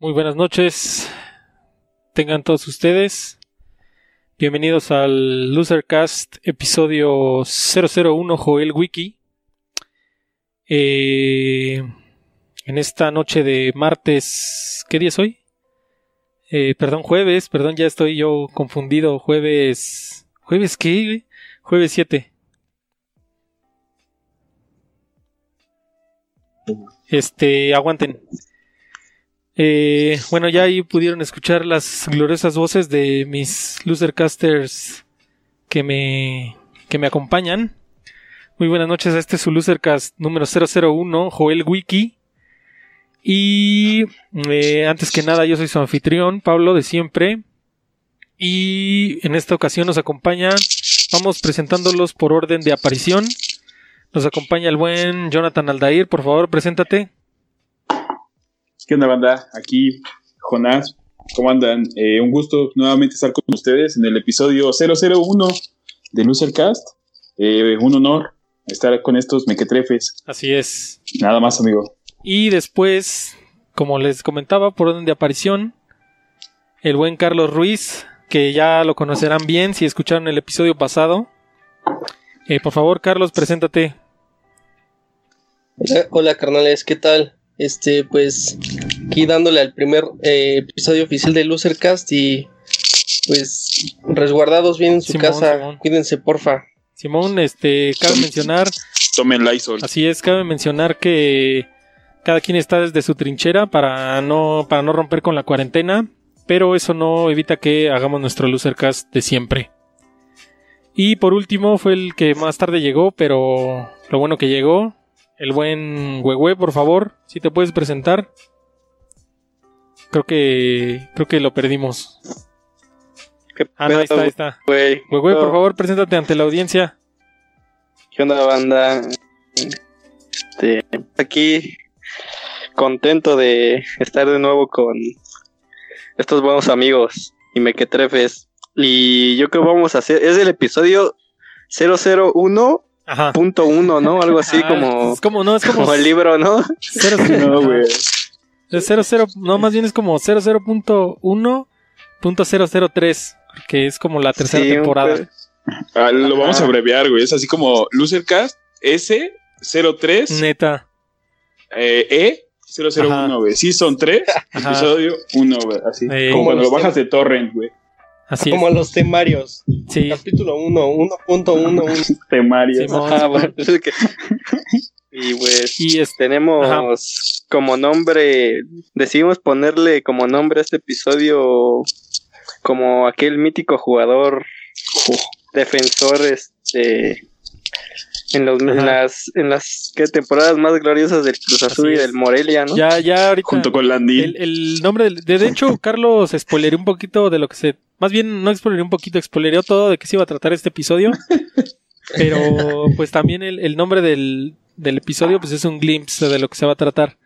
Muy buenas noches. Tengan todos ustedes. Bienvenidos al Losercast episodio 001 Joel Wiki. Eh, en esta noche de martes, ¿qué día es hoy? Eh, perdón, jueves, perdón, ya estoy yo confundido. Jueves. ¿Jueves qué? Jueves 7. Este, aguanten. Eh, bueno, ya ahí pudieron escuchar las gloriosas voces de mis losercasters que me, que me acompañan. Muy buenas noches, este es su losercast número 001, Joel Wiki. Y eh, antes que nada, yo soy su anfitrión, Pablo, de siempre. Y en esta ocasión nos acompaña, vamos presentándolos por orden de aparición. Nos acompaña el buen Jonathan Aldair, por favor, preséntate. ¿Qué onda, banda? Aquí, Jonás. ¿Cómo andan? Eh, un gusto nuevamente estar con ustedes en el episodio 001 de Losercast. Eh, un honor estar con estos mequetrefes. Así es. Nada más, amigo. Y después, como les comentaba, por orden de aparición, el buen Carlos Ruiz, que ya lo conocerán bien si escucharon el episodio pasado. Eh, por favor, Carlos, preséntate. Hola, hola, carnales, ¿qué tal? Este, pues, aquí dándole al primer eh, episodio oficial de Losercast y pues resguardados bien en su Simón, casa, Simón. cuídense porfa. Simón, este, cabe mencionar, Tomen Lysol. así es, cabe mencionar que cada quien está desde su trinchera para no, para no romper con la cuarentena, pero eso no evita que hagamos nuestro Losercast de siempre. Y por último fue el que más tarde llegó, pero lo bueno que llegó, el buen Huehue, por favor, si te puedes presentar. Creo que creo que lo perdimos. ¿Qué Ah, no, ahí está, ahí está. Huehue, por favor, preséntate ante la audiencia. ¿Qué onda, banda? Este, aquí contento de estar de nuevo con estos buenos amigos y mequetrefes. Y yo creo que vamos a hacer, es el episodio 001.1, Ajá. ¿no? Algo así Ah, como, Es como, no, es como como el libro, ¿no? cero- No, güey. Es 00, no, más bien es como 00.1.003, que es como la tercera Sí, temporada. Ah, lo vamos a Ajá. abreviar, güey. Es así como Losercast S03 Neta. eh, E001, Ajá. güey. Sí, son tres. Ajá. Episodio 1, güey. Así. Eh, como cuando lo bajas de torrent, güey. Así es. Como los temarios, Sí. capítulo 1, 1.11. Temario. Simón. Ajá, bueno, es que- Y pues Y es, tenemos como nombre, decidimos ponerle como nombre a este episodio como aquel mítico jugador defensor este en, los, en las en las ¿qué, temporadas más gloriosas del Cruz Azul y del Morelia, ¿no? ya, ya ahorita. Junto con Landín. El, el nombre del- de, de hecho, Carlos spoileré un poquito de lo que se. Más bien, no spoileré un poquito, spoilereó todo de que se iba a tratar este episodio. Pero, pues también el, el nombre del, del episodio, pues es un glimpse de lo que se va a tratar.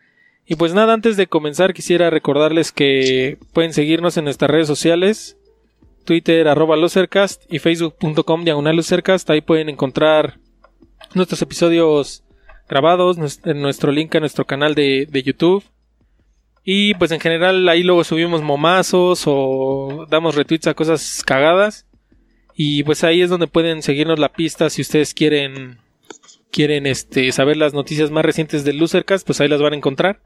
Y pues nada, antes de comenzar, quisiera recordarles que pueden seguirnos en nuestras redes sociales: Twitter, arroba Losercast y Facebook.com, diagonal Losercast. Ahí pueden encontrar nuestros episodios grabados, en nuestro link a nuestro canal de, de YouTube. Y pues en general ahí luego subimos momazos o damos retweets a cosas cagadas. Y pues ahí es donde pueden seguirnos la pista si ustedes quieren quieren este saber las noticias más recientes del Losercast, pues ahí las van a encontrar.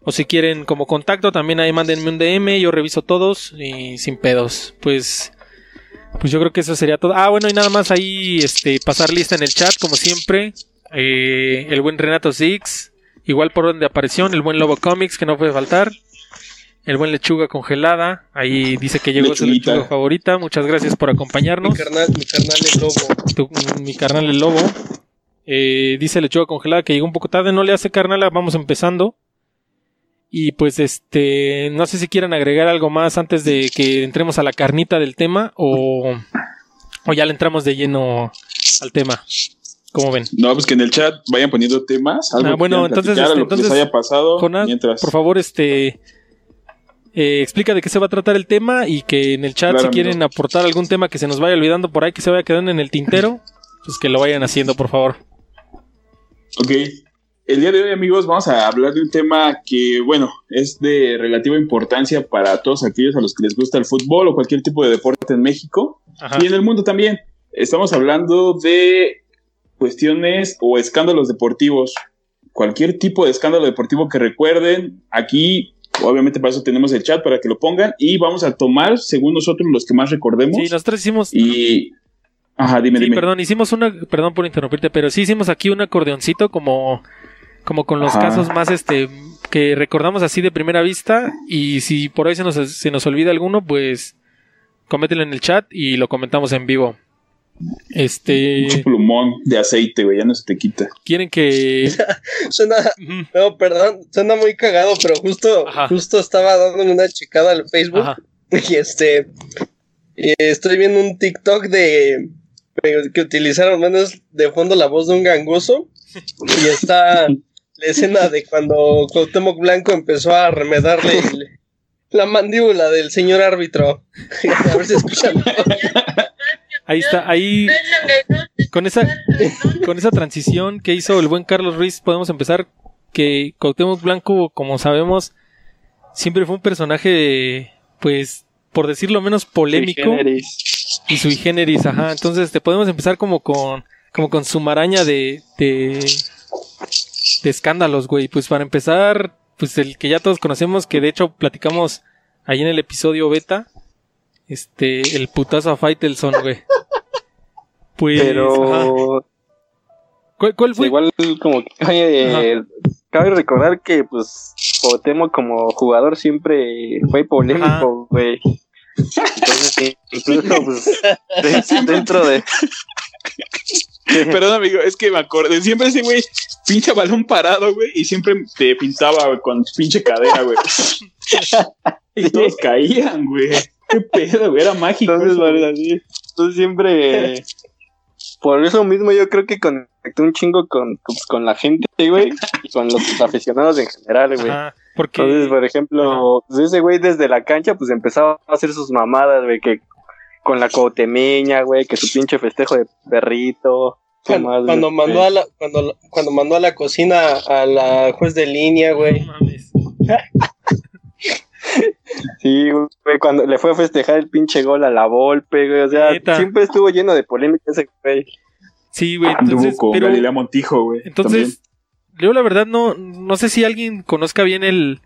O si quieren como contacto, también ahí mándenme un DM, yo reviso todos y sin pedos. Pues pues yo creo que eso sería todo. Ah, bueno, y nada más ahí este pasar lista en el chat como siempre. Eh, el buen Renato Six, Igual por orden de aparición, el buen Lobo Comics, que no puede faltar. El buen Lechuga Congelada. Ahí dice que llegó su lechuga favorita. Muchas gracias por Mi acompañarnos. carnal, mi carnal el lobo. Tu- mi carnal el Lobo. Eh, dice Lechuga Congelada que llegó un poco tarde. No le hace carnal, vamos empezando. Y pues este, no sé si quieran agregar algo más antes de que entremos a la carnita del tema o, o ya le entramos de lleno al tema. ¿Cómo ven? No, pues que en el chat vayan poniendo temas. Algo Ah, que bueno, quieran entonces, platicar, este, lo que les entonces, haya pasado. Jonás, mientras. por favor, este eh, explica de qué se va a tratar el tema y que en el chat si quieren aportar algún tema que se nos vaya olvidando por ahí que se vaya quedando en el tintero, pues que lo vayan haciendo, por favor. Ok. El día de hoy, amigos, vamos a hablar de un tema que, bueno, es de relativa importancia para todos aquellos a los que les gusta el fútbol o cualquier tipo de deporte en México Ajá. y en el mundo también. Estamos hablando de cuestiones o escándalos deportivos. Cualquier tipo de escándalo deportivo que recuerden, aquí, obviamente para eso tenemos el chat para que lo pongan y vamos a tomar, según nosotros, los que más recordemos. Sí, nosotros hicimos. Y. Ajá, dime, Sí, dime. perdón, hicimos una. Perdón por interrumpirte, pero sí hicimos aquí un acordeoncito como. Como con los Ajá. casos más este que recordamos así de primera vista. Y si por ahí se nos, se nos olvida alguno, pues comételo en el chat y lo comentamos en vivo. Este. Un plumón de aceite, güey, ya no se te quita. Quieren que. Suena, no, perdón, suena muy cagado, pero justo, Ajá. justo estaba dándole una checada al Facebook Ajá. y este, estoy viendo un TikTok de que utilizaron menos de fondo la voz de un gangoso y está la escena de cuando Cuauhtémoc Blanco empezó a remedarle el- la mandíbula del señor árbitro. a ver si escuchan. Ahí está, ahí. Con esa, con esa transición que hizo el buen Carlos Ruiz, podemos empezar que Cuauhtémoc Blanco, como sabemos, siempre fue un personaje, pues, por decirlo menos polémico Sui generis. y sui generis, ajá. Entonces, te podemos empezar como con, como con su maraña de, de, de escándalos, güey. Pues para empezar, pues el que ya todos conocemos, que de hecho platicamos ahí en el episodio beta, este, el putazo a Faitelson, güey. Pues, ajá. Pero ¿Cuál, cuál fue? igual como que, oye, eh, cabe recordar que pues Cuauhtémoc como jugador siempre fue polémico, güey. Entonces, incluso pues de- dentro de Perdón, amigo, es que me acordé. Siempre ese güey, pinche balón parado, güey, y siempre te pintaba con pinche cadera, güey. y todos caían, güey. Qué pedo, güey, era mágico. Entonces, eso, así. Entonces siempre. Por eso mismo yo creo que conecté un chingo con, pues, con la gente, güey, y con los aficionados en general, güey. Porque Entonces, por ejemplo, pues, ese güey desde la cancha, pues empezaba a hacer sus mamadas, güey, que con la cotemeña, güey, que su pinche festejo de perrito. ¿qué Cuando, más, güey? cuando mandó a la, cuando, cuando mandó a la cocina a la juez de línea, güey. no mames. Sí, güey, cuando le fue a festejar el pinche gol a la Volpe, güey, o sea, Neta. siempre estuvo lleno de polémica ese güey. Sí, güey, Anduvo entonces, con pero, Galilea Montijo, güey. entonces, yo la verdad no, no sé si alguien conozca bien el,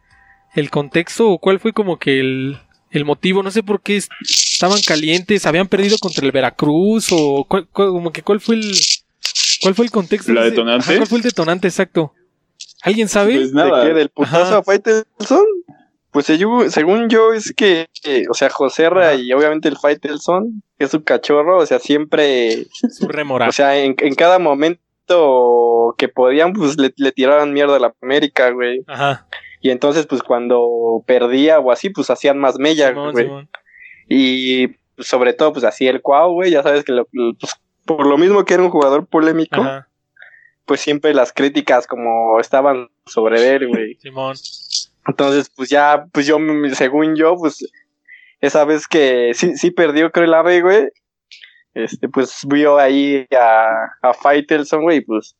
el contexto o cuál fue como que el, el motivo, no sé por qué est- estaban calientes, habían perdido contra el Veracruz o cuál- cuál- como que cuál fue el, cuál fue el contexto. ¿La detonante? ajá, ¿Cuál fue el detonante exacto? ¿Alguien sabe? Pues nada. ¿De qué? ¿Del putazo Ajá. a Faitelson? Pues según, según yo es que, eh, o sea, Joserra Ajá. y obviamente el Faitelson, que es su cachorro, o sea, siempre, Su remora. o sea, en, en cada momento que podían, pues le, le tiraban mierda a la América, güey. Ajá. Y entonces, pues cuando perdía o así, pues hacían más mella, Simón, güey. Simón. Y sobre todo, pues así el Cuau, güey, ya sabes que lo- pues, por lo mismo que era un jugador polémico, Ajá. pues siempre las críticas como estaban sobre él, güey. Simón. Entonces, pues ya, pues yo, según yo, pues esa vez que sí, sí perdió, creo, el ave, güey, este, pues vio ahí a, a Faitelson, güey, pues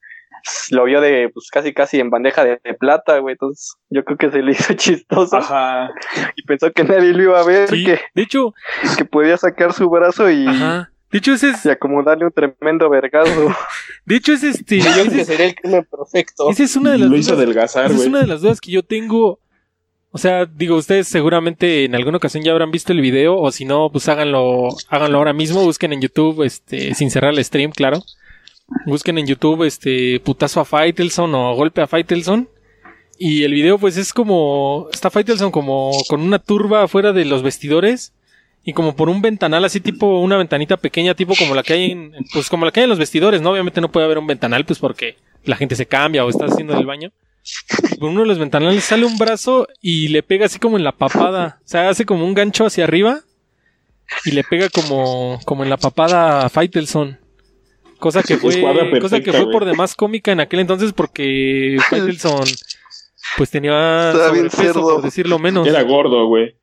lo vio de, pues casi, casi en bandeja de, de plata, güey, entonces yo creo que se le hizo chistoso Ajá. y pensó que nadie lo iba a ver, Sí, que, de hecho, que podía sacar su brazo y, ajá. De hecho, ese es, y acomodarle un tremendo vergazo. de hecho, es este, Yo creo ese que es, sería el crimen perfecto. esa es una de las Lo hizo dudas- adelgazar, Esa es una de las dudas que yo tengo. O sea, digo, ustedes seguramente en alguna ocasión ya habrán visto el video, o si no, pues háganlo, háganlo ahora mismo, busquen en YouTube, este, sin cerrar el stream, claro. Busquen en YouTube, este, putazo a Faitelson o golpe a Faitelson. Y el video, pues es como, está Faitelson como con una turba afuera de los vestidores. Y como por un ventanal así tipo, una ventanita pequeña tipo como la que hay en, pues como la que hay en los vestidores, ¿no? Obviamente no puede haber un ventanal, pues porque la gente se cambia o está haciendo el baño por uno de los ventanales sale un brazo y le pega así como en la papada. O sea, hace como un gancho hacia arriba y le pega como, como en la papada a Faitelson. Cosa que fue, perfecta, cosa que fue güey. por demás cómica en aquel entonces porque Faitelson pues tenía sobrepeso, por decirlo menos. Era gordo, güey.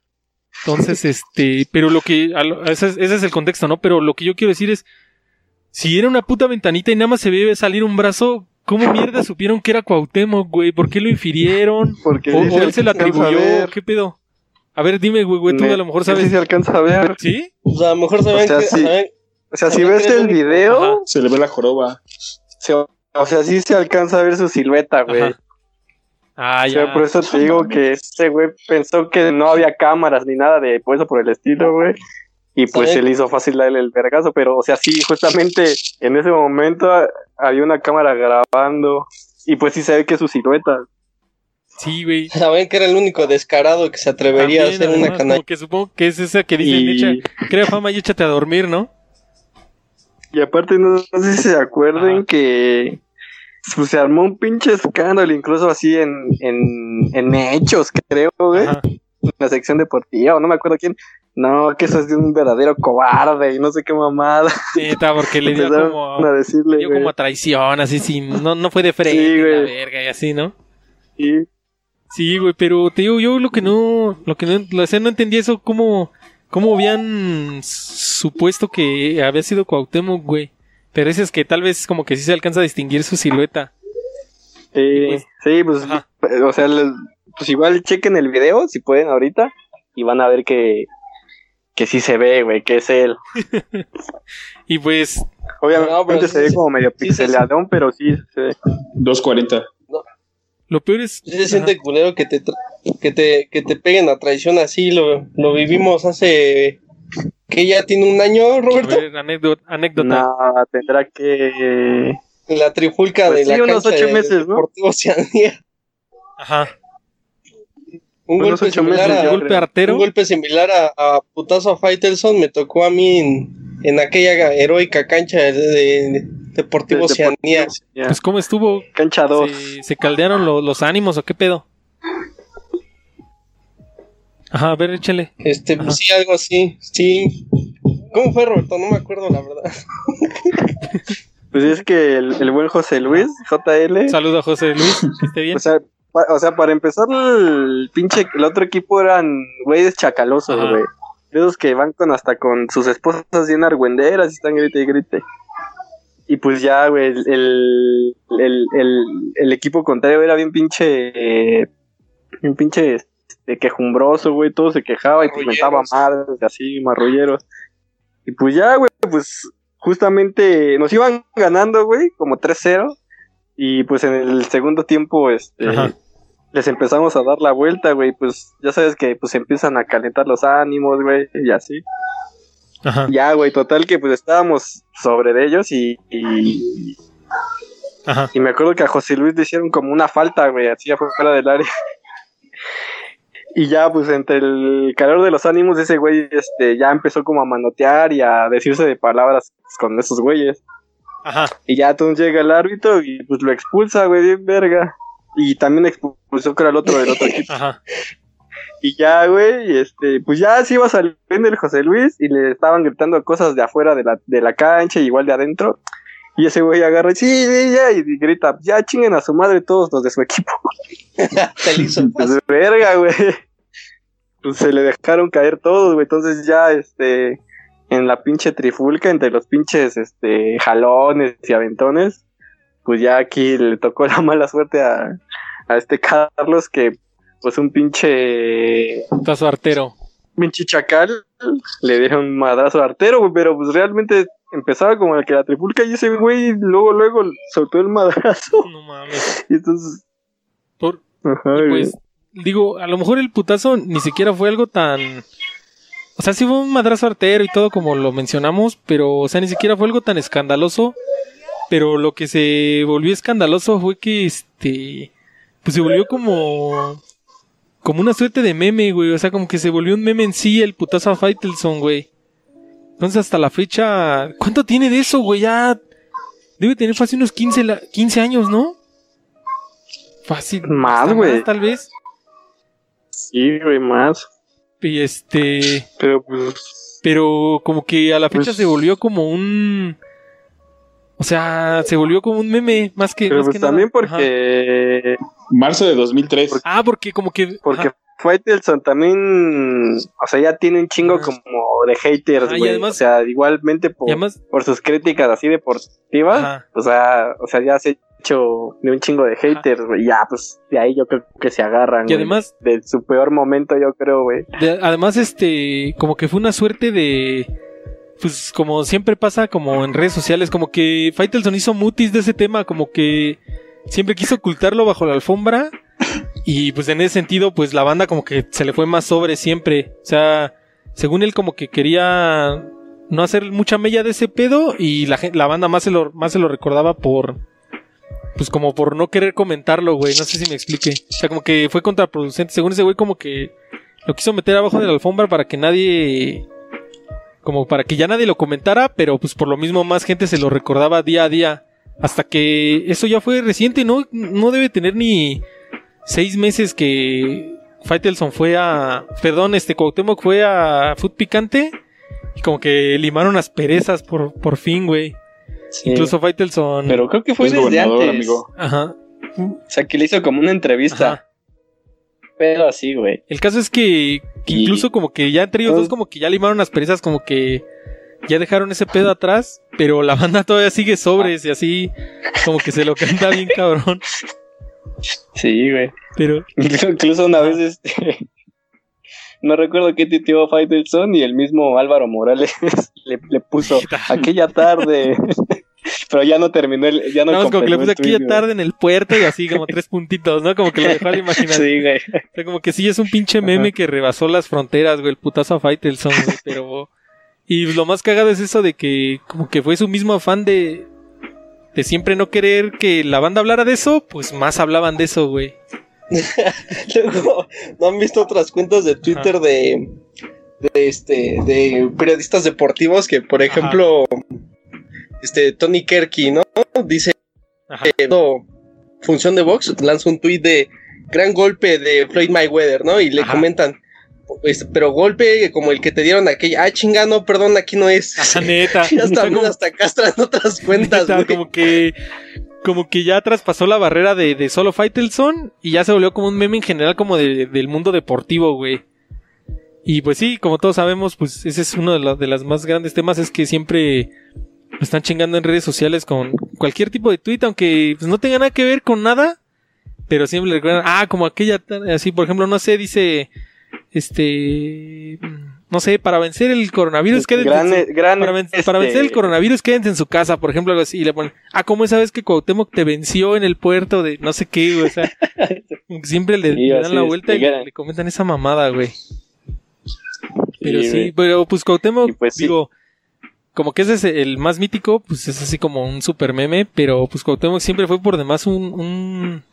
Entonces, este, pero lo que, a ese es, ese es el contexto, ¿no? Pero lo que yo quiero decir es, si era una puta ventanita y nada más se ve salir un brazo, ¿cómo mierda supieron que era Cuauhtémoc, güey? ¿Por qué lo infirieron? Porque O, o él se lo atribuyó. ¿qué pedo? A ver, dime, güey, güey, tú a lo mejor él Sí sabes. se alcanza a ver. ¿Sí? O sea, a lo mejor saben O sea, que. sí. saben- O sea, si ves el único. video, Ajá. Se le ve la joroba. se- o sea, sí se alcanza a ver su silueta, güey. Ah, O sea, ya. por eso te digo que este güey pensó que no había cámaras ni nada de por eso por el estilo, güey. Y pues se le hizo fácil darle el vergazo, pero o sea, sí, justamente en ese momento había una cámara grabando y pues sí se ve que es su silueta. Sí, güey. Saben que era el único descarado que se atrevería También, a hacer una además, canalla. Como que supongo que es esa que dicen, Y, echa, crea fama y échate a dormir, ¿no? Y aparte no, no sé si se acuerden que pues, se armó un pinche escándalo, incluso así en, en, en hechos, creo, güey. Ajá. en la sección deportiva, o no me acuerdo quién. No, que eso es de un verdadero cobarde y no sé qué mamada. Neta, porque le dio como, a decirle, dio güey. como a traición, así, sin, no, no fue de frente, Sí, la güey. verga y así, ¿no? Sí. Sí, güey, pero te digo, yo lo que no, lo que no, o sea, no entendía eso, cómo, cómo habían supuesto que había sido Cuauhtémoc, güey. Pero ese es que tal vez como que sí se alcanza a distinguir su silueta. Sí, pues- sí, pues, Ajá. o sea, pues igual chequen el video si pueden ahorita y van a ver que, que sí se ve, güey, que es él. Y pues, Obviamente No, pero sí se ve como medio sí pero sí se ve. 2.40. lo peor es... Sí se siente culero que te, tra- que te, que te peguen a traición así, lo, lo vivimos hace, que ya tiene un año, Roberto, ver, anécdota, anécdota. No, tendrá que... la trifulca Pues de sí, la unos cancha ocho de meses, ¿no? Deportivo Oceanía. Ajá. Un Unos golpe ocho similar meses, a, golpe artero. un golpe similar a, a putazo a Faitelson me tocó a mí en, en aquella heroica cancha de, de Deportivo Oceanía. Deportivo. Pues cómo estuvo, Cancha 2. se, se caldearon lo- los ánimos o qué pedo. Ajá, a ver, échale. Este, Ajá. sí, algo así, sí. ¿Cómo fue, Roberto? No me acuerdo, la verdad. Pues es que el, el buen José Luis, JL, Un saludo a José Luis, que esté bien. O sea, pa- o sea, para empezar, el pinche, el otro equipo eran güeyes chacalosos, Ajá. güey. De Esos que van con hasta con sus esposas bien argüenderas y están grite y grite. Y pues ya, güey, el, el, el, el- el equipo contrario era bien pinche, eh, bien pinche este, quejumbroso, güey, todo se quejaba y pues mentaba madres, así, marrulleros. Y pues ya, güey, pues justamente nos iban ganando, güey, como 3-0. Y pues en el segundo tiempo, este, Ajá. les empezamos a dar la vuelta, güey. Pues ya sabes que pues empiezan a calentar los ánimos, güey, y así. Ajá, Ya, güey, total que pues estábamos sobre de ellos y, y, ajá. y me acuerdo que a José Luis le hicieron como una falta, güey, así afuera del área. Y ya, pues entre el calor de los ánimos, ese güey este, ya empezó como a manotear y a decirse de palabras con esos güeyes. Ajá. Y ya entonces llega el árbitro y pues lo expulsa, güey, bien verga. Y también expulsó que era el otro del otro equipo. Ajá. Y ya, güey, este, pues ya se iba saliendo el José Luis y le estaban gritando cosas de afuera de la, de la cancha, igual de adentro. Y ese güey agarra y sí, sí, ya, y grita, ya chinguen a su madre todos los de su equipo. Se hizo Pues fácil. verga, güey. Pues se le dejaron caer todos, güey. Entonces ya, este, en la pinche trifulca, entre los pinches, este, jalones y aventones, pues ya aquí le tocó la mala suerte a, a este Carlos que, pues un pinche, Tazo artero. Pinche chacal, le dieron un madrazo artero, güey, pero pues realmente empezaba como el que la trifulca y ese güey luego, luego soltó el madrazo. No mames. Y entonces, Por, ajá, y güey. pues, digo, a lo mejor el putazo ni siquiera fue algo tan. O sea, sí fue un madrazo artero y todo como lo mencionamos, pero, o sea, ni siquiera fue algo tan escandaloso. Pero lo que se volvió escandaloso fue que, este, pues se volvió como, como una suerte de meme, güey. O sea, como que se volvió un meme en sí el putazo a Faitelson, güey. Entonces, hasta la fecha, ¿cuánto tiene de eso, güey? Ya debe tener fácil unos 15, la- 15 años, ¿no? Fácil. Más, güey. Tal vez. Sí, güey, más. Y este. Pero pues. Pero como que a la fecha Pues- se volvió como un. O sea, se volvió como un meme, más que. Pero más pues que nada. también Ajá. porque. Marzo de 2003. Ah, porque como que. Porque ajá. Faitelson también. O sea, ya tiene un chingo Ah. como de haters, Ah, y güey. además- o sea, igualmente por, Y además. por sus críticas así deportivas. Ajá. O sea, o sea, ya se hecho de un chingo de haters, güey. Ya, pues de ahí yo creo que se agarran. Y güey. además, De su peor momento, yo creo, güey. de- además, este, como que fue una suerte de, pues como siempre pasa como en redes sociales, como que Faitelson hizo mutis de ese tema, como que siempre quiso ocultarlo bajo la alfombra y pues en ese sentido, pues la banda como que se le fue más sobre siempre, o sea, según él como que quería no hacer mucha mella de ese pedo y la, la banda más se lo, más se lo recordaba por, pues como por no querer comentarlo, güey, no sé si me explique, o sea, como que fue contraproducente, según ese güey como que lo quiso meter abajo de la alfombra para que nadie como para que ya nadie lo comentara, pero pues por lo mismo más gente se lo recordaba día a día. Hasta que eso ya fue reciente, ¿no? No debe tener ni seis meses que Faitelson fue a... Perdón, este Cuauhtémoc fue a Food Picante y como que limaron las perezas por, por fin, güey. Sí. Incluso Faitelson... Pero creo que fue Es desde antes. amigo. Ajá. O sea, que le hizo como una entrevista. Ajá. Pero así, güey. El caso es que, que Y- incluso como que ya entre ellos dos como que ya limaron las perezas, como que ya dejaron ese pedo atrás, pero la banda todavía sigue sobres y así como que se lo canta bien cabrón. Sí, güey. Pero Incluso una vez, este. No recuerdo qué titio Faitelson y el mismo Álvaro Morales le, le puso aquella tarde. Pero ya no terminó el. Ya no más como que le puse aquella tweet, tarde en el puerto y así como tres puntitos, ¿no? Como que lo dejó al güey. imaginar. Sí, güey. O sea, como que sí es un pinche meme que rebasó las fronteras, güey, el putazo a Faitelson, güey, pero... Y lo más cagado es eso de que como que fue su mismo afán de... De siempre no querer que la banda hablara de eso, pues más hablaban de eso, güey. Luego, ¿no han visto otras cuentas de Twitter de, de este de periodistas deportivos que, por Ajá. Este Tony Kerky, ¿no? Dice no, función de box lanza un tweet de gran golpe de Floyd Mayweather, ¿no? Y le Ajá. comentan este, pero golpe como el que te dieron aquella, ah, chinga, no, perdón, aquí no es. Neta. También como- hasta otras cuentas, neta, como que como que ya traspasó la barrera de, de solo Faitelson y ya se volvió como un meme en general como de- del mundo deportivo, güey. Y pues sí, como todos sabemos, pues ese es uno de, los de las más grandes temas, es que siempre lo están chingando en redes sociales con cualquier tipo de tweet, aunque pues, no tenga nada que ver con nada, pero siempre le recuerdan, ah, como aquella, tarde", así, por ejemplo, no sé, dice, este, no sé, para vencer el coronavirus, quédense en Gran, su- gran, para, ven- este, para vencer el coronavirus, quédense en su casa, por ejemplo, algo así. Y le ponen, ah, ¿cómo esa vez que Cuauhtémoc te venció en el puerto de no sé qué? O sea, como siempre le, Sí, le dan la es, vuelta y le, le comentan esa mamada, güey. Pero sí, pero pues Cuauhtémoc, pues sí. Como que ese es el más mítico, pues es así como un super meme, pero pues Cuauhtémoc siempre fue por demás un, un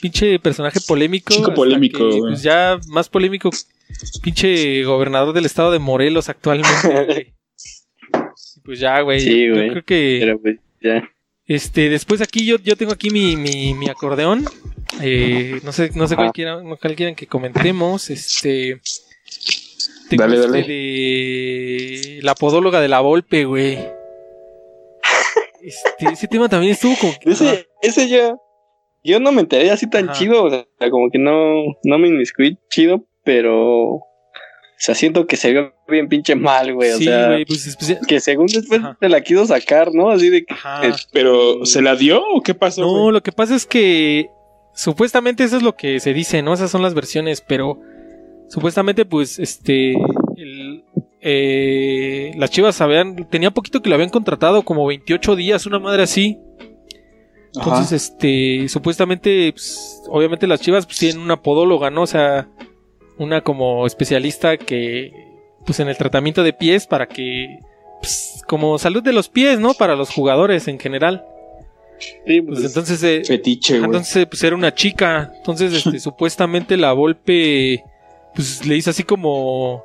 pinche personaje polémico. Chico polémico, que, güey. Pues ya más polémico, pinche gobernador del estado de Morelos actualmente, Pues ya, güey. Sí, güey. creo que Pero pues ya. este, después aquí yo, yo tengo aquí mi, mi, mi acordeón. Eh, no sé, no sé cuál quieran, cuál quieran que comentemos. Este. Dale, dale. de la podóloga de la Volpe, güey. Este, ese tema también estuvo como que- Ese, ese yo. Yo no me enteré así tan Ajá. chido. O sea, como que no, no me inmiscuí chido, pero. O sea, siento que se vio bien pinche mal, güey. O sí, sea, güey, pues especial- que según después Ajá. se la quiso sacar, ¿no? Así de que. Eh, Pero, ¿se la dio o qué pasó? No, güey? lo que pasa es que supuestamente eso es lo que se dice, ¿no? Esas son las versiones, pero supuestamente pues este el, eh, las Chivas habían tenía poquito que lo habían contratado, como 28 días, una madre así. Ajá. Entonces, este, supuestamente, pues, obviamente las Chivas pues, tienen una podóloga, ¿no? O sea, una como especialista que, pues, en el tratamiento de pies para que, pues, como salud de los pies, ¿no? Para los jugadores en general. sí, Pues pues, entonces, eh, Fetiche, entonces, pues era una chica. Entonces, este, supuestamente la Volpe, pues le hizo así como,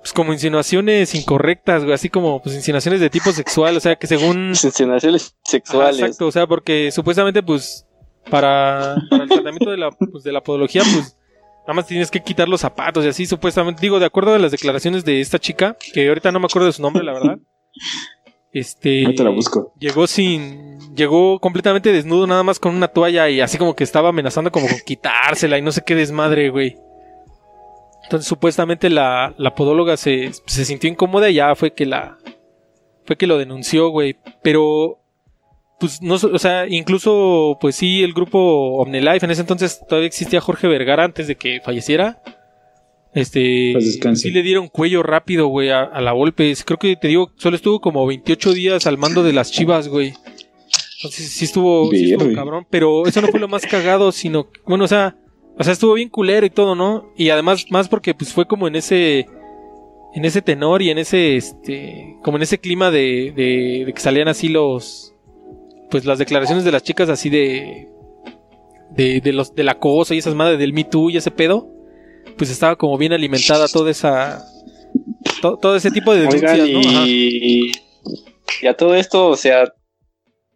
pues como insinuaciones incorrectas, güey. Así como, pues insinuaciones de tipo sexual. O sea, que según. insinuaciones sexuales. exacto, o sea, porque supuestamente, pues, para, para el tratamiento de la, pues, de la podología, pues, nada más tienes que quitar los zapatos y así, supuestamente. Digo, de acuerdo a las declaraciones de esta chica, que ahorita no me acuerdo de su nombre, la verdad. Este. Ahorita la busco. Llegó sin. Llegó completamente desnudo, nada más con una toalla y así como que estaba amenazando como con quitársela y no sé qué desmadre, güey. Entonces, supuestamente la, la podóloga se, se sintió incómoda y ya fue que la. Fue que lo denunció, güey. Pero. pues no, o sea, incluso, pues sí, el grupo OmniLife, en ese entonces todavía existía Jorge Vergara antes de que falleciera. Este, Pues sí le dieron cuello rápido, güey, a, a la golpe. Creo que te digo, solo estuvo como 28 días al mando de las chivas, güey. Entonces sí estuvo, sí estuvo cabrón, pero eso no fue lo más cagado, sino, bueno, o sea, o sea, estuvo bien culero y todo, ¿no? Y además, más porque pues fue como en ese, en ese tenor y en ese, este, como en ese clima de, de, de que salían así los, pues las declaraciones de las chicas así de, de, de los, del acoso y esas madres del Me Too y ese pedo, pues estaba como bien alimentada toda esa, to- todo ese tipo de denuncias, Oigan, ¿no? Ajá. y, y a todo esto, o sea,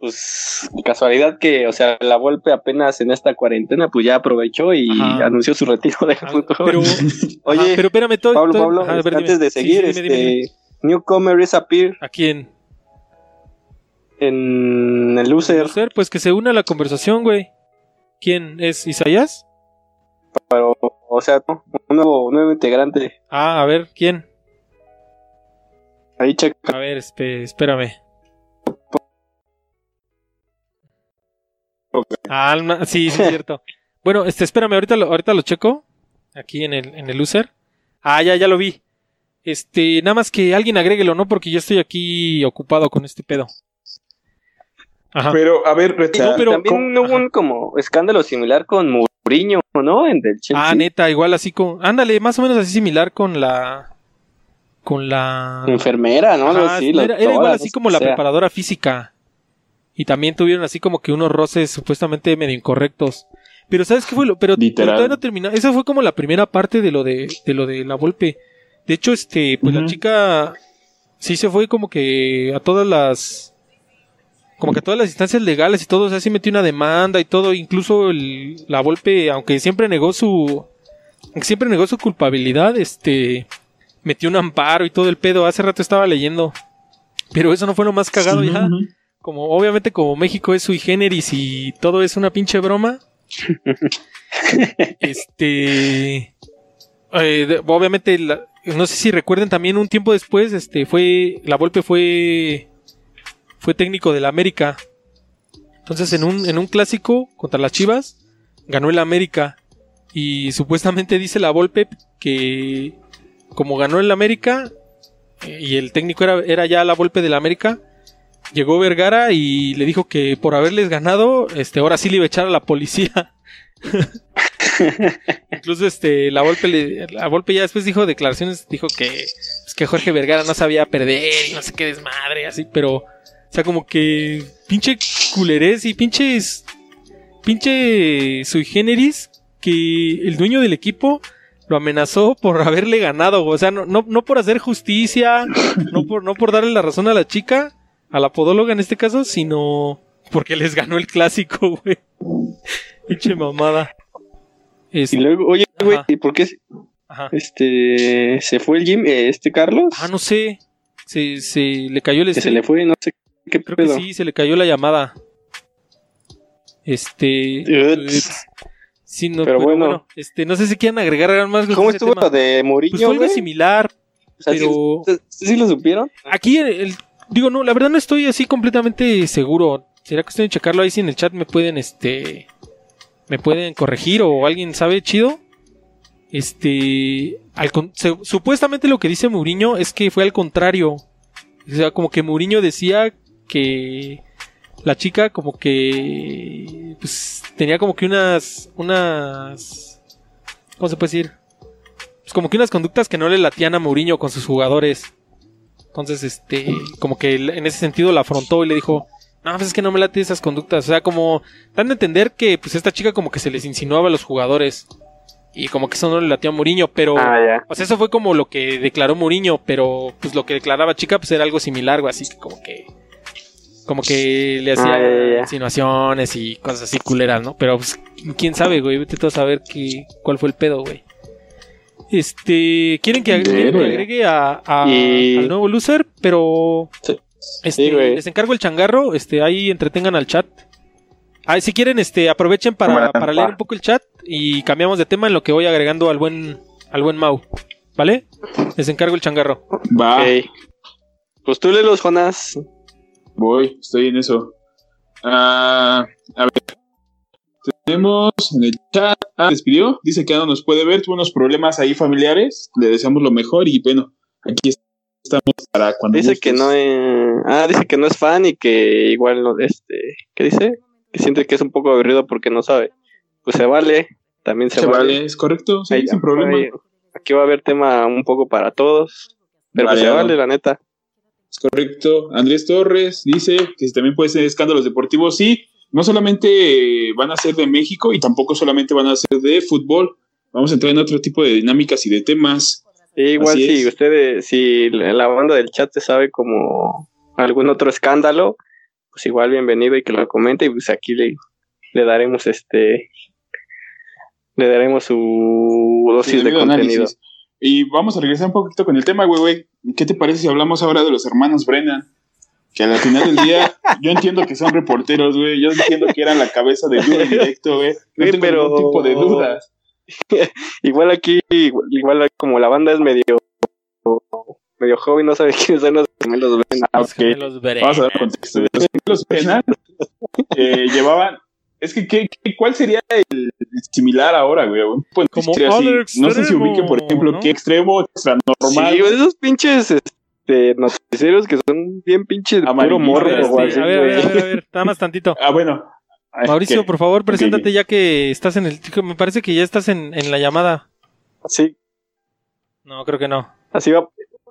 pues casualidad que, o sea, la Volpe apenas en esta cuarentena, pues ya aprovechó y Ajá. anunció su retiro del Ah, fútbol. Pero, Oye, ajá, pero espérame, todo, Pablo, todo- Pablo, ajá, a ver, antes dime. de Sí, seguir, sí, dime, dime, dime. este, Newcomer is appear ¿A quién? en el loser, Loser, Pues que se una a la conversación, güey. ¿Quién es? ¿Isaías? pero, o sea, no, un nuevo, un nuevo integrante. Ah, a ver, ¿quién? Ahí checa. A ver, espérame. Ah, no, sí, sí, es cierto. Bueno, este, espérame, ahorita lo, ahorita lo checo. Aquí en el, en el user. Ah, ya, ya lo vi. Este, nada más que alguien agréguelo, ¿no? Porque yo estoy aquí ocupado con este pedo. Ajá. Pero, a ver, No, pero- También ¿cómo? hubo un como escándalo similar con Mourinho, ¿no? En del Chelsea. Ah, neta, igual así con. Ándale, más o menos así similar con la. Con la. Enfermera, ¿no? Ajá, era, era igual así como la sea. preparadora física. Y también tuvieron así como que unos roces supuestamente medio incorrectos. Pero ¿sabes qué fue lo? Pero, todavía no terminó. Esa fue como la primera parte de lo de, de lo de la golpe. De hecho, este, pues la chica sí se fue como que a todas las. Como que a todas las instancias legales y todo, o sea, sí metió una demanda y todo, incluso el, la Volpe, aunque siempre negó su, aunque siempre negó su culpabilidad, este, metió un amparo y todo el pedo, hace rato estaba leyendo, pero eso no fue lo más cagado ya, ujú. Como obviamente como México es sui generis y todo es una pinche broma, este, eh, obviamente, la- no sé si recuerden también un tiempo después, este, fue, la Volpe fue, fue técnico del América, entonces en un, en un clásico contra las Chivas, ganó el América. Y supuestamente dice la Volpe que como ganó el América eh, y el técnico era, era ya la Volpe del América, llegó Vergara y le dijo que por haberles ganado, este, ahora sí le iba a echar a la policía. Incluso este, la Volpe, la Volpe ya después dijo declaraciones, dijo que, pues, que Jorge Vergara no sabía perder y no sé qué desmadre, así, pero, o sea, como que pinche culerés y pinches, pinche sui generis que el dueño del equipo lo amenazó por haberle ganado, o sea, no, no, no por hacer justicia, no por, no por darle la razón a la chica, a la podóloga en este caso, sino porque les ganó el clásico, güey. Pinche mamada. Este, Y luego, oye, güey. ¿y por qué ajá. este se fue el Jim, eh, este Carlos? Ah, no sé. Se, se le cayó el que se stream. le fue, no sé qué Creo que pedo. sí, se le cayó la llamada. Este. Uts. Sí, no, Pero pero, bueno. bueno. este, no sé si quieren agregar algo más. ¿Cómo ese estuvo tema. lo de Mourinho, Pues fue algo similar, O sea, ¿sí- pero ¿sí, sí lo supieron? aquí el, el- digo no, la verdad no estoy así completamente seguro. Será cuestión de checarlo ahí si en el chat me pueden este me pueden corregir o alguien sabe chido. Este, al supuestamente lo que dice Mourinho es que fue al contrario. O sea, como que Mourinho decía que la chica como que pues tenía como que unas unas ¿cómo se puede decir? Pues como que unas conductas que no le latían a Mourinho con sus jugadores. Entonces, este, como que en ese sentido la afrontó y le dijo, no, pues es que no me late esas conductas. O sea, como dan de entender que pues esta chica como que se les insinuaba a los jugadores. Y como que eso no le latió a Mourinho, pero... Ah. O sea, eso fue como lo que declaró Mourinho, pero pues lo que declaraba chica pues era algo similar, güey, así que como que como que le hacía Ah, insinuaciones y cosas así culeras, ¿no? Pero pues quién sabe, güey, vete tú a saber qué cuál fue el pedo, güey. Este, quieren que, ag- quieren que Verga. agregue a, a- Y- al nuevo loser, pero Sí. este, Sí, les encargo el changarro, este, ahí entretengan al chat. Ah, si quieren, este, aprovechen para, para leer un poco el chat y cambiamos de tema en lo que voy agregando al buen, al buen Mau. ¿Vale? Les encargo el changarro. Va, Ok. Pues tú léelos, Jonas. voy, estoy en eso. Ah, a ver. Tenemos en el chat. Ah, despidió. Dice que no nos puede ver. Tuvo unos problemas ahí familiares. Le deseamos lo mejor y bueno, aquí estamos para cuando. Dice que gustes. no es. Ah, dice que no es fan y que igual no. Este. ¿Qué dice? Que siente que es un poco aburrido porque no sabe. Pues se vale. También se, Se vale. vale, es correcto, sí, Ahí- sin problema. ahí- aquí va a haber tema un poco para todos. Pero pues se vale, la neta. Es correcto. Andrés Torres dice que si también puede ser escándalos deportivos. Sí, no solamente van a ser de México y tampoco solamente van a ser de fútbol. Vamos a entrar en otro tipo de dinámicas y de temas. Sí, igual Así si es. ustedes, si la banda del chat se sabe como algún otro escándalo, pues igual bienvenido y que lo comente y pues aquí le, le daremos este le daremos su dosis de contenido. análisis. Y vamos a regresar un poquito con el tema, güey, güey. ¿Qué te parece si hablamos ahora de los hermanos Brennan? Que al final del día, yo entiendo que son reporteros, güey. Yo entiendo que eran la cabeza de duro en directo, güey. No tengo pero- ningún tipo de dudas. Igual aquí, igual, igual como la banda es medio medio joven, no sabe quiénes son los gemelos Brennan. Ah, Los ok. gemelos Vamos a dar contexto. Los gemelos Brennan eh, llevaban. Es que, ¿qué, qué- cuál sería el similar ahora, güey? De Como así. No sé si ubiquen, por ejemplo, ¿no? qué extremo, extra normal. Sí, esos pinches este, noticieros que son bien pinches de puro morro Este, a ver, a ver, a ver, a ver, nada más tantito. Ah, bueno. Ay, Mauricio, ¿qué? por favor, preséntate ya que estás en el... Me parece que ya estás en, en la llamada. Así, No, creo que no. así va,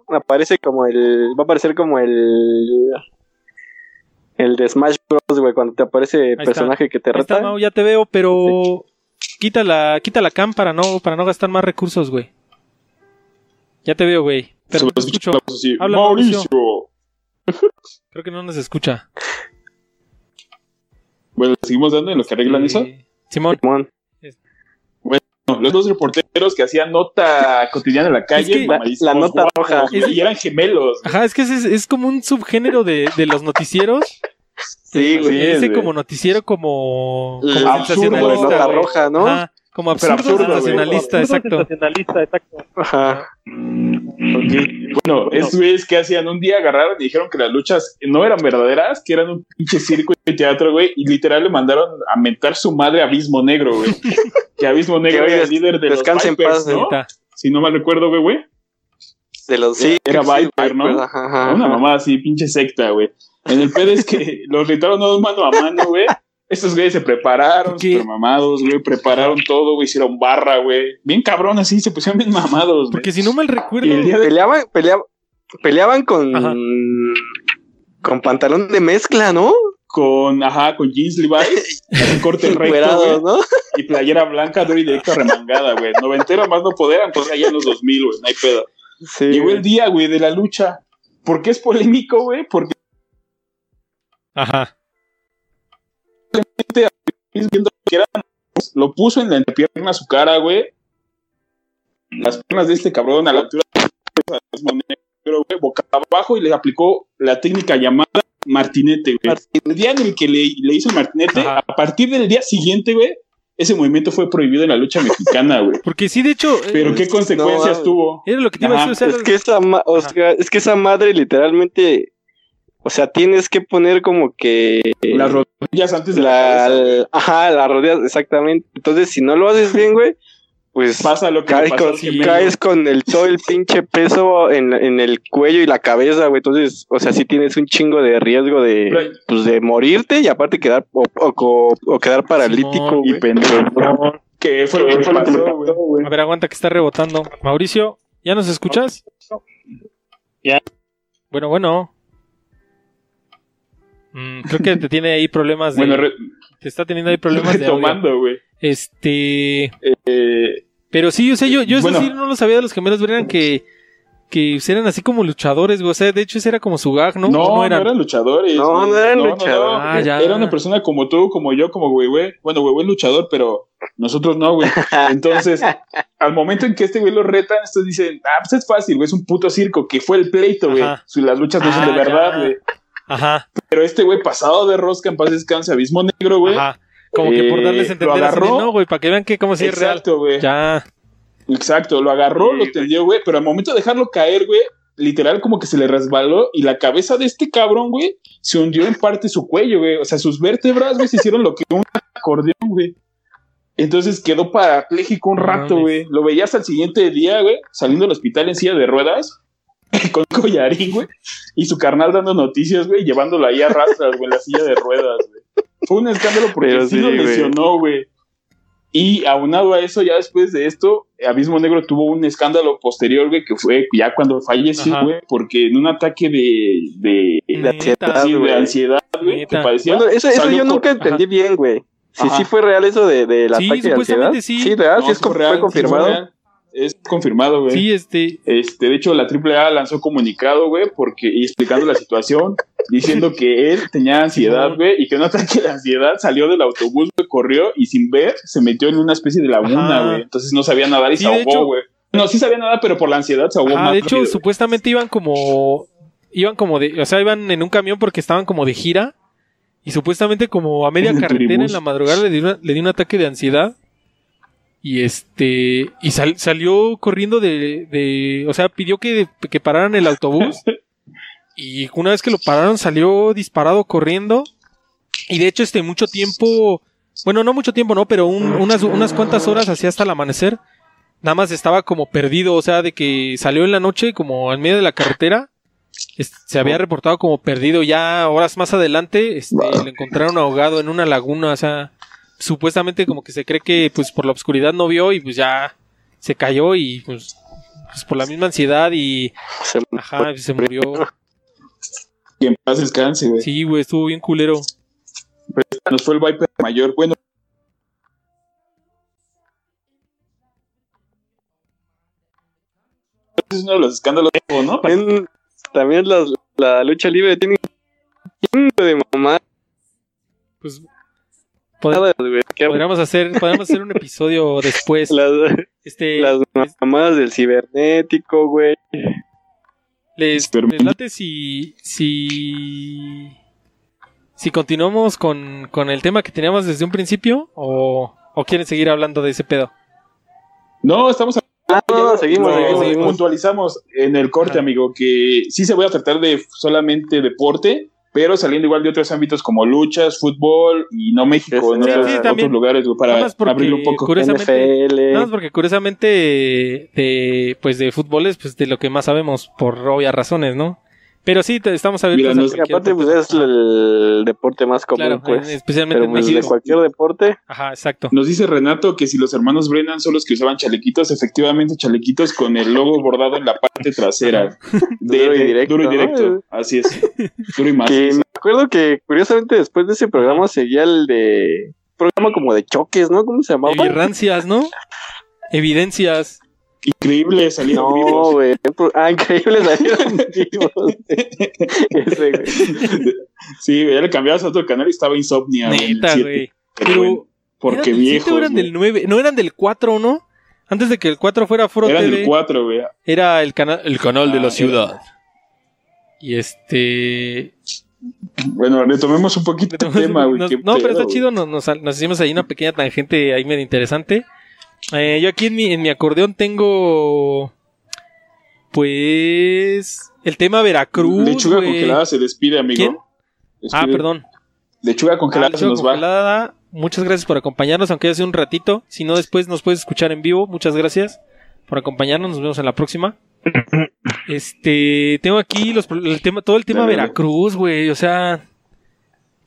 aparece como el, va a aparecer como el, el de Smash Bros, güey, cuando te aparece el está. personaje que te está, reta. Mau, ya te veo, pero... Quita la, quita la cam para no, para no gastar más recursos, güey. Ya te veo, güey. Pero Se no escucho así, Habla, Mauricio. Creo que no nos escucha. Bueno, seguimos dando en lo que arreglan eso. Simón. Simón. No, los dos reporteros que hacían nota cotidiana en la calle, que- la nota guapos, roja. güey, y eran gemelos. Ajá, es que es, es como un subgénero de, de los noticieros. Sí, güey. Sí, es, ese como noticiero como, como absurdo, sensacionalista, nota roja, ¿no? Ajá, como Pero absurdo, absurdo, sensacionalista, exacto. Ajá. Bueno, esos güeyes que hacían un día agarraron y dijeron que las luchas no eran verdaderas, que eran un pinche circo y teatro, güey, y literal le mandaron a mentar su madre a Abismo Negro, güey. que Abismo Negro era el líder de los descanse en Vipers, paz, ¿no? Ahorita. Si no mal recuerdo, güey, güey. De los sí, Era Viper, ¿no? Ajá, ajá, Una mamada así, pinche secta, güey. En el pedo es que los retaron no mano a mano, güey. Estos güeyes se prepararon, ¿Qué? super mamados, güey. Prepararon todo, güey. Hicieron barra, güey. Bien cabrón, así, se pusieron bien mamados, güey. Porque si no mal recuerdo. Y el día de Peleaban, peleaban, peleaban con, Ajá. con pantalón de mezcla, ¿no? con, ajá, con jeans Levi's, corte recto, ¿no? y playera blanca, duro y directo remangada, güey. Noventero más no poder, aunque sea ya en los 2000, güey, no hay pedo. Sí. Llegó güey. el día, güey, de la lucha. ¿Por qué es polémico, güey? Porque Ajá. Es viendo que era, lo puso en la entrepierna a su cara, güey. Las piernas de este cabrón a la altura de negro, güey, boca abajo y le aplicó la técnica llamada martinete, güey. El día en el que le, le hizo el martinete, Ajá. a partir del día siguiente, güey, ese movimiento fue prohibido en la lucha mexicana, güey. Porque sí, de hecho. eh, Pero qué consecuencias no, tuvo. Era lo que te iba a decir. O sea, Es que esa ma- o Ajá. sea, es que esa madre literalmente, o sea, tienes que poner como que Las rodillas antes de la, la, ajá, las rodillas, exactamente. Entonces, si no lo haces bien, güey, pues pasa lo que caes con, caes con el todo el pinche peso en, en el cuello y la cabeza, güey. Entonces, o sea, sí tienes un chingo de riesgo de, Pero- pues, de morirte y aparte quedar o, o- o quedar paralítico, y pendejo. Que fue lo que pasó, güey. A ver, aguanta que está rebotando. Mauricio, ¿ya nos escuchas? Ya. Bueno, bueno. Mm, creo que te tiene ahí problemas de. Bueno, re- te está teniendo ahí problemas de audio. retomando, güey. Este. Eh, Pero sí, o sea, yo, yo eso Bueno. sí no lo sabía de los gemelos Brennan que. Que eran así como luchadores, güey. O sea, de hecho, ese era como su gag, ¿no? no, ¿O no, eran? eran luchadores. No, no eran luchadores. Ah, ya. Era una persona como tú, como yo, como güey, güey. Bueno, güey, güey, luchador, pero nosotros no, güey. Entonces, al momento en que este güey lo retan, estos dicen, ah, pues es fácil, güey, es un puto circo, que fue el pleito, güey. Si Las luchas no son Ah, de verdad, ya. güey. Ajá, Pero este güey, pasado de rosca, en paz descanse, abismo negro, güey. ajá. Como que por Eh, darles a lo entender así de, agarró. no, güey, para que vean que como si es real. Exacto, güey. Ya. Exacto, lo agarró, Sí, lo tendió, güey, pero al momento de dejarlo caer, güey, literal como que se le resbaló y la cabeza de este cabrón, güey, se hundió en parte su cuello, güey. O sea, sus vértebras, güey, se hicieron lo que un acordeón, güey. Entonces quedó parapléjico un rato, güey. Lo veías al siguiente día, güey, saliendo del hospital en silla de ruedas, con collarín, güey, y su carnal dando noticias, güey, llevándolo ahí a rastras, güey, en la silla de ruedas, güey. Fue un escándalo porque Pero sí, sí, lo güey. lesionó, güey. Y aunado a eso, ya después de esto, Abismo Negro tuvo un escándalo posterior, güey, que fue ya cuando falleció, güey, porque en un ataque de, de, ansiedad, sí, de güey. ansiedad, güey, que. Bueno, eso, eso yo por- nunca entendí bien, güey. Si Ajá. sí fue real eso de, del Sí, ataque de supuestamente ansiedad. sí. Sí, real, No, sí es fue real, fue sí confirmado. real. Es confirmado, güey. Sí, este. Este, de hecho, la AAA lanzó comunicado, güey, porque, y explicando la situación, diciendo que él tenía ansiedad, güey, y que un ataque de ansiedad salió del autobús, güey, corrió y sin ver se metió en una especie de laguna, güey. Entonces no sabía nadar y Sí, se ahogó, güey. No, sí sabía nadar, pero por la ansiedad se ahogó Ah, más de hecho, rápido, supuestamente iban como. Iban como de. O sea, iban en un camión porque estaban como de gira. Y supuestamente, como a media carretera en la madrugada, le dio, una- le dio un ataque de ansiedad. Y este. Y sal- salió corriendo de, de. O sea, pidió que, que pararan el autobús. Y una vez que lo pararon, salió disparado corriendo. Y de hecho, este, mucho tiempo. Bueno, no mucho tiempo, no, pero un- unas, unas cuantas horas así hasta el amanecer. Nada más estaba como perdido, o sea, de que salió en la noche como en medio de la carretera. se había reportado como perdido. Ya horas más adelante este, lo encontraron ahogado en una laguna. O sea, supuestamente como que se cree que pues por la oscuridad no vio y pues ya se cayó y pues, pues, por la misma ansiedad y Se- ajá, se murió. Que en paz descanse, güey. Sí, güey, estuvo bien culero. Nos fue el Viper mayor. Bueno, es uno de los escándalos, ¿no? También, también las- la lucha libre tiene un de mamá. Pues podríamos hacer, podríamos hacer un episodio después. Las, Este, las mamadas del cibernético, güey. les, les late si, si, si continuamos con, con el tema que teníamos desde un principio o, o quieren seguir hablando de ese pedo. No, estamos Ah, no, no, seguimos, No, seguimos, sí, seguimos. puntualizamos en el corte, Ajá. amigo, que sí se voy a tratar de solamente deporte, pero saliendo igual de otros ámbitos como luchas, fútbol y no México, en Sí, otros, sí, otros también. lugares, para porque abrir un poco. curiosamente- NFL. Nada más porque curiosamente de, pues de fútbol es pues de lo que más sabemos por obvias razones, ¿no? Pero sí, te- estamos abiertos Mira, a nos- Y cualquier aparte, pues es el deporte más común, Claro, pues. en- especialmente Pero en pues, de México. cualquier deporte, Ajá, exacto. Nos dice Renato que si los hermanos Brennan son los que usaban chalequitos, efectivamente chalequitos con el logo bordado en la parte trasera. De, Duro y de- directo, Duro y ¿no? directo, así es. Duro y que macizo. me acuerdo que curiosamente después de ese programa seguía el de un programa como de choques, ¿no? ¿Cómo se llamaba? Evirrancias, ¿no? Evidencias. Increíble salir No, vivos. güey. Ah, increíble salieron vivos. Ese, güey. Sí, ya le cambiabas a otro canal y estaba Insomnia. Neta, güey. Pero porque ¿Eran viejos. o eran del 9? No, eran del 4, ¿no? Antes de que el 4 fuera Foro Eran TV, del 4, güey. era el canal el canal de Ah, la era- ciudad. Y este Bueno, retomemos un poquito el tema, güey. No, pero está güey. chido, nos, nos, nos hicimos ahí una pequeña tangente ahí medio interesante. Eh, yo aquí en mi, en mi acordeón tengo pues el tema Veracruz. Lechuga congelada se despide, amigo. ¿Quién? Ah, perdón. Lechuga Ah, congelada se lechuga nos va. congelada. Muchas gracias por acompañarnos, aunque haya sido un ratito. Si no, después nos puedes escuchar en vivo. Muchas gracias por acompañarnos. Nos vemos en la próxima. Este, tengo aquí los, el tema, todo el tema dale. Veracruz, güey. O sea,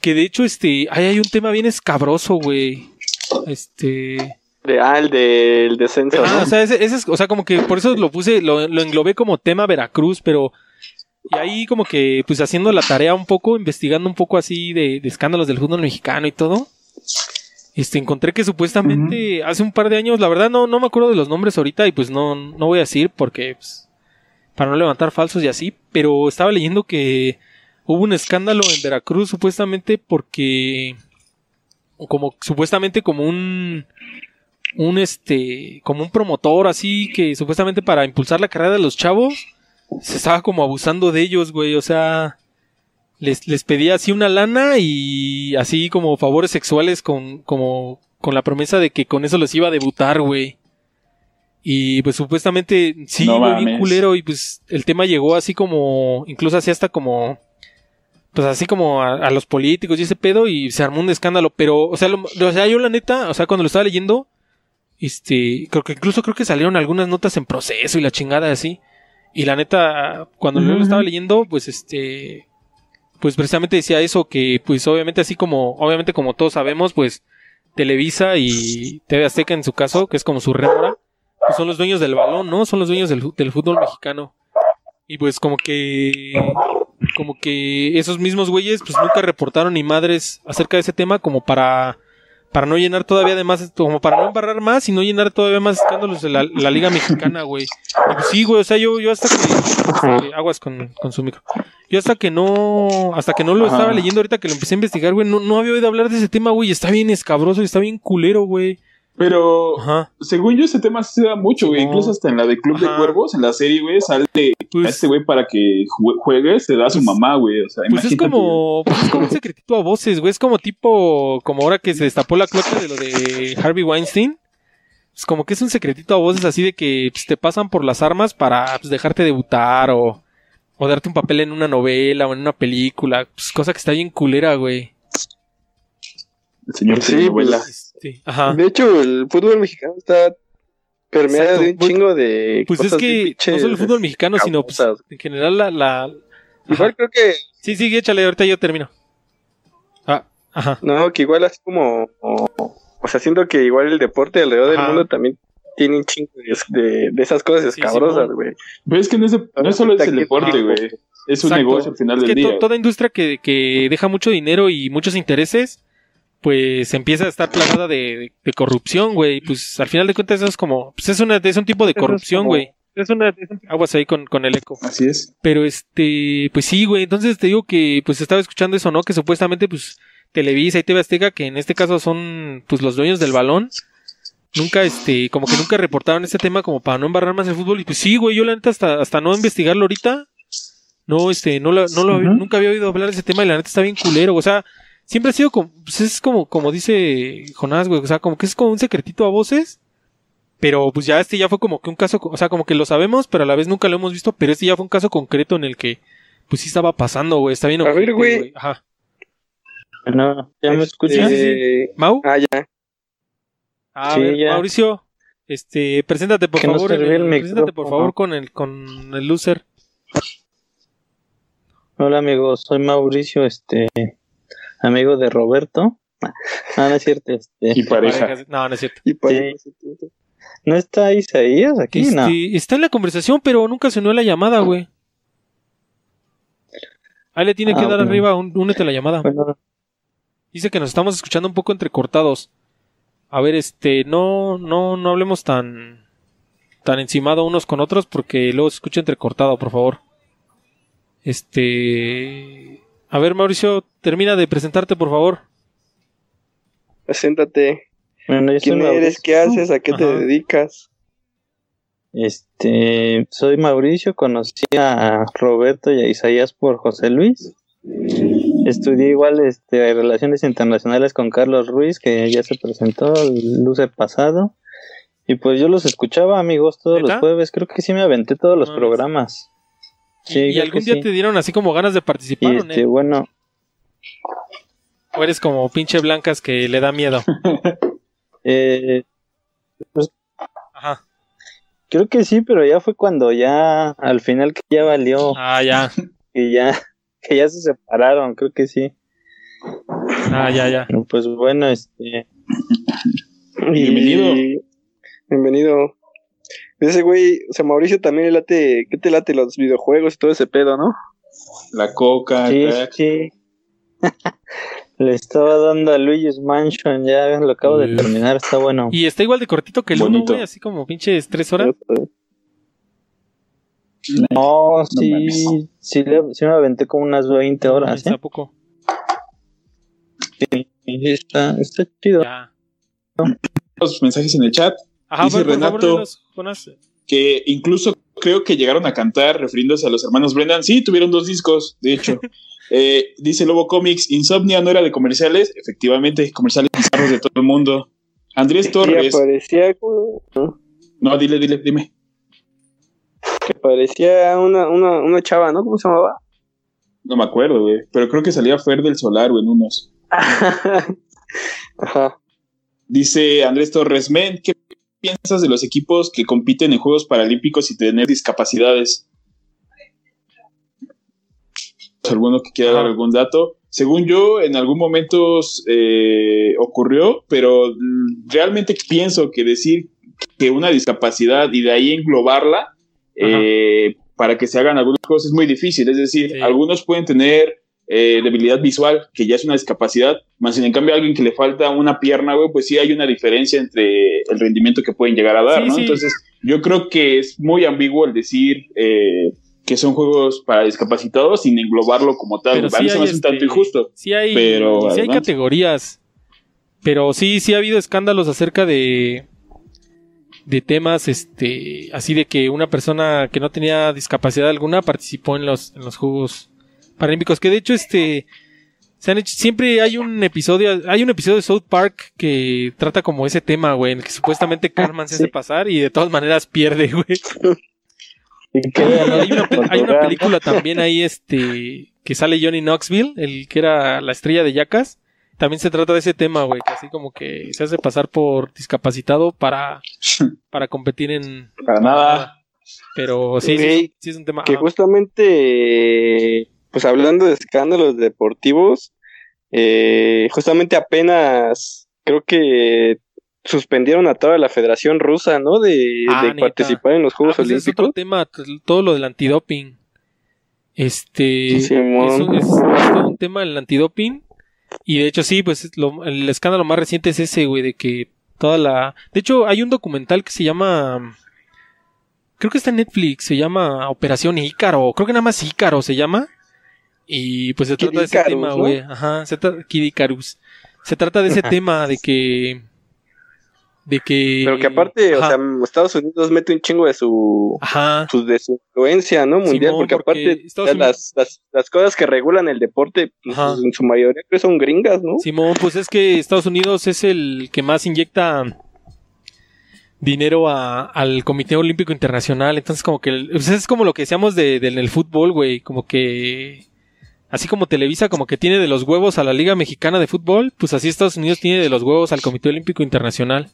que de hecho, este, ahí hay un tema bien escabroso, güey. Este, De, ah, el del descenso, ah, ¿no? o sea, ese, ese es, o sea, como que por eso lo puse, lo, lo englobé como tema Veracruz, pero y ahí como que, pues haciendo la tarea un poco, investigando un poco así de, de escándalos del fútbol mexicano y todo. Este, encontré que supuestamente hace un par de años, la verdad no, no me acuerdo de los nombres ahorita y pues no, no voy a decir porque pues, para no levantar falsos y así, pero estaba leyendo que hubo un escándalo en Veracruz supuestamente porque como supuestamente como un un este como un promotor así que supuestamente para impulsar la carrera de los chavos se estaba como abusando de ellos, güey, o sea, les, les pedía así una lana y así como favores sexuales con como con la promesa de que con eso les iba a debutar, güey. Y pues supuestamente sí, No güey, bien culero. Y pues el tema llegó así como, incluso así hasta como, pues así como a, a los políticos y ese pedo. Y se armó un escándalo. Pero, o sea, lo- o sea, yo la neta, o sea, cuando lo estaba leyendo, este, creo que incluso creo que salieron algunas notas en proceso y la chingada así. Y la neta, cuando yo lo estaba leyendo, pues este, pues precisamente decía eso, que pues obviamente así como, obviamente como todos sabemos, pues Televisa y TV Azteca en su caso, que es como su rémora, pues son los dueños del balón, ¿no? Son los dueños del, del fútbol mexicano. Y pues como que, como que esos mismos güeyes pues nunca reportaron ni madres acerca de ese tema como para, para no llenar todavía de más, como para no embarrar más y no llenar todavía más escándalos de la, la liga mexicana, güey. Y pues sí, güey, o sea, yo, yo hasta que, que- aguas con, con su micro. Yo hasta que no, hasta que no lo estaba leyendo ahorita que lo empecé a investigar, güey, no, no había oído hablar de ese tema, güey, está bien escabroso y está bien culero, güey. Pero Ajá. según yo, ese tema sí se da mucho, güey. No. Incluso hasta en la de Club Ajá. de Cuervos, en la serie, güey, sale a Pues, este güey para que jue- juegue, se da a su mamá, güey. O sea, pues es como, pues es como un secretito a voces, güey, es como tipo, como ahora que se destapó la cloaca de lo de Harvey Weinstein. Es como que es un secretito a voces así de que pues, te pasan por las armas para pues, dejarte debutar o, o darte un papel en una novela o en una película. Pues cosa que está bien culera, güey. El señor Sí, telenovela. Ajá. De hecho, el fútbol mexicano está permeado Exacto. de un Pues- chingo de. Pues es cosas que no solo el fútbol mexicano, sino pues, en general la... la... Igual creo que. Sí, sí, échale, ahorita yo termino. Ah, ajá. No, que igual así como. O, o sea, siento que igual el deporte alrededor Ajá. del mundo también tiene un chingo de, de, de esas cosas Sí, escabrosas, güey. Pero es que no es, de- no es solo es el deporte, güey. Es un Exacto. negocio al final Es del que día. toda industria que, que deja mucho dinero y muchos intereses, pues empieza a estar plagada de, de corrupción, güey. Pues al final de cuentas eso es como, pues es, una, es un tipo de Eso es corrupción, como- güey. Es una, aguas ahí con, con el eco. Así es. Pero este, pues sí, güey. Entonces te digo que, pues estaba escuchando eso, ¿no? Que supuestamente, pues, Televisa y TV Azteca, que en este caso son, pues, los dueños del balón, nunca, este, como que nunca reportaron este tema como para no embarrar más el fútbol. Y pues sí, güey, yo la neta hasta, hasta no investigarlo ahorita, no, este, no, lo- no lo, había- Ujú. nunca había oído hablar de ese tema y la neta está bien culero. O sea, siempre ha sido como, pues es como, como dice Jonás, güey, o sea, como que es como un secretito a voces. Pero pues ya este ya fue como que un caso, o sea, como que lo sabemos, pero a la vez nunca lo hemos visto, pero este ya fue un caso concreto en el que pues sí estaba pasando, güey, está bien. A ver, güey. Ajá. No, ¿ya me Este, escuchas? ¿Mau? Ah, ya. A Sí, ver, ya. Mauricio, este, preséntate por Que no favor, servía el- el preséntate por favor con el con el loser. Hola amigos, soy Mauricio, este amigo de Roberto. Ah, no es cierto, este. Y pareja. No, no es cierto. Y para ¿No está Isaías aquí? Este, No. Está en la conversación, pero nunca se unió a la llamada, güey. Ahí le tiene que Ah, dar bueno. arriba, un- únete a la llamada. Bueno, Dice que nos estamos escuchando un poco entrecortados. A ver, este, no, no, no hablemos tan, tan encimado unos con otros porque luego se escucha entrecortado, por favor. Este, a ver, Mauricio, termina de presentarte, por favor. Preséntate. bueno, yo soy ¿Quién eres? Mauricio. ¿Qué haces? ¿A qué te dedicas? Este, soy Mauricio, conocí a Roberto y a Isaías por José Luis. Estudié igual este, Relaciones Internacionales con Carlos Ruiz, que ya se presentó el luce pasado. Y pues yo los escuchaba, amigos, todos los jueves. Creo que sí me aventé todos los programas. Sí, ¿Y algún día sí. te dieron así como ganas de Y participar o este, no? bueno, ¿O eres como pinche blancas que le da miedo? eh, Ajá. creo que sí, pero ya fue cuando ya, al final que ya valió, Ah, ya. que ya, que ya se separaron, creo que sí. Ah, ya, ya. Pues bueno, este, Bienvenido. Y- Bienvenido. Ese güey, o sea, Mauricio también le late, ¿qué te late los videojuegos y todo ese pedo, no? La coca, sí, crack. sí. Le estaba dando a Luigi's Mansion, ya lo acabo de terminar, está bueno. Y está igual de cortito que el uno, Bonito. güey, así como pinches tres horas. No, sí, mames. sí, le- sí me aventé como unas 20 horas, Está ¿eh? poco. Sí, está, está chido. Ya. Los mensajes en el chat Ajá, Dice por, por favor, Jonas. que incluso creo que llegaron a cantar refiriéndose a los hermanos Brendan. Sí, tuvieron dos discos, de hecho. Eh, dice Lobo Comics, Insomnia no era de comerciales. Efectivamente, comerciales bizarros de todo el mundo. Andrés Y Torres, aparecía como... ¿no? No, dile, dile, dime. Que parecía una, una, una chava, ¿no? ¿Cómo se llamaba? No me acuerdo, güey. Pero creo que salía Fer del Solar, güey, en unos. Ajá. Dice Andrés Torres, men, ¿qué piensas de los equipos que compiten en Juegos Paralímpicos y tener discapacidades? ¿Alguno que quiera dar algún dato? Según yo, en algún momento eh, ocurrió, pero mm, realmente pienso que decir que una discapacidad y de ahí englobarla eh, para que se hagan algunas cosas es muy difícil. Es decir, Sí. algunos pueden tener eh, debilidad visual, que ya es una discapacidad, más en cambio a alguien que le falta una pierna, güey, pues sí hay una diferencia entre el rendimiento que pueden llegar a dar, Sí, ¿no? sí. Entonces, yo creo que es muy ambiguo el decir eh, que son juegos para discapacitados sin englobarlo como tal. Pero a mí sí se me hay, hace un tanto este, injusto. Sí hay, Pero, sí hay categorías. Pero sí, sí ha habido escándalos acerca de de temas este así de que una persona que no tenía discapacidad alguna participó en los en los juegos paralímpicos que de hecho este se han hecho siempre hay un episodio hay un episodio de South Park que trata como ese tema güey en el que supuestamente Cartman se Sí. hace pasar y de todas maneras pierde güey hay una, hay una película también ahí, este, que sale Johnny Knoxville, el que era la estrella de Jackass. También se trata de ese tema, güey, que así como que se hace pasar por discapacitado para, para competir en... Para nada. Pero sí, sí, es un tema... Que ah, justamente, pues hablando de escándalos deportivos, eh, justamente apenas creo que suspendieron a toda la Federación Rusa, ¿no? De, Ah, de participar en los ah, Juegos pues es otro tema, t- todo lo del antidoping. Este... Simón. es, un- es- es todo un tema el antidoping. Y de hecho, sí, pues lo- el escándalo más reciente es ese, güey, de que toda la. De hecho, hay un documental que se llama. Creo que está en Netflix, se llama Operación Ícaro. Creo que nada más Ícaro se llama. Y pues se trata de ese tema, ¿no? güey. Ajá, se trata. Se trata de ese tema de que. De que. Pero que aparte, o sea, Estados Unidos mete un chingo de su, Ajá. su- de su influencia, ¿no? Mundial, Simón, porque, porque aparte Estados o sea, las, las, las cosas que regulan el deporte, pues, en su mayoría creo que son gringas, ¿no? Simón, pues es que Estados Unidos es el que más inyecta dinero a- al Comité Olímpico Internacional. Entonces, como que pues es como lo que decíamos de, del el fútbol, güey. Como que. Así como Televisa, como que tiene de los huevos a la Liga Mexicana de Fútbol, pues así Estados Unidos tiene de los huevos al Comité Olímpico Internacional.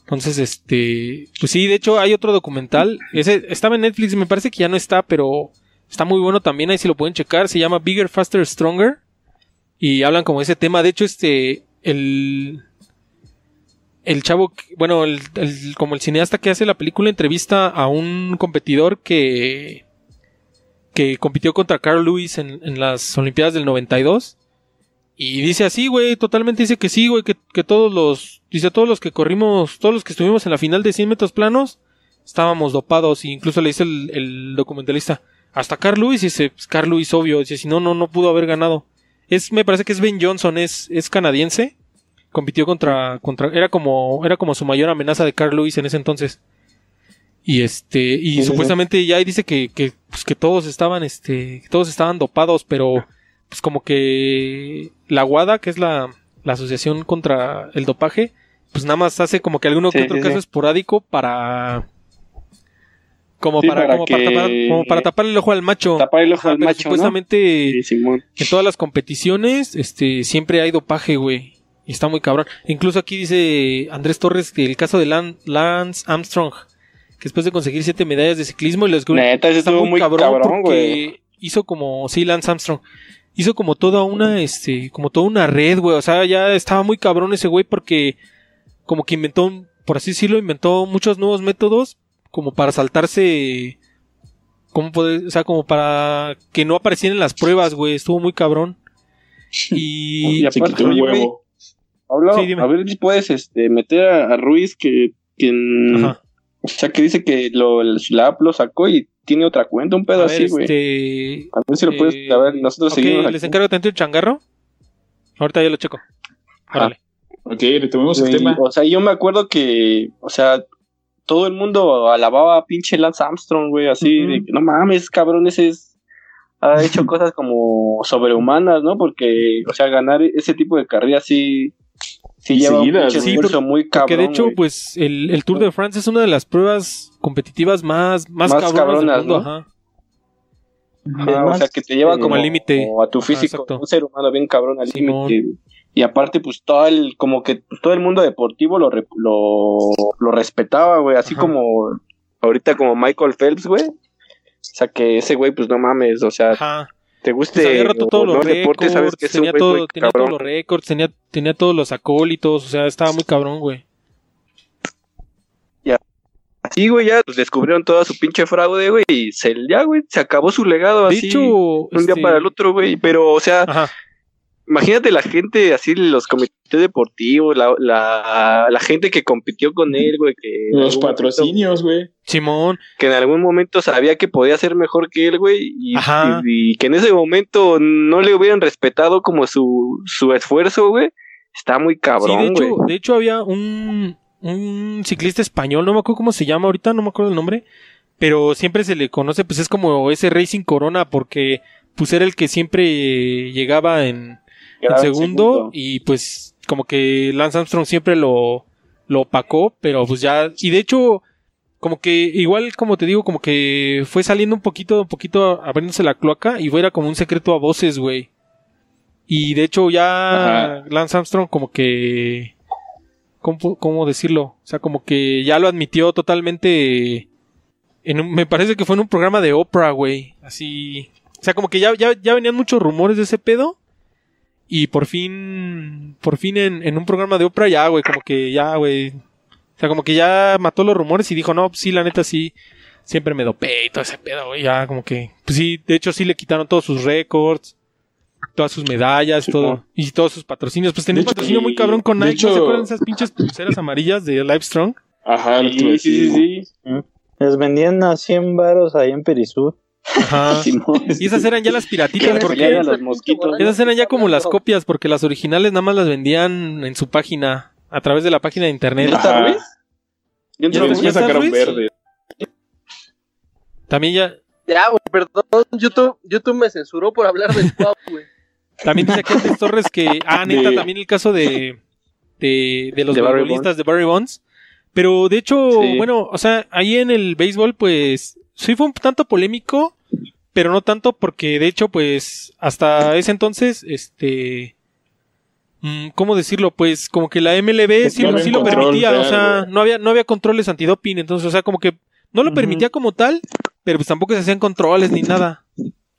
Entonces, este. Pues sí, de hecho, hay otro documental. Ese estaba en Netflix, me parece que ya no está, pero está muy bueno también. Ahí si lo pueden checar. Se llama Bigger, Faster, Stronger y hablan como ese tema. De hecho, este, el, el chavo, bueno, el- como el cineasta que hace la película entrevista a un competidor que, que compitió contra Carl Lewis en, en las Olimpiadas del 92. Y dice así, güey, totalmente dice que sí, güey, que, que todos los, dice todos los que corrimos, todos los que estuvimos en la final de 100 metros planos, estábamos dopados. Y incluso le dice el, el documentalista, hasta Carl Lewis, dice, pues Carl Lewis, obvio, dice, si no, no, no pudo haber ganado. Es, me parece que es Ben Johnson, es, es canadiense. Compitió contra, contra, era como, era como su mayor amenaza de Carl Lewis en ese entonces. Y este, y Sí, sí, supuestamente ya ahí dice que, que, pues, que todos estaban, este, que todos estaban dopados, pero pues como que la WADA, que es la, la asociación contra el dopaje, pues nada más hace como que alguno que otro caso esporádico para como Sí, para, para como, para que- tapar, como para tapar el ojo al macho. Tapar el ojo al macho, ¿no? supuestamente Sí, en todas las competiciones, este, siempre hay dopaje, güey. Y está muy cabrón. Incluso aquí dice Andrés Torres que el caso de Lan- Lance Armstrong, que después de conseguir siete medallas de ciclismo, y les Neta, ese estuvo muy cabrón, cabrón, güey. porque hizo como, sí, Lance Armstrong, hizo como toda una, este, como toda una red, güey. O sea, ya estaba muy cabrón ese güey porque como que inventó, por así decirlo, inventó muchos nuevos métodos como para saltarse, como poder, o sea, como para que no aparecieran en las pruebas, güey. Estuvo muy cabrón. Y, Y Se quitó un huevo. Pablo, Sí, a ver si puedes este, meter a, a Ruiz que, que en- Ajá. O sea, que dice que lo, la app lo sacó y tiene otra cuenta, un pedo a así, güey. este, A ver si lo puedes, eh, a ver, nosotros ok, seguimos les aquí. encargo tanto el changarro. Ahorita ya lo checo. Órale. Ok, retomemos el tema. O sea, yo me acuerdo que, o sea, todo el mundo alababa a pinche Lance Armstrong, güey, así de que no mames, cabrón, ese es, ha hecho cosas como sobrehumanas, ¿no? Porque, o sea, ganar ese tipo de carrera así, Sí, lleva un seguidas, pinche güey. esfuerzo muy cabrón. Porque de hecho, güey. pues el, el Tour de France es una de las pruebas competitivas más, más, Más cabronas, del mundo. ¿no? ajá. O sea, que te lleva como, al límite. como a tu físico, un ser humano bien cabrón al límite. Y aparte, pues todo el, como que todo el mundo deportivo lo, re- lo, lo respetaba, güey, así Ajá. como ahorita como Michael Phelps, güey. O sea, que ese güey, pues no mames, o sea, Ajá. Te Pues guste había roto todos los sabes que tenía, todo, todos los récords, tenía, tenía todos los acólitos, o sea, estaba muy cabrón, güey. Sí, güey, ya pues, descubrieron toda su pinche fraude, güey, y se, ya, güey, se acabó su legado De así. hecho, un día este, para el otro, güey, pero, o sea, Ajá. Imagínate la gente así, los comités deportivos, la, la, la gente que compitió con él, güey, que Los patrocinios, güey. Simón, que en algún momento sabía que podía ser mejor que él, güey, y, Ajá. y- y que en ese momento no le hubieran respetado como su, su esfuerzo, güey, está muy sí, de cabrón, hecho, güey. de hecho había un, un ciclista español, no me acuerdo cómo se llama ahorita, no me acuerdo el nombre, pero siempre se le conoce, pues es como ese Racing Corona, porque pues era el que siempre llegaba en, Quedaba en segundo, y pues como que Lance Armstrong siempre lo, lo opacó, pero pues ya, y de hecho, como que igual como te digo, como que fue saliendo un poquito, un poquito abriéndose la cloaca y fuera como un secreto a voces, güey. Y de hecho ya Ajá. Lance Armstrong como que... ¿cómo, cómo decirlo? O sea, como que ya lo admitió totalmente... En un- me parece que fue en un programa de Oprah, güey. Así... O sea, como que ya, ya, ya venían muchos rumores de ese pedo. Y por fin, por fin en, en un programa de Oprah ya, güey, como que ya, güey. O sea, como que ya mató los rumores y dijo, no, pues sí, la neta sí, siempre me dopé y todo ese pedo, güey. Ya, como que, pues sí, de hecho sí le quitaron todos sus récords, todas sus medallas, Sí, todo, no. y todos sus patrocinios. Pues tenía un hecho, patrocinio muy y- cabrón con Nike, ¿no se hecho- acuerdan de esas pinches pulseras amarillas de Livestrong? Ajá, Sí, sí, sí, sí. Les vendían a 100 varos ahí en Perisur. Ajá. Y esas eran ya las piratitas, porque los mosquitos. esas eran ya como las copias, porque las originales nada más las vendían en su página, a través de la página de internet. ¿Ya está Ajá. Ruiz? ¿Ya entró ¿Ya Después está Ruiz? sacaron Ruiz? verde. También ya, Ya, güey, perdón, YouTube, YouTube me censuró por hablar del Cuau, güey. También dice aquí Andrés Torres que. Ah, neta, De- también el caso de. De, de los De Barry beisbolistas de Barry Bonds. Pero de hecho, Sí. bueno, o sea, ahí en el béisbol, pues. Sí fue un tanto polémico. Pero no tanto porque, de hecho, pues. Hasta ese entonces, este. mm, ¿Cómo decirlo? Pues como que la MLB Es sí, no sí lo permitía. O sea, no había, no había controles antidoping. Entonces, o sea, como que no lo permitía como tal. Pero pues tampoco se hacían controles ni nada.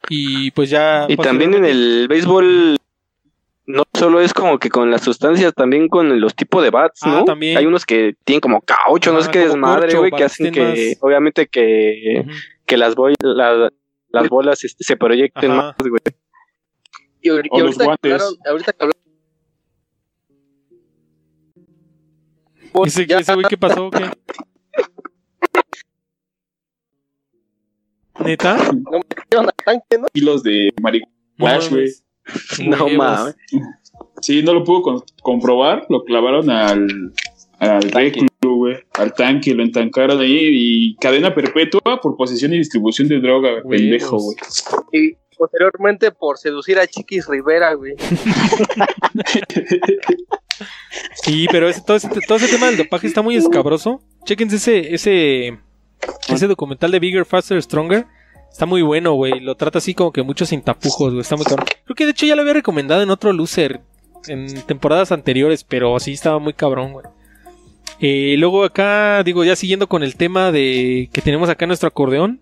Y pues ya. Y también en el béisbol no solo es como que con las sustancias, también con los tipos de bats, Ah, ¿no? también. Hay unos que tienen como caucho, no Ah, sé qué como desmadre, güey, que hacen que, más- obviamente que, que las, boy- la- las bolas este, se proyecten Ajá. más, güey. Y, ahorita, que hablaron, ahorita que hablaron. Ese, güey, ¿qué pasó? o ¿Qué? ¿Neta? No me tanque, ¿no? Kilos de marihuana, güey. No Huevos. mames. Sí, no lo pudo con- comprobar. Lo clavaron al, al reclu, güey. Al tanque, lo entancaron ahí. Y cadena perpetua por posesión y distribución de droga, Huevos. pendejo, güey. Y posteriormente por seducir a Chiquis Rivera, güey. Sí, pero ese- todo, ese, todo ese tema del dopaje está muy escabroso. Chequense ese, ese, ese documental de Bigger, Faster, Stronger. Está muy bueno, güey. Lo trata así como que mucho sin tapujos, güey. Está muy cabrón. Creo que de hecho ya lo había recomendado en otro loser en temporadas anteriores, pero sí estaba muy cabrón, güey. Eh, luego acá, digo, ya siguiendo con el tema de que tenemos acá nuestro acordeón.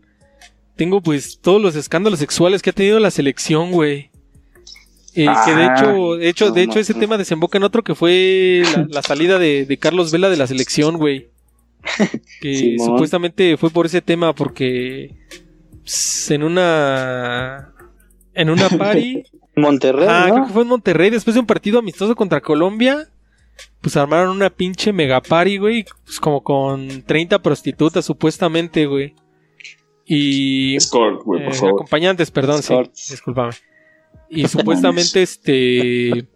Tengo pues todos los escándalos sexuales que ha tenido la selección, güey. Eh, que de Ah, hecho, de hecho, de no hecho ese tema desemboca en otro que fue la, la salida de, de Carlos Vela de la selección, güey. Que Simón. supuestamente fue por ese tema, porque en una en una party, Monterrey, ah, creo que fue en Monterrey, después de un partido amistoso contra Colombia, pues armaron una pinche mega party, güey, pues como con 30 prostitutas supuestamente, güey. Y Escort, güey, por eh, favor. acompañantes, perdón, sí, Escorts. discúlpame. Y supuestamente este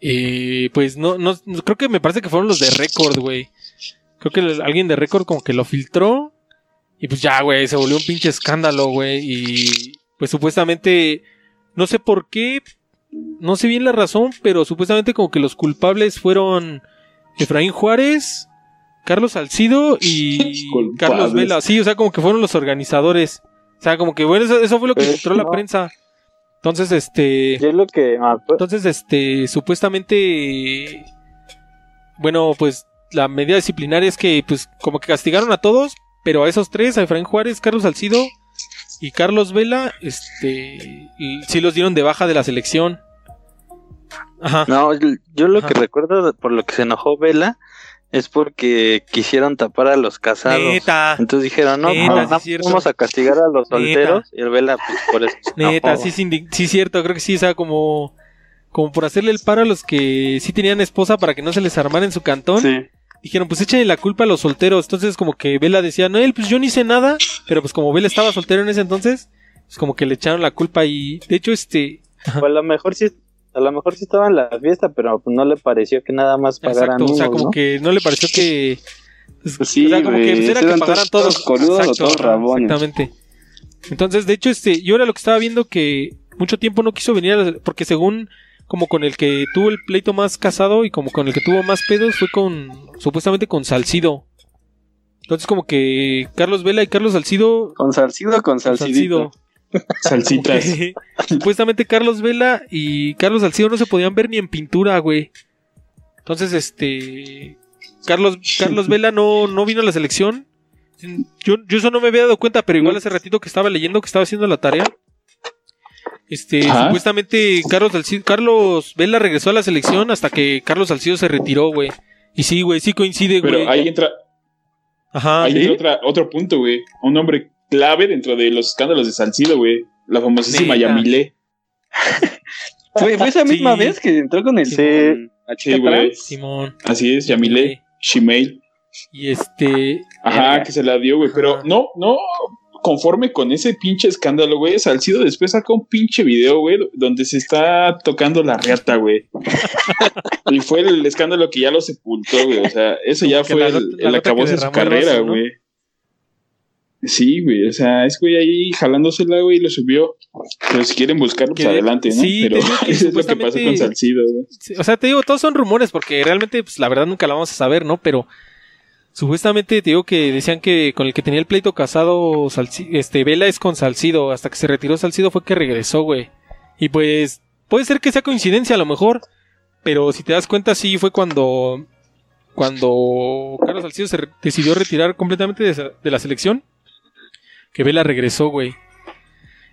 eh, pues no, no no- creo que me parece que fueron los de récord, güey. Creo que alguien de récord como que lo filtró y pues ya, güey, se volvió un pinche escándalo, güey, y pues supuestamente no sé por qué no sé bien la razón, pero supuestamente como que los culpables fueron Efraín Juárez, Carlos Salcido y Culpables. Carlos Vela. Sí, o sea, como que fueron los organizadores. O sea, como que bueno, eso, eso fue lo que encontró la no. prensa. Entonces, este... Yo lo que acuerdo. Entonces, este, supuestamente, bueno, pues la medida disciplinaria es que, pues, como que castigaron a todos, pero a esos tres, a Efraín Juárez, Carlos Salcido y Carlos Vela, este, sí los dieron de baja de la selección. Ajá. No, yo- lo Ajá. que recuerdo por lo que se enojó Vela es porque quisieron tapar a los casados. Neta, Entonces dijeron, no, Neta, no, sí vamos a castigar a los Neta. solteros. Y el Vela, pues por eso. neta, sí, sí, cierto, creo que sí, o sea, como, como por hacerle el paro a los que sí tenían esposa para que no se les armara en su cantón. Sí. Dijeron, pues échenle la culpa a los solteros. Entonces, como que Vela decía, no, él, pues yo ni hice nada. Pero pues como Vela estaba soltero en ese entonces, pues como que le echaron la culpa y, de hecho, este... O a lo mejor sí, a lo mejor sí estaba en la fiesta, pero pues, no le pareció que nada más pagaran Exacto, o sea, como ¿no? que no le pareció que... pues, Pues sí, o sea, como que pues, era que pagaran todos- todos. o rabones. Exactamente. Entonces, de hecho, este, yo era lo que estaba viendo que mucho tiempo no quiso venir a la- porque según como con el que tuvo el pleito más casado y como con el que tuvo más pedos fue con supuestamente con Salcido. Entonces como que Carlos Vela y Carlos Salcido Con salcido con salcidito. Salsitas. supuestamente Carlos Vela y Carlos Salcido no se podían ver ni en pintura, güey. Entonces, este. Carlos, Carlos Vela no, no vino a la selección. Yo, yo eso no me había dado cuenta, pero igual hace ratito que estaba leyendo que estaba haciendo la tarea. Este, Ajá. supuestamente Carlos Salcido, Carlos Vela regresó a la selección hasta que Carlos Salcido se retiró, güey. Y sí, güey, sí coincide, güey. Pero ahí entra, Ajá. ahí ¿sí? entra otra, otro punto, güey. Un hombre clave dentro de los escándalos de Salcido, güey. La famosísima Neta. Yamilé. Fue, fue esa Sí. misma vez que entró con el chica Sí, güey. trans. Simón. Así es, Yamilé. Shimei. Y este. Ajá, que se la dio, güey. Pero no, no conforme con ese pinche escándalo, güey. Salcido después saca un pinche video, güey, donde se está tocando la reata, güey. y fue el escándalo que ya lo sepultó, güey. O sea, eso ya fue la el, el acabose de su carrera, güey. Sí, güey, o sea, es güey ahí jalándosela, güey, y lo subió. Pero si quieren buscarlo, pues adelante, ¿no? sí, Pero que eso es lo que pasó supuestamente- con Salcido, güey. O sea, te digo, todos son rumores porque realmente, pues la verdad nunca la vamos a saber, ¿no? Pero supuestamente te digo que decían que con el que tenía el pleito casado, Salci- este, Vela es con Salcido. Hasta que se retiró Salcido fue que regresó, güey. Y pues, puede ser que sea coincidencia a lo mejor. Pero si te das cuenta, sí fue cuando. Cuando Carlos Salcido se re- decidió retirar completamente de, la selección. Que Vela regresó, güey.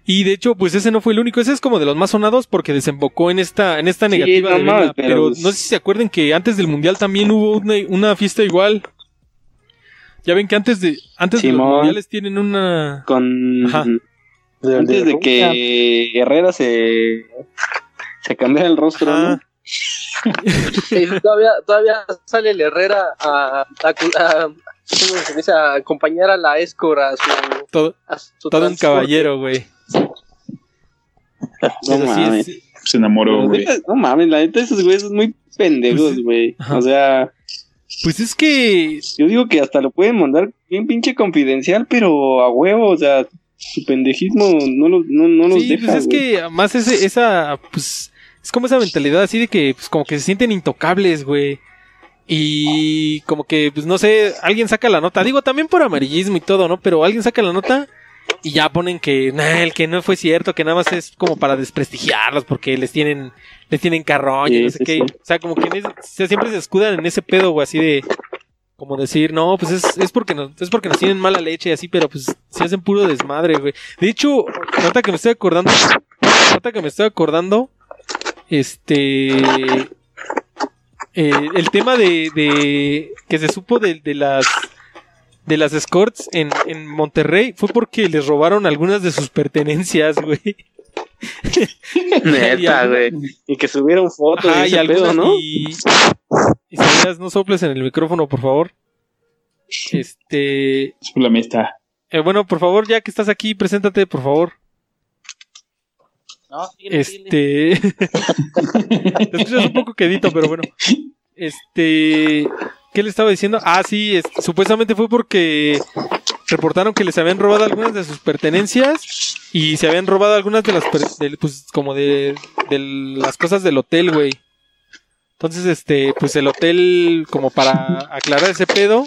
Y de hecho, pues ese no fue el único, ese es como de los más sonados porque desembocó en esta, en esta Sí, negativa de Vela. pero Pero no sé si se acuerdan que antes del mundial también hubo una, una fiesta igual. Ya ven que antes de, antes de los mundiales tienen una. Con Ajá. De- antes de que Herrera se se cambiara el rostro, Ajá. ¿no? Y todavía, todavía sale el Herrera a, a, a- ¿cómo se dice? a acompañar a la Escor a su, todo, a su todo un caballero, güey. No sí mames. es- Se enamoró, güey. no mames, la neta esos güeyes son muy pendejos, Pues, güey. O sea, pues es que. yo digo que hasta lo pueden mandar bien pinche confidencial, pero a huevo, o sea, su pendejismo no los, no, no los sí, deja. pues es güey. que además ese, esa. Pues es como esa mentalidad así de que, pues como que se sienten intocables, güey. Y como que, pues no sé, alguien saca la nota. Digo, también por amarillismo y todo, ¿no? Pero alguien saca la nota y ya ponen que, nah, el que no fue cierto, que nada más es como para desprestigiarlos porque les tienen, les tienen carroña, Sí, no sé sí, qué. sí. O sea, como que en ese- o sea, siempre se escudan en ese pedo, güey, así de, como decir, no, pues es, es porque nos, es porque nos tienen mala leche y así, pero pues se hacen puro desmadre, güey. De hecho, ahorita que me estoy acordando, ahorita que me estoy acordando, este, eh, el tema de, de que se supo de, de las de las escorts en, en Monterrey fue porque les robaron algunas de sus pertenencias, güey. Y Neta, güey. Y que subieron fotos Ajá, y ese pedo, algunas, ¿no? y, y Isaías, no soples en el micrófono, por favor. Este, La mesta. eh, bueno, por favor, ya que estás aquí, preséntate, por favor. No, síguele, Este. Te escuchas un poco quedito, pero bueno. Este. ¿Qué le estaba diciendo? Ah, sí, es- supuestamente fue porque reportaron que les habían robado algunas de sus pertenencias Y se habían robado algunas de las, pues, como de, de las cosas del hotel, güey. Entonces, este, pues el hotel, como para aclarar ese pedo,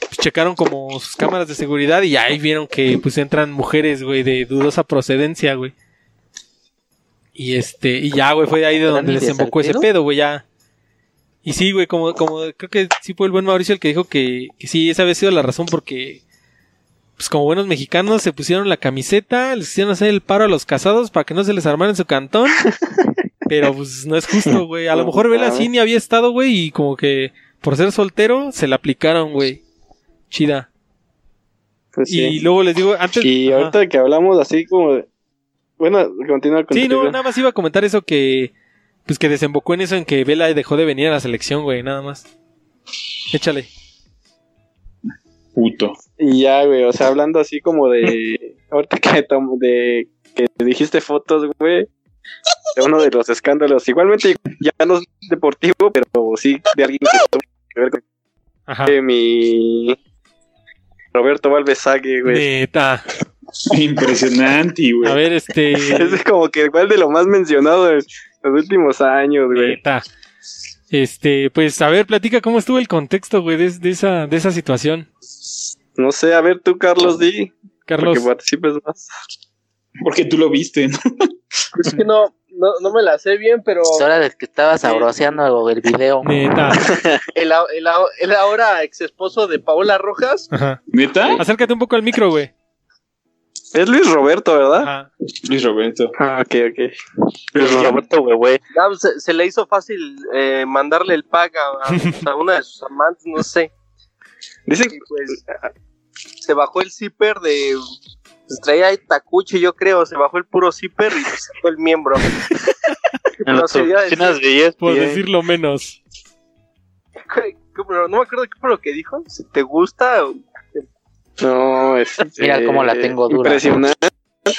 pues checaron como sus cámaras de seguridad y ahí vieron que, pues, entran mujeres, güey, de dudosa procedencia, güey. Y este, y ya, güey, fue ahí de ¿Eran donde desembocó ese pedo, güey, ya. Y sí, güey, como, como, creo que sí fue el buen Mauricio el que dijo que, que sí, esa había sido la razón porque, pues como buenos mexicanos se pusieron la camiseta, les hicieron hacer el paro a los casados para que no se les armaran su cantón. Pero pues no es justo, güey. A lo mejor Vela así ni había estado, güey, y como que por ser soltero se la aplicaron, güey. Chida. Pues sí. Y luego les digo, antes... Y Ajá. ahorita que hablamos así como de... Bueno, continúa con Sí, no, nada más iba a comentar eso que... Pues que desembocó en eso en que Vela dejó de venir a la selección, güey, nada más. Échale. Puto. Y ya, güey, o sea, hablando así como de... ahorita que, tom- de, que dijiste fotos, güey. De uno de los escándalos. Igualmente, ya no es deportivo, pero sí de alguien que tuvo que ver con Ajá. que mi... Roberto Valves Sague, güey. Neta. Impresionante, güey. A ver, este... Es como que igual de lo más mencionado de los últimos años, güey. Neta. Este, pues a ver, platica cómo estuvo el contexto, güey, de, de esa, de esa situación. No sé, a ver tú, Carlos, di. Carlos. Porque participes más. Porque tú lo viste, ¿no? Es que no, no, no me la sé bien, pero Es hora de que estaba sabroseando el video. Neta. el, a- el, a- el ahora ex esposo de Paola Rojas, Ajá. ¿Neta? Acércate un poco al micro, güey. Es Luis Roberto, ¿verdad? Ajá. Luis Roberto. Ah, ok, ok. Luis Roberto, güey, pues, se, se le hizo fácil eh, mandarle el pack a, a una de sus amantes, no sé. Dicen Y pues se bajó el zipper de. Pues, traía ahí tacuche, yo creo. Se bajó el puro zipper y sacó el miembro. En las oficinas de Por ESPN. decirlo menos. ¿Qué- qué- pero no me acuerdo qué fue lo que dijo. Si te gusta. No, este, Mira cómo la tengo dura. Impresionante.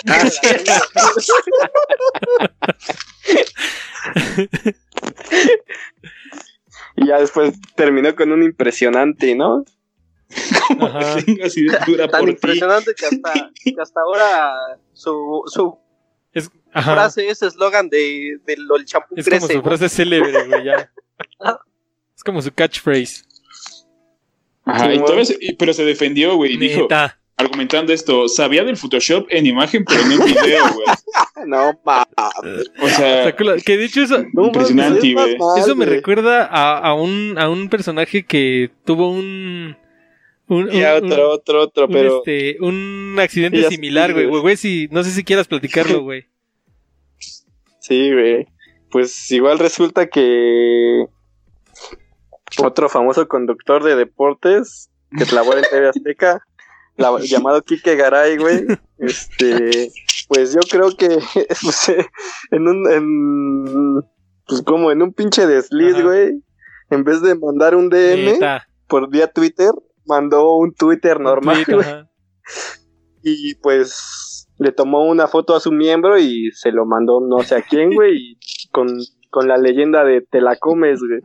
Ah, sí. y ya después terminó con un impresionante, ¿no? Así de dura tan por impresionante que hasta, que hasta ahora su, su Es, ajá. frase es eslogan de, de lo- el champú Es como crece. su frase célebre, güey, ya. Es como su catchphrase. Ajá, y todavía se- y- pero se defendió, güey, y dijo, Neta. argumentando esto, sabía del Photoshop en imagen, pero no en video, güey. No, pa. O sea, Que de hecho eso, No, Impresionante, mames, es güey. eso me recuerda a, a un, a un personaje que tuvo un... Un, Y un- a un- otro, otro, otro, un, pero. este, un accidente similar. Güey, güey, si, no sé si quieras platicarlo, güey. Sí, güey. Pues igual resulta que otro famoso conductor de deportes que labora en TV Azteca, la- llamado Quique Garay, güey. Este, pues yo creo que pues, en un, en, pues como en un pinche desliz, Ajá. güey, en vez de mandar un DM por vía Twitter, mandó un Twitter normal, Tweet, güey. Y pues le tomó una foto a su miembro y se lo mandó no sé a quién, güey, y con, con la leyenda de te la comes, güey.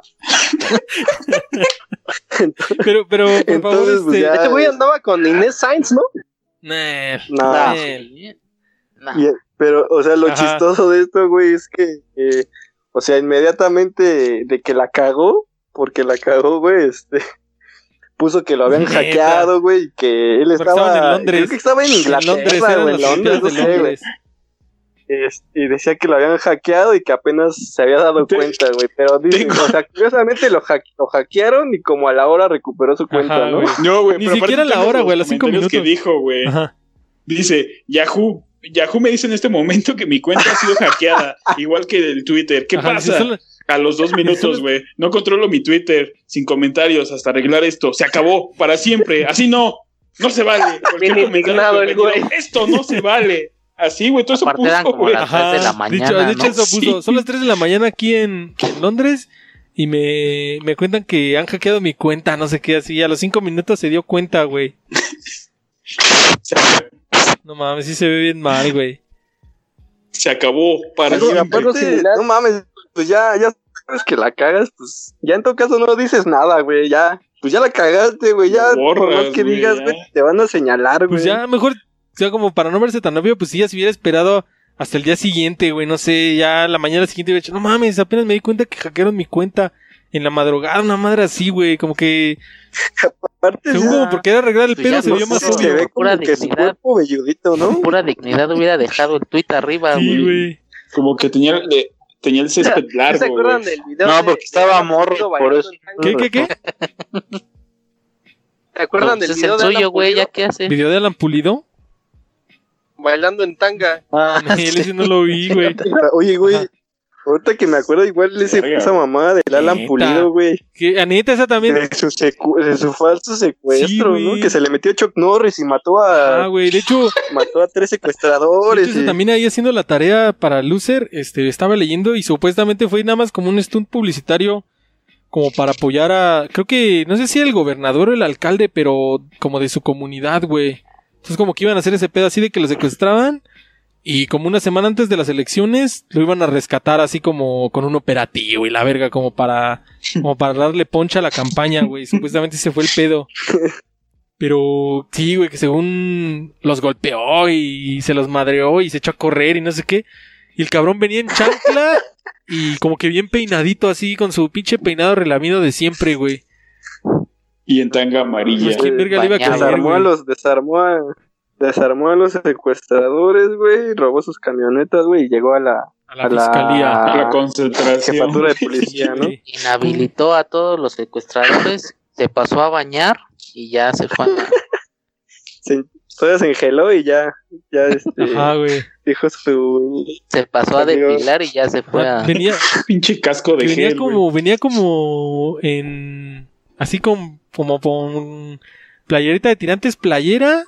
Pero, pero, por favor, Entonces, pues, este... ya- Ese güey andaba con Inés Sainz, ¿no? Nah, No. nah. Nah. Y- pero, o sea, lo Ajá. chistoso de esto, güey, es que, eh, o sea, inmediatamente de que la cagó, porque la cagó, güey, este, puso que lo habían Neta. hackeado, güey, y que él estaba, en Londres. creo que estaba en En Inglaterra, Londres en Londres, no sé, güey. Es- y decía que lo habían hackeado y que apenas se había dado Te- cuenta, güey. Pero dice, o sea, curiosamente lo, lo hackearon y como a la hora recuperó su cuenta, Ajá, ¿no? güey. no, güey. Ni siquiera la hora, güey, a los cinco comentarios que minutos. dijo, güey. Dice, Yahoo, Yahoo me dice en este momento que mi cuenta ha sido hackeada, igual que el Twitter. ¿Qué Ajá, pasa? solo- A los dos minutos, güey. No controlo mi Twitter sin comentarios hasta arreglar esto. Se acabó para siempre. Así no. No se vale. Cualquier Bien comentario indignado el bienvenido. güey. Esto no se vale. Así, güey. Todo eso eran puso, como güey. las- tres de la mañana, eso puso. Sí. Son las 3 de la mañana aquí en, en Londres y me, me cuentan que han hackeado mi cuenta, no sé qué, así. A los 5 minutos se dio cuenta, güey. No mames, sí se ve bien mal, güey. se acabó para Pero aparte, no mames, pues ya, ya sabes que la cagas, pues ya en todo caso no dices nada, güey, ya. Pues ya la cagaste, güey, ya. Lo por más borras, que güey, digas, ya. güey, te van a señalar, güey. Pues ya, mejor sea, como para no verse tan obvio, pues si ya se hubiera esperado hasta el día siguiente, güey, no sé, ya la mañana siguiente hubiera dicho, no mames, apenas me di cuenta que hackearon mi cuenta en la madrugada, una madre así, güey, como que, Aparte, según ya- como porque era arreglar el Pues pedo, ya se no vio más sé, se obvio. ve Pura que su dignidad. cuerpo ¿no? Pura dignidad hubiera dejado el tweet arriba, Sí, güey. güey. Como que tenía, tenía el césped ¿Sí largo. ¿Se acuerdan del video? No, de- porque de estaba morro, por eso. ¿Qué, qué, qué? ¿Se acuerdan del Pues es video el de Alan suyo, güey, ya qué hace. ¿Video de Alan Pulido? Bailando en tanga? Ah, Él ese no lo vi, güey. Oye, güey, ahorita que me acuerdo, igual ese, esa mamada del Alan Neta. Pulido, güey. Que, Anita, esa también. De su, secu- de su falso secuestro, Sí, ¿no? güey. Que se le metió Chuck Norris y mató Ah, a, güey, de hecho, mató a tres de secuestradores. hecho, y- también ahí haciendo la tarea para Loser, este, estaba leyendo y supuestamente fue nada más como un stunt publicitario como para apoyar a, creo que, no sé si el gobernador o el alcalde, pero como de su comunidad, güey. Entonces como que iban a hacer ese pedo así de que lo secuestraban y como una semana antes de las elecciones lo iban a rescatar así como con un operativo y la verga como para, como para darle poncha a la campaña, güey. Supuestamente ese fue el pedo. Pero sí, güey, que según los golpeó y se los madreó y se echó a correr y no sé qué. Y el cabrón venía en chancla y como que bien peinadito así, con su pinche peinado relamido de siempre, güey. Y en tanga amarilla. Pues, ¿quién verga le iba a creer, desarmó a los, desarmó a, desarmó a los secuestradores, güey, robó sus camionetas, güey, y llegó a la, A la a la- fiscalía. A la concentración. jefatura de policía, ¿no? Inhabilitó a todos los secuestradores, se pasó a bañar y ya se fue a Se, todavía se engeló y ya, ya este, Ajá, güey. dijo su... se pasó a depilar y ya se fue a Venía, Pinche casco de venía gel, como, venía como en, así con, como con playerita de tirantes, playera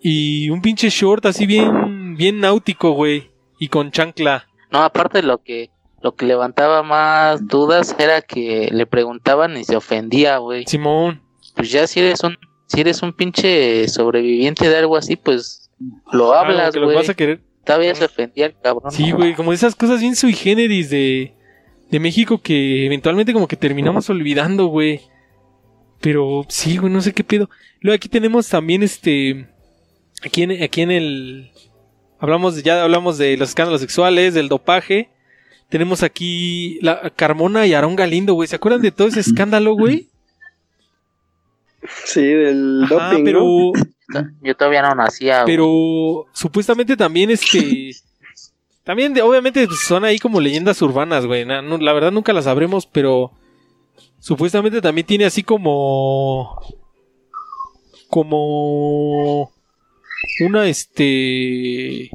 y un pinche short así bien, bien náutico, güey. Y con chancla. No, aparte lo que lo que levantaba más dudas era que le preguntaban y se ofendía, güey. Simón. Pues ya si eres un si eres un pinche sobreviviente de algo así, pues lo Ah, hablas, que lo güey. vas a querer. Todavía se ofendía el cabrón. Sí, güey, como esas cosas bien sui generis de, de México que eventualmente como que terminamos olvidando, güey. Pero sí, güey, no sé qué pedo. Luego aquí tenemos también este. Aquí en, aquí en el. Hablamos, ya hablamos de los escándalos sexuales, del dopaje. Tenemos aquí la Carmona y Aarón Galindo, güey. ¿Se acuerdan de todo ese escándalo, güey? Sí, del Ajá, doping, pero. ¿no? Yo todavía no nacía. güey. Pero supuestamente también este... También de- obviamente pues, son ahí como leyendas urbanas, güey. na- no- la verdad nunca las sabremos, pero supuestamente también tiene así como... Como... Una este...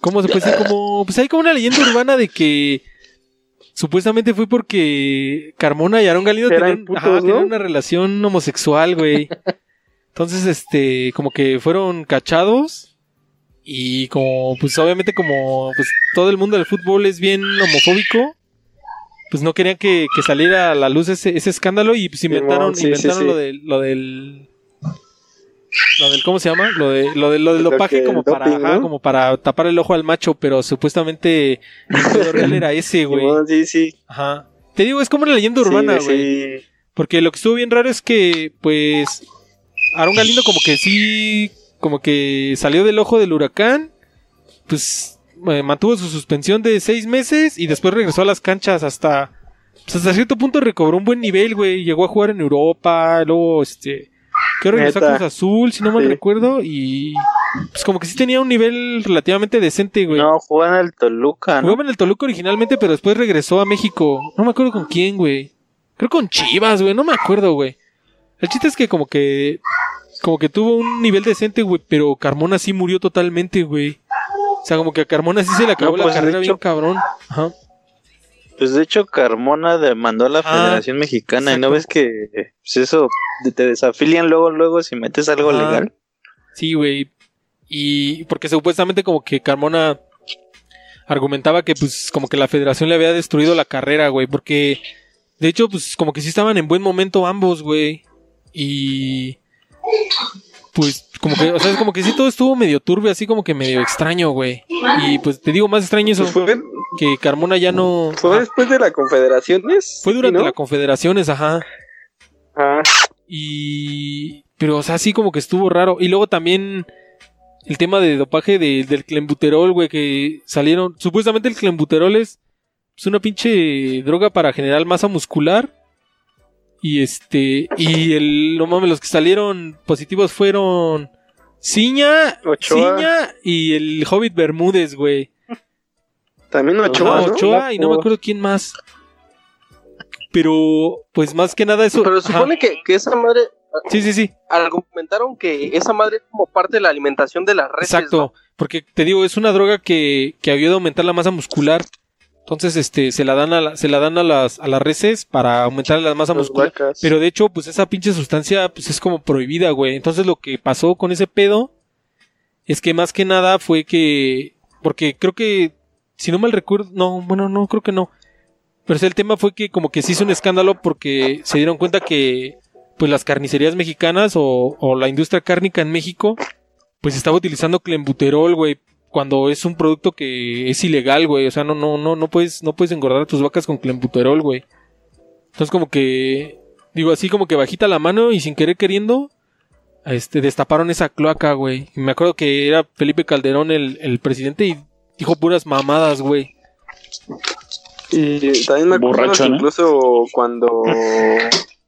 ¿Cómo se puede decir? Como... Pues hay como una leyenda urbana de que... Supuestamente fue porque Carmona y Aaron Galindo tenían, putos, ajá, ¿no? tenían una relación homosexual, güey. Entonces, este, como que fueron cachados y como, pues obviamente como pues, todo el mundo del fútbol es bien homofóbico, pues no querían que, que saliera a la luz ese, ese escándalo y pues inventaron, sí, inventaron sí. lo del, lo del, lo del, ¿cómo se llama? Lo de, lo de, lo del Lo dopaje que- como para, como para tapar el ojo al macho, pero supuestamente el pedo real era ese, güey. Sí, sí. Ajá. Te digo, es como una leyenda urbana, Sí, güey. sí. Porque lo que estuvo bien raro es que, pues, Aaron Galindo como que sí, como que salió del ojo del huracán, pues eh, mantuvo su suspensión de seis meses y después regresó a las canchas hasta, pues, hasta cierto punto recobró un buen nivel, güey. Llegó a jugar en Europa, luego, este, que regresó a. Cruz Azul, si no mal Sí. recuerdo, y pues como que sí tenía un nivel relativamente decente, güey. No, juegan al Toluca, ¿no? Jugaba en el Toluca originalmente, pero después regresó a México. No me acuerdo con quién, güey. Creo con Chivas, güey. No me acuerdo, güey. El chiste es que como que... Como que tuvo un nivel decente, güey. Pero Carmona sí murió totalmente, güey. O sea, como que a Carmona sí se le acabó No, la pues, carrera bien cabrón. Ajá. Pues de hecho Carmona demandó a la Ah, Federación Mexicana y no ves que pues eso te- desafilian luego luego si metes algo legal. Sí, güey. Y porque supuestamente como que Carmona argumentaba que pues como que la federación le había destruido la carrera, güey. Porque de hecho pues como que sí estaban en buen momento ambos, güey. Y pues como que, o sea, es como que sí todo estuvo medio turbio, así como que medio extraño, güey. Y pues te digo más extraño eso, Pues fue, que Carmona ya no... fue Ajá. después de la Confederaciones. Fue durante ¿no? la Confederaciones, ajá. Ah, Y. Pero, o sea, sí como que estuvo raro. Y luego también. el tema de dopaje de- del clenbuterol, güey, que salieron. Supuestamente el clenbuterol es, es una pinche droga para generar masa muscular. Y este, y el, no mames, los que salieron positivos fueron Ciña, Ochoa. Ciña y el Hobbit Bermúdez, güey. También Ochoa, Ajá, ¿no? Ochoa y no me acuerdo quién más. Pero, pues más que nada eso. Pero supone que, que esa madre, Sí, sí, sí. argumentaron que esa madre es como parte de la alimentación de las reses. Exacto, porque te digo, es una droga que, que ayuda a aumentar la masa muscular. Entonces, este, se la dan a la- se la dan a las, a las reses para aumentar la masa muscular. vacas. Pero de hecho, pues esa pinche sustancia, pues es como prohibida, güey. Entonces lo que pasó con ese pedo es que más que nada fue que, porque creo que, si no mal recuerdo, no, bueno, no, creo que no. Pero el tema fue que como que se hizo un escándalo porque se dieron cuenta que, pues las carnicerías mexicanas o, o la industria cárnica en México, pues estaba utilizando clenbuterol, güey, cuando es un producto que es ilegal, güey. O sea, no, no, no, no puedes, no puedes engordar a tus vacas con clenbuterol, güey. Entonces como que, digo así como que bajita la mano y sin querer queriendo, este, destaparon esa cloaca, güey. Y me acuerdo que era Felipe Calderón el, el presidente y dijo puras mamadas, güey. Y también me acuerdo Borracho, que ¿no? incluso cuando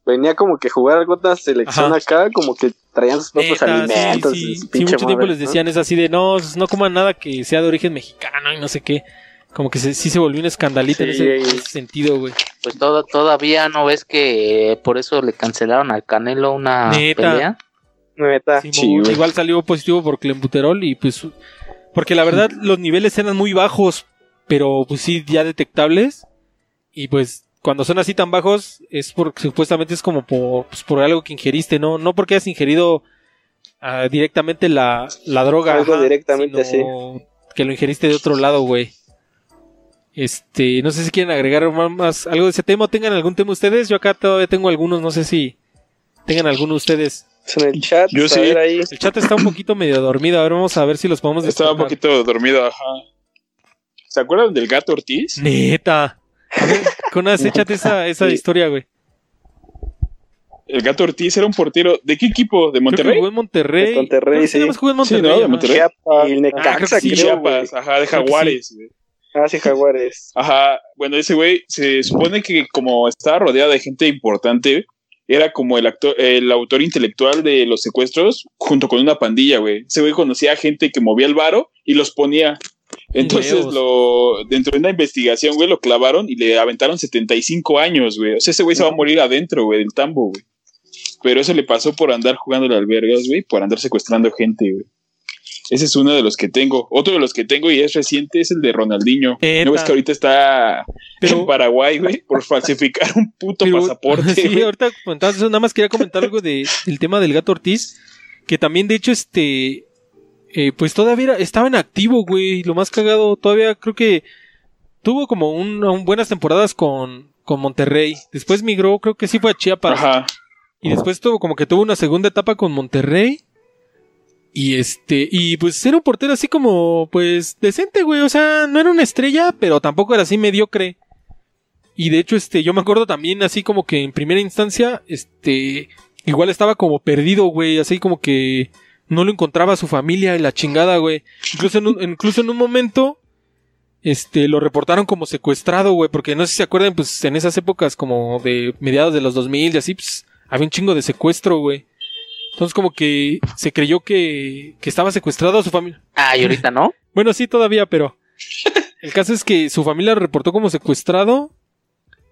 venía como que jugar alguna selección Ajá. acá, como que traían sus propios Neta, sí, alimentos. sí, sí, pinche mucho tiempo les ¿no? decían es así de no, no coman nada que sea de origen mexicano y no sé qué. Como que se- sí se volvió un escandalito en, Sí, ese, ahí- en ese sentido, güey. Pues todo, todavía no ves que por eso le cancelaron al Canelo una Neta. pelea. Neta. Sí, Sí, igual salió positivo por clenbuterol y pues porque la verdad los niveles eran muy bajos, pero pues sí ya detectables y pues cuando son así tan bajos es porque supuestamente es como por, pues, por algo que ingeriste, no no porque hayas ingerido ah, directamente la, la droga, Algo directamente, sino que lo ingeriste de otro lado, güey. Este, no sé si quieren agregar más, más algo de ese tema o tengan algún tema ustedes. Yo acá todavía tengo algunos, no sé si tengan alguno ustedes. En el chat, Yo sí. ver ahí. El chat está un poquito medio dormido. A ver, vamos a ver si los podemos Estaba un poquito dormido, ajá. ¿Se acuerdan del gato Ortiz? Neta. A ver, Conas, échate esa, esa Sí. historia, güey. El gato Ortiz era un portero. ¿De qué equipo? ¿De Monterrey? jugó en Monterrey. De Monterrey, sí. jugó en Sí, Monterrey. ¿no? De. Monterrey. Chiapas, y el Ah, Necaxa, creo que sí, Sí, creo. Chiapas, ajá, de Jaguares. güey. Ah, sí, Jaguares. Ajá, bueno, ese güey se supone que como estaba rodeado de gente importante, era como el actor, el autor intelectual de los secuestros junto con una pandilla, güey. Ese güey conocía a gente que movía el varo y los ponía. Entonces, lo, dentro de una investigación, güey, lo clavaron y le aventaron 75 años, güey. O sea, ese güey se va a morir adentro, güey, del tambo, güey. Pero eso le pasó por andar jugando las albergas, güey, por andar secuestrando gente, güey. Ese es uno de los que tengo. Otro de los que tengo y es reciente es el de Ronaldinho. Neta. ¿No ves que ahorita está Pero- en Paraguay, güey, por falsificar un puto Pero- pasaporte? sí, güey. ahorita nada más quería comentar algo de, del tema del gato Ortiz. Que también, de hecho, este. Eh, pues todavía estaba en activo, güey. Lo más cagado, todavía creo que tuvo como un, un- buenas temporadas con, con Monterrey. Después migró, creo que sí fue a Chiapas. Ajá. Y después tuvo como que tuvo una segunda etapa con Monterrey. Y este, y pues era un portero así como, pues, decente, güey. O sea, no era una estrella, pero tampoco era así mediocre. Y de hecho, este, yo me acuerdo también así como que en primera instancia, este, igual estaba como perdido, güey. Así como que no lo encontraba a su familia y la chingada, güey. Incluso en un, incluso en un momento, este, lo reportaron como secuestrado, güey. Porque no sé si se acuerdan, pues, en esas épocas como de mediados de los 2000 y así, pues, había un chingo de secuestro, güey. Entonces como que se creyó que, que estaba secuestrado a su familia. Ah, y ahorita no. Bueno, sí, todavía, pero el caso es que su familia lo reportó como secuestrado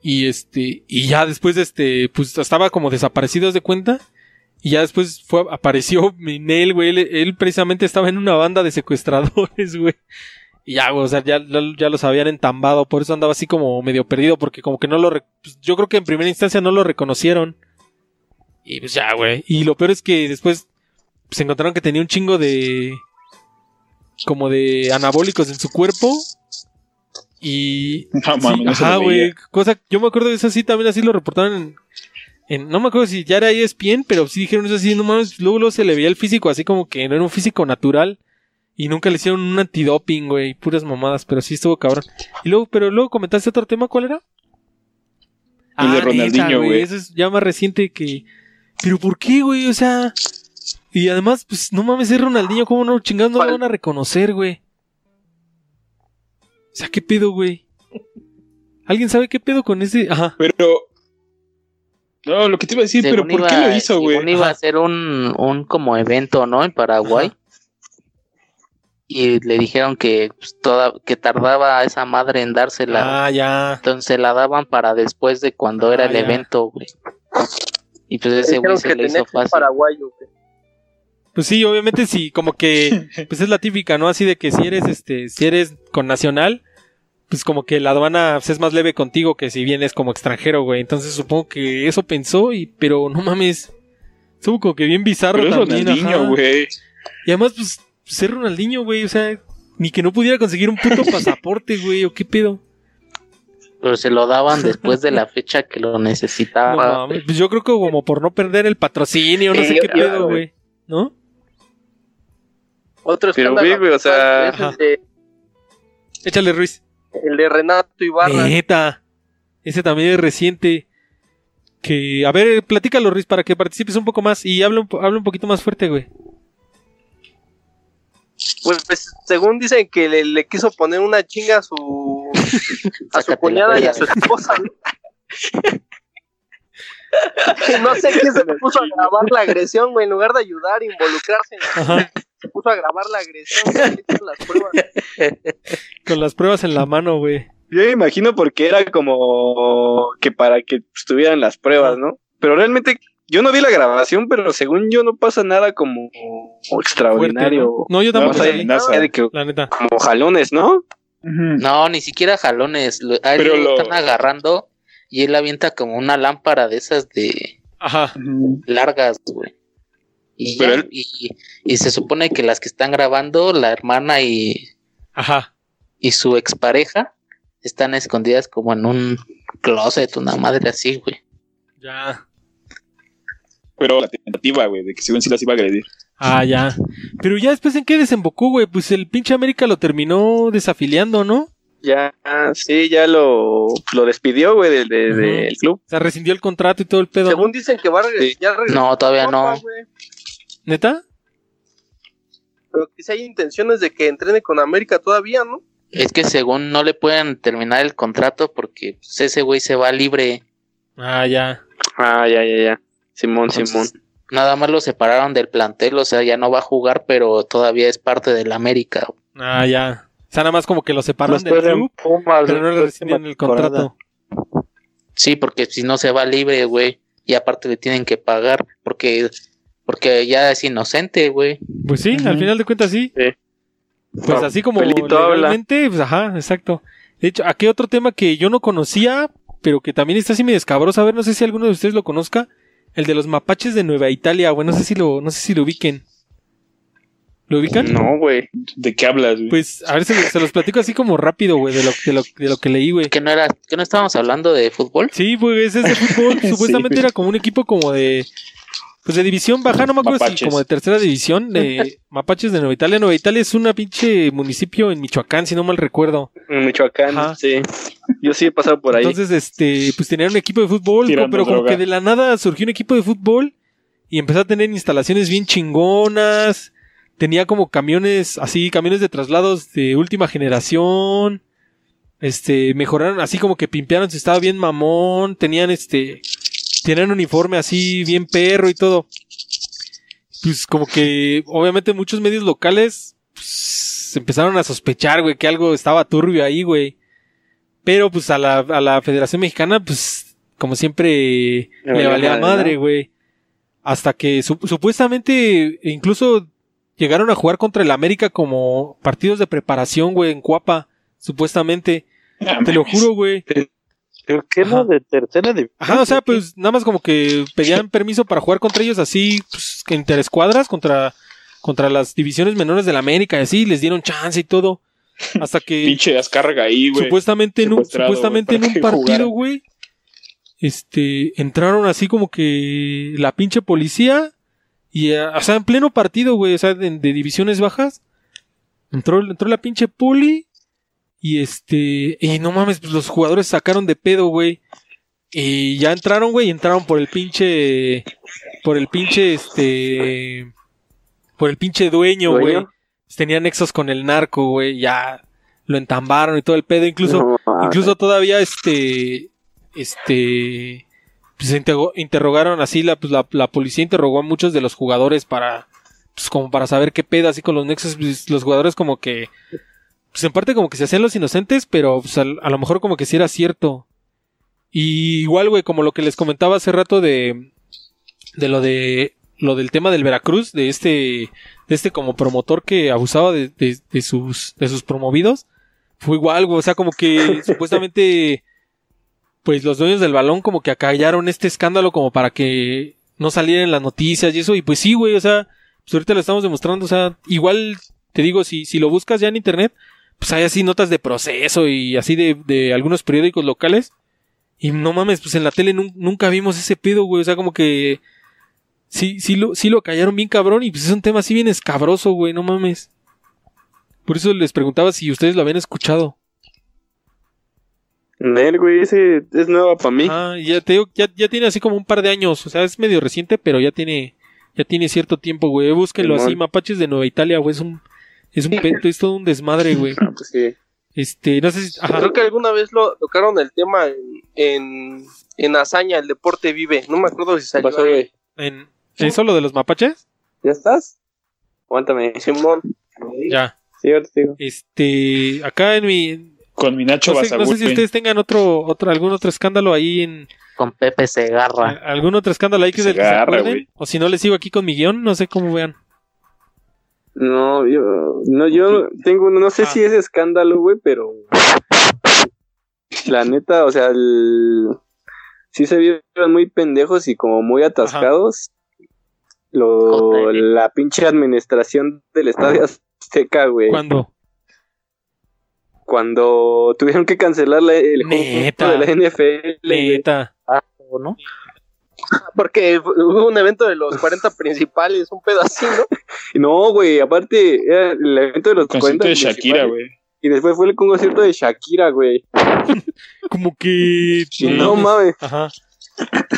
y este y ya después este pues estaba como desaparecido de cuenta y ya después fue apareció Minel, güey, él, él precisamente estaba en una banda de secuestradores, güey. Y ya, güey, o sea, ya, ya los habían entambado, por eso andaba así como medio perdido porque como que no lo pues, yo creo que en primera instancia no lo reconocieron. Y pues ya, güey. Y lo peor es que después se encontraron que tenía un chingo de como de anabólicos en su cuerpo. Y. No sí, no ajá, güey. Cosa. Yo me acuerdo de eso así, también así lo reportaron en. En- no me acuerdo si ya era ESPN, pero sí dijeron eso así, no mames. Luego, luego se le veía el físico así como que no era un físico natural. Y nunca le hicieron un antidoping, güey. Puras mamadas, pero sí estuvo cabrón. Y luego, pero luego comentaste otro tema, ¿cuál era? El de neta, Ronaldinho, güey. Eso es ya más reciente que. Pero ¿por qué, güey? O sea. Y además, pues no mames, es Ronaldinho, ¿cómo no chingando no lo van a reconocer, güey? O sea, ¿qué pedo, güey? ¿Alguien sabe qué pedo con ese? Ajá. Pero. No, lo que te iba a decir, pero ¿por qué lo hizo, güey? iba a ser un, un como evento, ¿no? En Paraguay. Ajá. Y le dijeron que, pues, toda, que tardaba esa madre en dársela. Ah, ya. Entonces la daban para después de cuando Ah, era el ya. evento, güey. Y pues ese güey se que le hizo fácil. paraguayo, güey. Pues sí, obviamente sí, como que, pues es la típica, ¿no? Así de que si eres, este, si eres con nacional, pues como que la aduana pues, es más leve contigo que si vienes como extranjero, güey. Entonces supongo que eso pensó y, pero no mames, estuvo como que bien bizarro Pero también. Ronaldinho, güey. Y además, pues, ser Ronaldinho, güey, o sea, ni que no pudiera conseguir un puto pasaporte, güey, o qué pedo. Pero se lo daban después de la fecha que lo No necesitaba. mames, pues yo creo que como por no perder el patrocinio, no sé Sí, qué ya, pedo, güey. ¿no? Otro Pero, güey, o sea- Échale, Ruiz. El de Renato Ibarra. Neta. Ese también es reciente. Que, a ver, platícalo, Ruiz, para que participes un poco más y habla un, po- habla un poquito más fuerte, güey. Pues, pues, según dicen que le, le quiso poner una chinga a su a su la cuñada y a su esposa, ¿no? no sé qué se puso a grabar la agresión, güey, en lugar de ayudar, involucrarse, Ajá. Se puso a grabar la agresión, hizo las pruebas. Con las pruebas en la mano, güey. Yo me imagino porque era como que para que estuvieran las pruebas, ¿no? Pero realmente yo no vi la grabación, pero según yo no pasa nada como extraordinario. Fuerte, ¿no? No, yo No, tampoco. De que la neta. como jalones, ¿no? No, ni siquiera jalones. Lo, a él Pero lo lo- están agarrando y él avienta como una lámpara de esas de Ajá. Largas, güey. Y, Pero ya, él- y, y se supone que las que están grabando, la hermana y, Ajá. y su expareja, están escondidas como en un closet, una madre así, güey. Ya. Pero la tentativa, güey, de que según sí las iba a agredir. Ah, ya. Pero ya después en qué desembocó, güey. Pues el pinche América lo terminó desafiliando, ¿no? Ya, sí, ya lo, lo despidió, güey, del de- Ujú. del club. O sea, rescindió el contrato y todo el pedo. ¿no? Según dicen que va a regresar, Sí. ya regresó No, todavía no. güey, ¿Neta? pero quizá hay intenciones de que entrene con América todavía, ¿no? Es que según no le pueden terminar el contrato porque pues, ese güey se va libre. Ah, ya. Ah, ya, ya, ya. Simón, Entonces, Simón. Nada más lo separaron del plantel, o sea, ya no va a jugar, pero todavía es parte del América. Ah, ya. O sea, nada más como que lo separan Los del club, Pumas, pero no la le rescindieron el contrato. Sí, porque si no se va libre, güey, y aparte le tienen que pagar porque porque ya es inocente, güey. Pues sí, al final de cuentas sí. Sí. Pues así como Pelito habla. legalmente, pues ajá, exacto. De hecho, aquí otro tema que yo no conocía, pero que también está así medio escabroso, a ver, no sé si alguno de ustedes lo conozca, el de los mapaches de Nueva Italia, güey, no sé si lo, no sé si lo ubiquen. ¿Lo ubican? No, güey. ¿De qué hablas, güey? Pues, a ver, se, se los platico así como rápido, güey, de lo, de, lo, de lo que leí, güey. Que no era, que no estábamos hablando de fútbol. Sí, pues es de fútbol. Sí. Supuestamente era como un equipo como de. Pues de división baja, no me acuerdo si como de tercera división, de Mapaches de Nueva Italia. Nueva Italia es una pinche municipio en Michoacán, si no mal recuerdo. En Michoacán, Ajá. sí. Yo sí he pasado por ahí. Entonces, este, pues tenían un equipo de fútbol, Tirando pero como que de la nada surgió un equipo de fútbol y empezó a tener instalaciones bien chingonas. Tenía como camiones, así, camiones de traslados de última generación. Este, mejoraron, así como que pimpearon, se estaba bien mamón. Tenían este, tenían uniforme así, bien perro y todo. Pues como que, obviamente, muchos medios locales pues, empezaron a sospechar, güey, que algo estaba turbio ahí, güey. Pero pues a la, a la Federación Mexicana, pues como siempre Le le valía madre, madre, ¿no? güey. Hasta que su- supuestamente incluso llegaron a jugar contra el América como partidos de preparación, güey, en Cuapa, supuestamente. Te lo juro, güey. Creo que Ajá. no, de tercera división. Ajá, o sea, pues nada más como que pedían permiso para jugar contra ellos así, pues, que interescuadras contra, contra las divisiones menores de la América y así, les dieron chance y todo. Hasta que Pinche descarga ahí, güey. supuestamente en un, supuestamente en un partido, güey, este, entraron así como que la pinche policía y, eh, o sea, en pleno partido, güey, o sea, de, de divisiones bajas, entró, entró la pinche poli y este, y no mames, pues los jugadores sacaron de pedo, güey. Y ya entraron, güey, y entraron por el pinche, por el pinche, este, por el pinche dueño, güey. Pues tenía nexos con el narco, güey. Ya lo entambaron y todo el pedo. Incluso, No, incluso todavía este, este, pues interro- interrogaron así, la, pues la, la policía interrogó a muchos de los jugadores para, pues como para saber qué pedo, así con los nexos, pues, los jugadores como que, pues en parte como que se hacían los inocentes, pero pues, al- a, lo mejor como que sí era cierto. Y igual, güey, como lo que les comentaba hace rato de, de lo de, lo del tema del Veracruz, de este, de este como promotor que abusaba de, de, de sus, de sus promovidos, fue igual, güey, o sea, como que supuestamente, pues los dueños del balón como que acallaron este escándalo como para que no saliera en las noticias y eso, y pues sí, güey, o sea, pues ahorita lo estamos demostrando, o sea, igual te digo, si, si lo buscas ya en internet, pues hay así notas de proceso y así de, de algunos periódicos locales. Y no mames, pues en la tele nun- nunca vimos ese pedo, güey. O sea, como que sí, sí lo, sí lo callaron bien cabrón. Y pues es un tema así bien escabroso, güey, no mames. Por eso les preguntaba si ustedes lo habían escuchado. Nel, güey, ese es nueva para mí. Ah, ya te digo, ya, ya tiene así como un par de años. O sea, es medio reciente, pero ya tiene, ya tiene cierto tiempo, güey. Búsquenlo así, mapaches de Nueva Italia, güey. Es un, es un pedo, es todo un desmadre, güey. Ah, pues sí. Este, no sé si. Ajá. Creo que alguna vez lo tocaron el tema en, en, en Hazaña, el deporte vive. No me acuerdo si ¿Qué salió. pasó, güey? En, ¿Eso lo de los mapaches? ¿Ya estás? Aguántame. Simón. Ya. Sí, ahorita te digo. Este, acá en mi. Con mi Nacho No sé, no sé si ustedes tengan otro, otro, algún otro escándalo ahí en. Con Pepe Segarra. ¿Algún otro escándalo ahí que, Se que acuerden? O si no les sigo aquí con mi guion, no sé cómo vean. No, yo, no, yo tengo, no sé Ah. si es escándalo, güey, pero la neta, o sea, el, sí se vieron muy pendejos y como muy atascados. Lo, la pinche administración del Estadio Azteca, güey. ¿Cuándo? Cuando tuvieron que cancelar la- el Neta. juego de la NFL. Neta. ¿O no? Porque hubo un evento de los 40 principales, un pedo así, ¿no? No, güey, aparte era el evento de los Concierto 40 de Shakira, principales, güey. Y después fue el concierto de Shakira, güey. Como que. No mames. Ajá.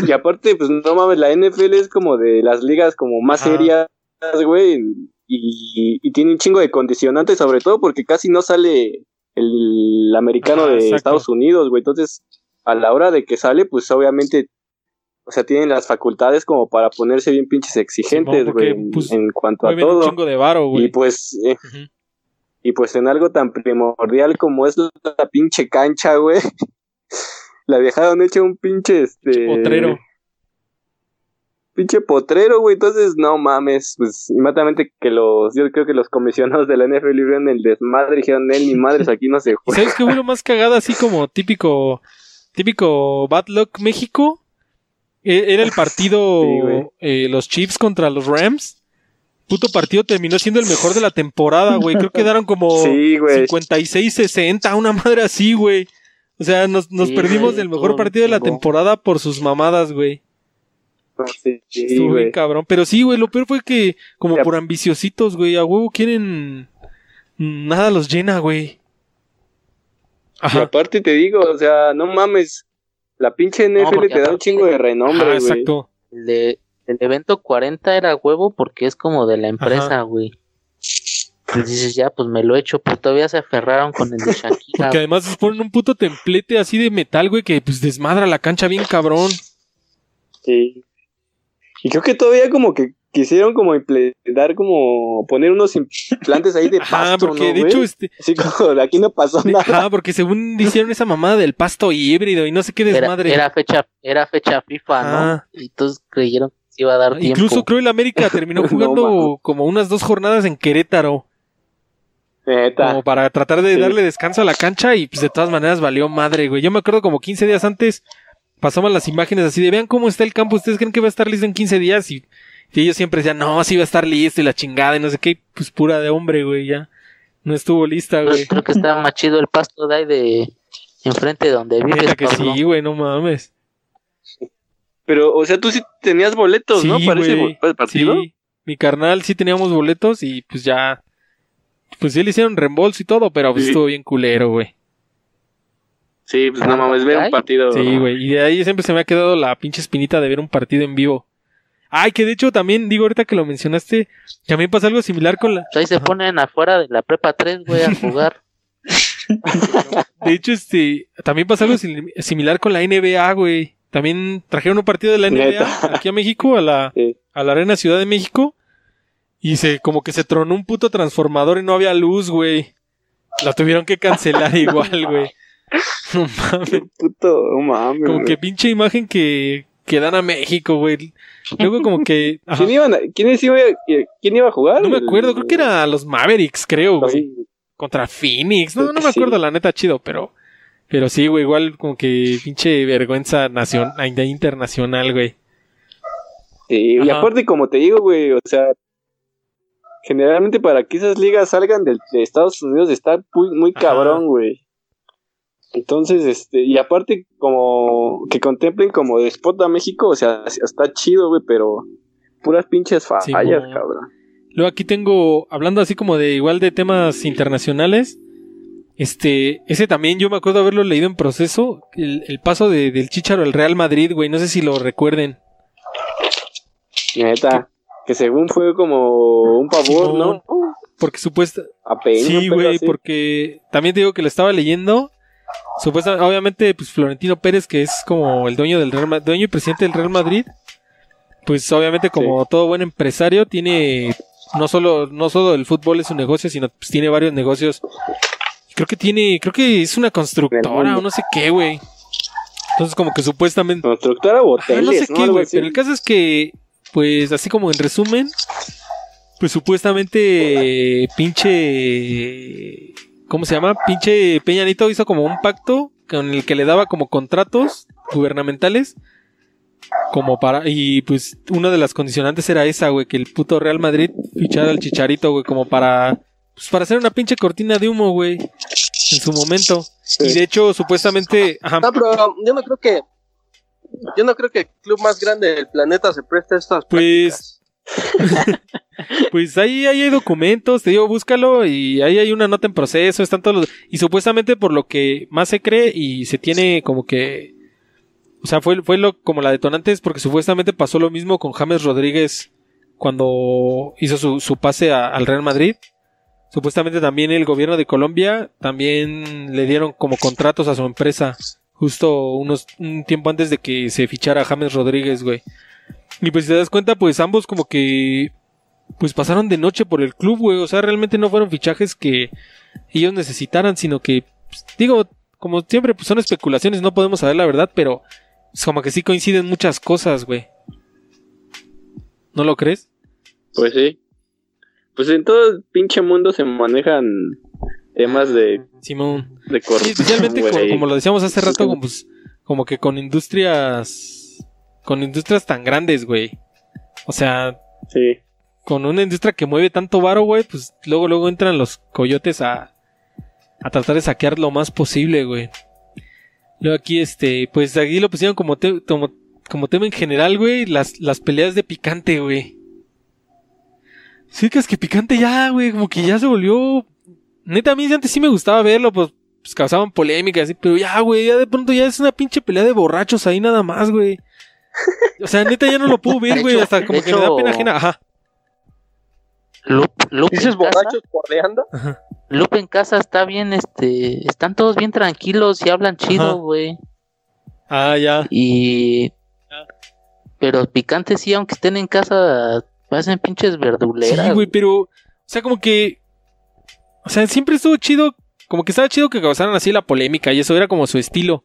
Y aparte, pues no mames, la NFL es como de las ligas como más Ajá. serias, güey. Y, y tiene un chingo de condicionantes, sobre todo porque casi no sale el americano Ajá, de exacto. Estados Unidos, güey. Entonces, a la hora de que sale, pues obviamente, o sea, tienen las facultades como para ponerse bien pinches exigentes, güey, en- pues, en cuanto a un todo. chingo de varo, güey. Y pues, eh, y pues en algo tan primordial como es la pinche cancha, güey. La dejaron hecha un pinche este. Potrero. Pinche potrero, güey. Entonces, no mames. Pues inmediatamente que los. Yo creo que los comisionados de la NFL vieron el desmadre y dijeron, él ni madres, aquí no se ¿Y juega. sabes qué fue lo más cagado? Así como típico. Típico Bad Luck México. E- Era el partido. Sí, eh, los Chiefs contra los Rams. Puto partido terminó siendo el mejor de la temporada, güey. Creo que daron como. Sí, güey. 56-60, una madre así, güey. O sea, nos, nos Sí, perdimos güey, del mejor partido de la temporada por sus mamadas, güey. Sí, sí, Estuvo bien güey. cabrón. Pero sí, güey, lo peor fue que, como Ya. por ambiciositos, güey, a huevo quieren. Nada los llena, güey. Y Ajá. aparte te digo, o sea, no mames. La pinche NFL te da un chingo de renombre, güey. exacto. El, de, el evento 40 era huevo porque es como de la empresa, güey. Pues dices, ya, pues me lo he hecho, pero todavía se aferraron con el de Shakira. Porque además les ponen un puto templete así de metal, güey, que pues desmadra la cancha bien cabrón. Sí. Y creo que todavía como que quisieron como implementar como poner unos implantes ahí de Ajá, pasto, porque ¿no, de hecho, este. Así como de aquí no pasó nada. Ajá, porque según hicieron esa mamada del pasto híbrido y no sé qué Era, desmadre. era fecha, era fecha FIFA, ¿no? Ah. Y todos creyeron que se iba a dar tiempo. Incluso creo el América terminó jugando como unas dos jornadas en Querétaro. Neta. Como para tratar de Sí. darle descanso a la cancha y pues de todas maneras valió madre, güey. Yo me acuerdo como 15 días antes pasaban las imágenes así de vean cómo está el campo, ustedes creen que va a estar listo en 15 días y, y ellos siempre decían, no, sí va a estar listo y la chingada y no sé qué, pues pura de hombre, güey, ya. No estuvo lista, Creo, güey. creo que está más chido el pasto de ahí de enfrente de donde vives, Neta que cabrón. sí, güey, no mames. Pero, o sea, tú sí tenías boletos, Sí, ¿no? Para ese güey. bo- partido. Sí, mi carnal sí teníamos boletos y pues ya, pues sí le hicieron reembolso y todo, pero pues Sí. estuvo bien culero, güey. Sí, pues no mames, ver un partido. Sí, güey. Y de ahí siempre se me ha quedado la pinche espinita de ver un partido en vivo. Ay, que de hecho también, digo, ahorita que lo mencionaste, también pasa algo similar con la. Ahí se ponen afuera de la prepa 3, güey, a jugar. De hecho, este, también pasa algo sim- similar con la NBA, güey. También trajeron un partido de la NBA Neta. aquí a México, a la, Sí. a la Arena Ciudad de México. Y se, como que se tronó un puto transformador y no había luz, güey. La tuvieron que cancelar igual, güey. No mames. Puto, no mames. Como güey. que pinche imagen que, que dan a México, güey. Luego como que... ¿Quién, iban a- quiénes iba, ¿Quién iba a jugar? No me acuerdo, creo que era los Mavericks, creo, güey. Sí. Contra Phoenix. No, no me acuerdo, sí. la neta, chido, pero... Pero sí, güey, igual como que pinche vergüenza nacion- internacional, güey. Sí, y Ajá. aparte, como te digo, güey, o sea, generalmente para que esas ligas salgan del- de, Estados Unidos está muy, muy cabrón, güey. Entonces, este, y aparte, como que contemplen como de spot a México, o sea, está chido, güey, pero puras pinches fallas, cabrón. Luego aquí tengo, hablando así como de igual de temas internacionales, este, ese también yo me acuerdo haberlo leído en proceso, el, el paso de- del Chicharo al Real Madrid, güey, no sé si lo recuerden. Neta, que según fue como un pavor, ¿no? Porque supuesta, Apenas. sí, güey, porque también te digo que lo estaba leyendo. Supuestamente, obviamente, pues Florentino Pérez, que es como el dueño del Real Ma- dueño y presidente del Real Madrid, pues obviamente como todo buen empresario tiene no solo no solo el fútbol es su negocio, sino pues tiene varios negocios. Creo que tiene, creo que es una constructora o no sé qué, güey. Entonces como que supuestamente Constructora o Ajá, hoteles, no sé ¿no? qué, güey, pero el caso es que, pues, así como en resumen, pues supuestamente, pinche, ¿cómo se llama? Pinche Peña Nieto hizo como un pacto con el que le daba como contratos gubernamentales, como para, y pues una de las condicionantes era esa, güey, que el puto Real Madrid fichara al Chicharito, güey, como para, pues para hacer una pinche cortina de humo, güey, en su momento. Y de hecho, supuestamente, ajá, No, pero yo no creo que. Yo no creo que el club más grande del planeta se preste a estas Pues, prácticas. Pues ahí, ahí hay documentos, te digo, búscalo y ahí hay una nota en proceso, están todos los... Y supuestamente por lo que más se cree y se tiene como que... O sea, fue, fue lo, como la detonante es porque supuestamente pasó lo mismo con James Rodríguez cuando hizo su, su pase a- al Real Madrid. Supuestamente también el gobierno de Colombia también le dieron como contratos a su empresa justo unos un tiempo antes de que se fichara James Rodríguez, güey. Y pues si te das cuenta, pues ambos como que pues pasaron de noche por el club, güey. O sea, realmente no fueron fichajes que ellos necesitaran, sino que, pues, digo, como siempre, pues son especulaciones, no podemos saber la verdad, pero es como que sí coinciden muchas cosas, güey. ¿No lo crees? Pues sí. Pues en todo el pinche mundo se manejan temas de, Simón. de Sí, especialmente güey. como lo decíamos hace rato, como, pues, como que con industrias, con industrias tan grandes, güey. O sea, Sí. con una industria que mueve tanto varo, güey, pues luego, luego entran los coyotes a, a tratar de saquear lo más posible, güey. Luego aquí, este, pues aquí lo pusieron como, te- como, como tema en general, güey, las, las peleas de picante, güey. Sí, que es que picante ya, güey, como que ya se volvió... Neta, a mí antes sí me gustaba verlo, pues, pues causaban polémicas, así, pero ya, güey, ya de pronto ya es una pinche pelea de borrachos ahí nada más, güey. O sea, neta ya no lo puedo ver, güey, hasta como que me da pena ajena. Ajá. Lupe, Lupe Dices borrachos pordeando. Lupe en casa está bien, este, están todos bien tranquilos y hablan Ajá. chido, güey. Ah, ya. Y... Pero picante sí, aunque estén en casa, hacen pinches verduleras. Sí, güey, pero, o sea, como que, o sea, siempre estuvo chido, como que estaba chido que causaran así la polémica y eso era como su estilo.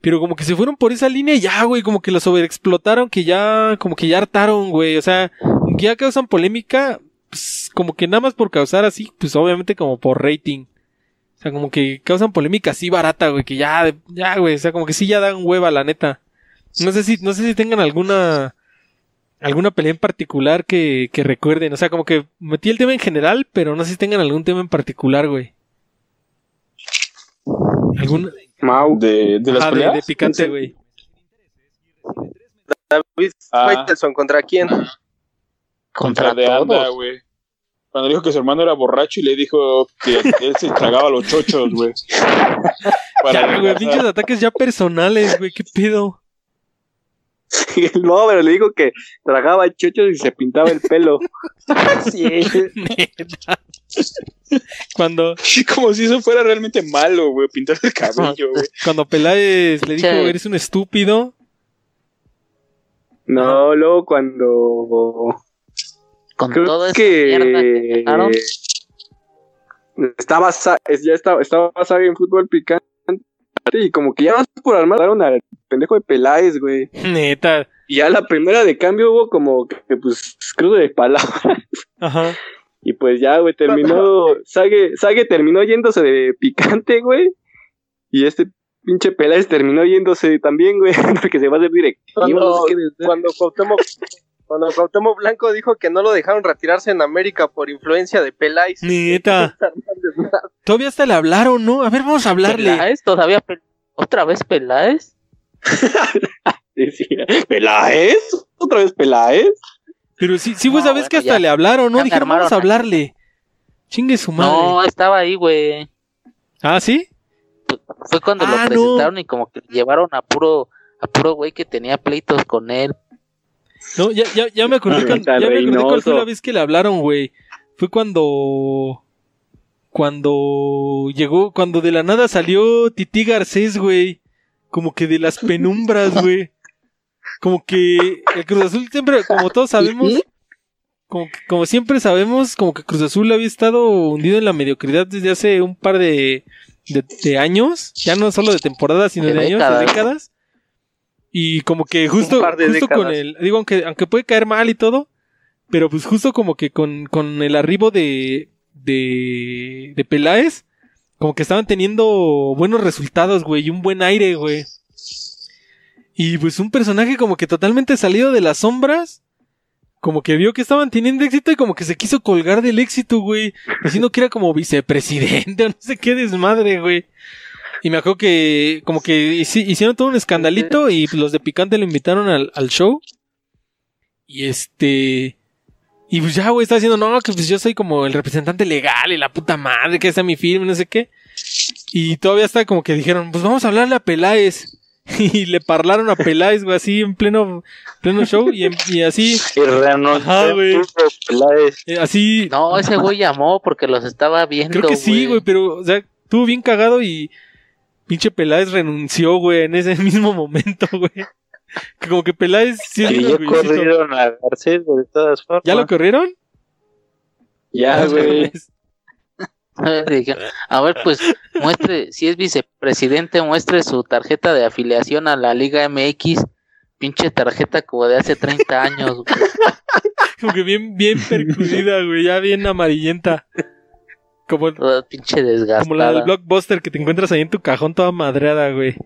Pero como que se fueron por esa línea ya, güey, como que lo sobreexplotaron, que ya, como que ya hartaron, güey, o sea, ya causan polémica, pues, como que nada más por causar así, pues obviamente como por rating. O sea, como que causan polémica así barata, güey, que ya, ya, güey, o sea, como que sí ya dan hueva, la neta. No sé si, no sé si tengan alguna, alguna pelea en particular que, que recuerden. O sea, como que metí el tema en general, pero no sé si tengan algún tema en particular, güey. ¿Algún? Mau. De, de las Ah, de, peleas. de picante, güey. David Ah. Faitelson, ¿contra quién? Contra de Anda, güey. Cuando dijo que su hermano era borracho y le dijo que él se tragaba los chochos, güey. Para Ya, güey, pinches ataques ya personales, güey, qué pedo. no, pero le dijo que tragaba chochos y se pintaba el pelo. Sí. Neta. Cuando, Como si eso fuera realmente malo, güey, pintar el cabello, güey. cuando Peláez le dijo, eres un estúpido. No, luego cuando Con creo toda esa que mierda que dejaron. estaba ya estaba estaba Saga en fútbol picante y como que ya más por armar daron al pendejo de Peláez, güey. Neta. Y ya la primera de cambio hubo como que pues crudo de palabras Ajá. Y pues ya, güey, terminó Sague Sague terminó yéndose de picante, güey. Y este pinche Peláez terminó yéndose también, güey, porque se va a hacer directivo. Cuando, no sé cuando Cuauhtémoc, cuando Cuauhtémoc Blanco dijo que no lo dejaron retirarse en América por influencia de Peláez. Neta. Todavía hasta le hablaron, ¿no? A ver, vamos a hablarle. ¿Peláez? ¿Todavía Pel- ¿Otra vez Peláez? Decía, ¿Peláez? ¿Otra vez Peláez? Pero sí, sí, pues No, sabes que hasta ya. le hablaron, ¿no? Dijeron, vamos a hablarle. Chingue su madre. No, estaba ahí, güey. ¿Ah, sí? Fue cuando Ah, lo no. presentaron y como que llevaron a puro a puro güey que tenía pleitos con él. No, ya, ya, ya me acordé, con- ya me acordé cuál fue la vez que le hablaron, güey. Fue cuando. Cuando llegó, cuando de la nada salió Titi Garcés, güey. Como que de las penumbras, güey. Como que el Cruz Azul siempre, como todos sabemos, como, que- como siempre sabemos, como que Cruz Azul había estado hundido en la mediocridad desde hace un par de, de, de años. Ya no solo de temporadas, sino de, De años, de décadas. Y como que justo, justo con el, digo, aunque, aunque puede caer mal y todo, pero pues justo como que con, con el arribo de, de, de Peláez, como que estaban teniendo buenos resultados, güey, y un buen aire, güey. Y pues un personaje como que totalmente salido de las sombras, como que vio que estaban teniendo éxito y como que se quiso colgar del éxito, güey, diciendo que era como vicepresidente o no sé qué desmadre, güey. Y me acuerdo que como que hici- hicieron todo un escandalito y pues, los de Picante lo invitaron al, al show. Y este... Y pues ya, güey, está diciendo, no, que pues yo soy como el representante legal y la puta madre, que está mi firma, no sé qué. Y todavía está como que dijeron, pues vamos a hablarle a Peláez. Y le parlaron a Peláez, güey, así en pleno, pleno show. Y, en- y así, Y renunció Ajá, güey. Peláez. eh, así... No, ese güey llamó porque los estaba viendo. Creo que sí, güey, pero, o sea, estuvo bien cagado y pinche Peláez renunció, güey, en ese mismo momento, güey. Que como que Peláez sí es ya corrieron a Garcés, güey, de todas formas. ¿Ya lo corrieron? Ya, güey. A ver, pues muestre, si es vicepresidente, muestre su tarjeta de afiliación a la Liga MX. Pinche tarjeta como de hace 30 años, güey. Como que bien, bien percudida, güey, ya bien amarillenta. Como, Toda pinche desgastada. como la del blockbuster que te encuentras ahí en tu cajón toda madreada, güey.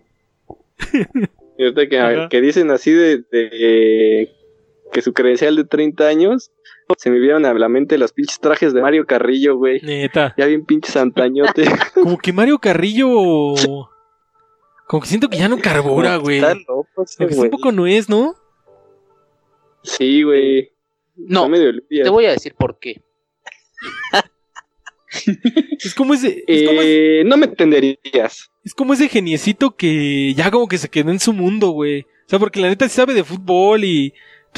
Y ahorita que, Ajá. que dicen así de, de- que su credencial de 30 años, se me vieron a la mente los pinches trajes de Mario Carrillo, güey. Neta. Ya bien pinches antañote. Como que Mario Carrillo. Como que siento que ya no carbura, güey. Está loco que güey. un poco no es, ¿no? sí, güey. No, Está medio limpia. te voy a decir por qué. Es como ese. Es como ese- Eh, no me entenderías. Es como ese geniecito que ya como que se quedó en su mundo, güey. O sea, porque la neta sí sabe de fútbol y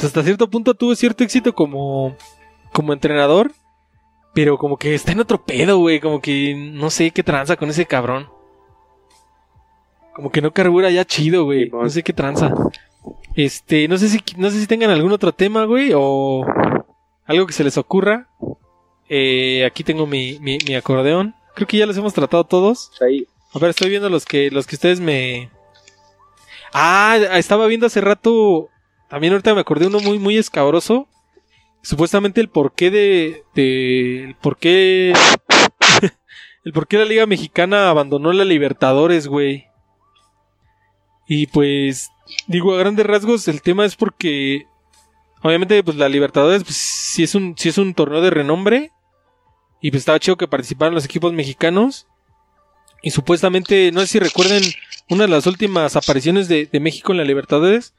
hasta cierto punto tuvo cierto éxito como, como entrenador. Pero como que está en otro pedo, güey. Como que no sé qué tranza con ese cabrón. Como que no carbura ya chido, güey. No sé qué tranza. Este, no sé si, no sé si tengan algún otro tema, güey, o algo que se les ocurra. Eh, aquí tengo mi, mi, mi acordeón. Creo que ya los hemos tratado todos. Ahí. A ver, estoy viendo los que, los que ustedes me. Ah, estaba viendo hace rato. También ahorita me acordé uno muy, muy escabroso. Supuestamente el porqué de. de el porqué. el porqué la Liga Mexicana abandonó la Libertadores, güey. Y pues. Digo, a grandes rasgos, el tema es porque. Obviamente, pues la Libertadores, pues sí es un, sí es un torneo de renombre. Y pues estaba chido que participaran los equipos mexicanos. Y supuestamente, no sé si recuerden una de las últimas apariciones de, de México en la Libertadores.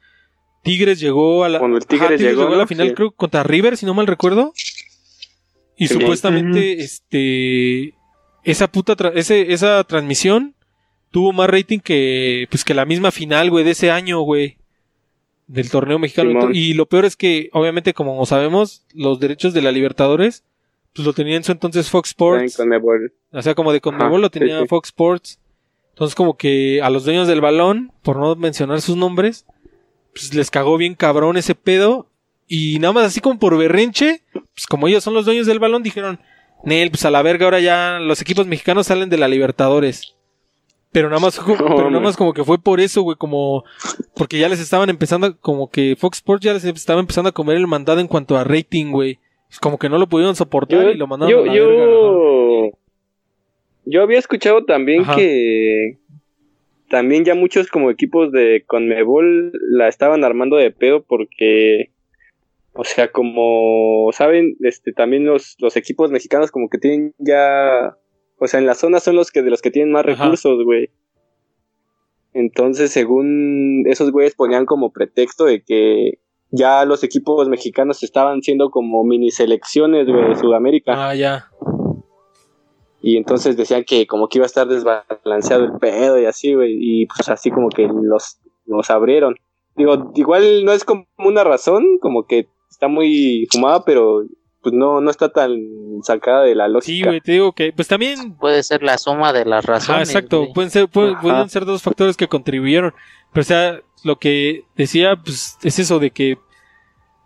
Tigres llegó a la, Cuando el Tigres llegó, a la ¿no? final, Sí. creo, contra River, si no mal recuerdo. Y Sí. supuestamente, este, esa puta, tra- ese, esa transmisión tuvo más rating que, pues, que la misma final, güey, de ese año, güey. del torneo mexicano. Simón. Y lo peor es que, obviamente, como sabemos, los derechos de la Libertadores, pues lo tenía en su entonces Fox Sports. O sea, como de Conmebol lo tenía sí. Fox Sports. Entonces, como que a los dueños del balón, por no mencionar sus nombres, pues les cagó bien cabrón ese pedo. Y nada más así como por berrinche, pues como ellos son los dueños del balón, dijeron, Nel, pues a la verga, ahora ya los equipos mexicanos salen de la Libertadores. Pero nada más, No, pero nada más como que fue por eso, güey, como porque ya les estaban empezando, como que Fox Sports ya les estaba empezando a comer el mandado en cuanto a rating, güey. Como que no lo pudieron soportar Yo, y lo mandaron yo, a la yo, verga. yo había escuchado también Ajá. que también ya muchos como equipos de Conmebol la estaban armando de pedo porque, o sea, como saben, este, también los, los equipos mexicanos como que tienen ya, o sea, en la zona son los que de los que tienen más Ajá. recursos, güey. Entonces, según esos güeyes ponían como pretexto de que ya los equipos mexicanos estaban siendo como mini selecciones, güey, de Sudamérica. Ah, ya. Y entonces decían que como que iba a estar desbalanceado el pedo y así, güey. Y pues así como que los, los abrieron. Digo, igual no es como una razón, como que está muy fumada, pero pues no, no está tan sacada de la Sí, lógica. güey, te digo que, pues también, Puede ser la suma de las razones. ajá, exacto, güey. pueden ser, pueden, pueden ser dos factores que contribuyeron, pero o sea, lo que decía, pues, es eso de que,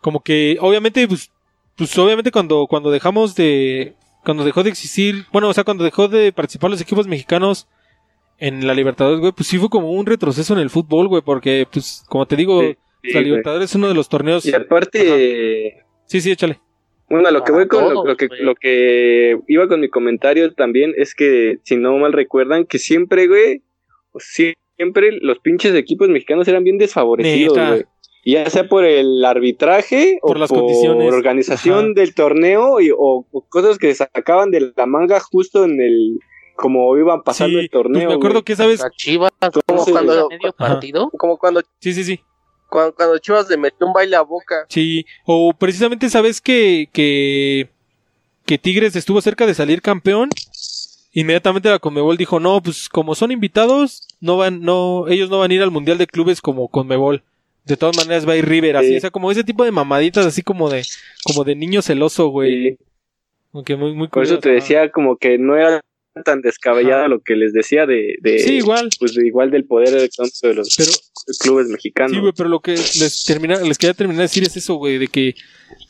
como que, obviamente, pues, pues obviamente cuando, cuando dejamos de, cuando dejó de existir, bueno, o sea, cuando dejó de participar los equipos mexicanos en la Libertadores, güey, pues sí fue como un retroceso en el fútbol, güey, porque, pues, como te digo, Sí, sí, la güey. Libertadores es uno de los torneos, Y aparte, sí, sí, échale, bueno, a lo que voy con lo, todos, lo que, güey. lo que iba con mi comentario también es que, si no mal recuerdan, que siempre, güey, siempre los pinches equipos mexicanos eran bien desfavorecidos, Neta. güey. Ya sea por el arbitraje Por o las por condiciones. organización Ajá. del torneo y, o, o cosas que sacaban de la manga justo en el como iban pasando sí, el torneo. pues me acuerdo güey. que, ¿sabes? Chivas, Como cuando, medio Ajá. partido. como cuando, Sí, sí, sí. cuando, cuando Chivas le metió un baile a boca. Sí, o precisamente sabes que, que, que Tigres estuvo cerca de salir campeón. Inmediatamente la Conmebol dijo, no, pues como son invitados, no van, no, ellos no van a ir al Mundial de Clubes como Conmebol. De todas maneras va a ir River, así, Sí. o sea, como ese tipo de mamaditas, así como de, como de niño celoso, güey. Sí. Aunque muy, muy Por eso te decía como que no era tan descabellado Ajá. lo que les decía de, de Sí, igual. pues de igual del poder económico de los Pero, clubes mexicanos. Sí, güey, pero lo que les termina, les quería terminar de decir es eso, güey, de que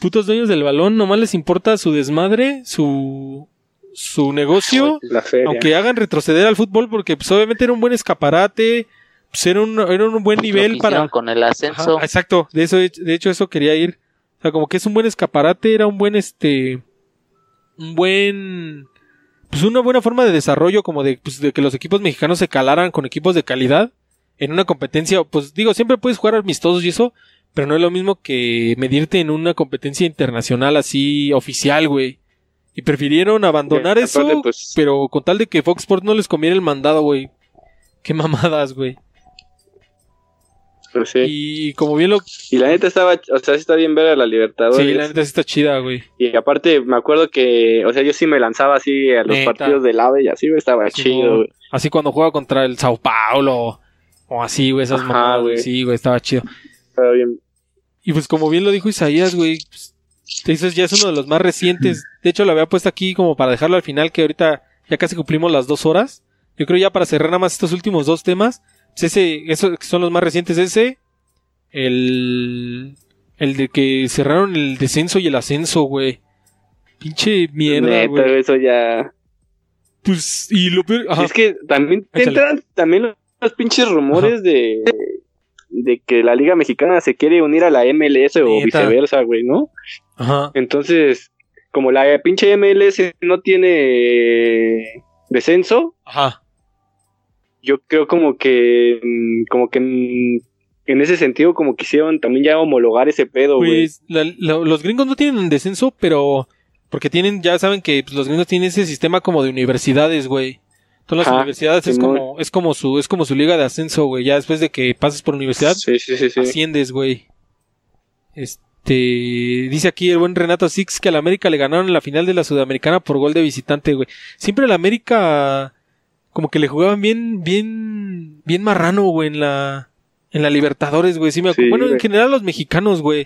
putos dueños del balón nomás les importa su desmadre, su su negocio, la feria. aunque hagan retroceder al fútbol porque pues obviamente era un buen escaparate, pues era un, era un buen Lo que nivel para con el ascenso. Ajá, exacto, de eso de hecho eso quería ir. O sea, como que es un buen escaparate, era un buen este un buen pues una buena forma de desarrollo como de, pues, de que los equipos mexicanos se calaran con equipos de calidad en una competencia, pues digo, siempre puedes jugar amistosos y eso, pero no es lo mismo que medirte en una competencia internacional así oficial, güey. Y prefirieron abandonar eso, aparte, pues- pero con tal de que Fox Sports no les conviene el mandado, güey. Qué mamadas, güey. Pues sí. Y como bien lo... Y la neta estaba, o sea, sí está bien ver a la Libertadores. Sí, la neta sí está chida, güey. Y aparte me acuerdo que, o sea, yo sí me lanzaba así a los Neta. partidos del AVE y así, güey, estaba chido, güey. Así cuando juega contra el Sao Paulo o así, güey, esas Ajá, mamadas. güey. Sí, güey, estaba chido. Estaba bien. Y pues como bien lo dijo Isaías, güey, pues, eso ya es uno de los más recientes. De hecho, lo había puesto aquí como para dejarlo al final, que ahorita ya casi cumplimos las dos horas. Yo creo ya para cerrar nada más estos últimos dos temas. Ese, esos son los más recientes, ese, el, el de que cerraron el descenso y el ascenso, güey. Pinche mierda, güey. eso ya. Pues, y lo peor, ajá. Es que también te entran también los, pinches rumores de, de que la Liga Mexicana se quiere unir a la MLS o Neta. viceversa, güey, ¿no? Ajá. Entonces, como la pinche MLS no tiene descenso, Ajá. Yo creo como que mm, como que mm, en ese sentido como quisieron también ya homologar ese pedo, güey. Pues la- la- los gringos no tienen descenso, pero porque tienen, ya saben que pues, los gringos tienen ese sistema como de universidades, güey. Entonces las universidades es como, es como su, es como su liga de ascenso, güey. Ya después de que pases por universidad, Sí, sí, sí, sí. asciendes, güey. Este dice aquí el buen Renato Six que al América le ganaron en la final de la Sudamericana por gol de visitante, güey. Siempre el América como que le jugaban bien, bien, bien marrano, güey, en la, En la Libertadores, güey, sí me acuerdo. Sí, bueno, en general los mexicanos, güey.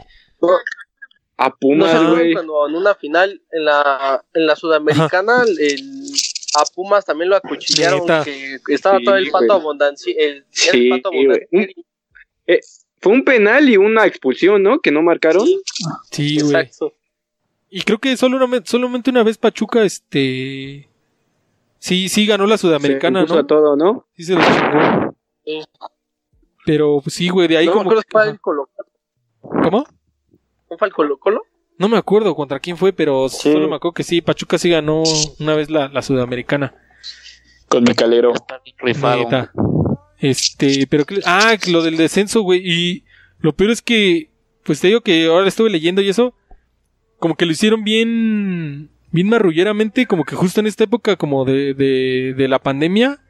A Pumas, güey. cuando en una final en la, en la Sudamericana, el, a Pumas también lo acuchillaron. Neta. Que estaba Sí, todo el pato abundancia. El, el pato abundancia. Fue un penal y una expulsión, ¿no? Que no marcaron. Sí, Sí, güey. exacto. Y creo que solo una, solamente una vez Pachuca, este. Sí, sí ganó la Sudamericana, Se ¿no? a todo, ¿no? Sí se lo chingó. Sí. Pero pues, sí, güey, de ahí no me como. acuerdo que- el Colo ¿Cómo? ¿Cuál fue el Colo Colo? No me acuerdo contra quién fue, pero Sí. solo me acuerdo que sí, Pachuca sí ganó una vez la, la Sudamericana. Con mi calero. Está bien rifado. Neta. Este, pero que- ah, que lo del descenso, güey. Y lo peor es que, pues te digo que ahora estuve leyendo y eso, como que lo hicieron bien, bien marrulleramente, como que justo en esta época como de, de, de la pandemia,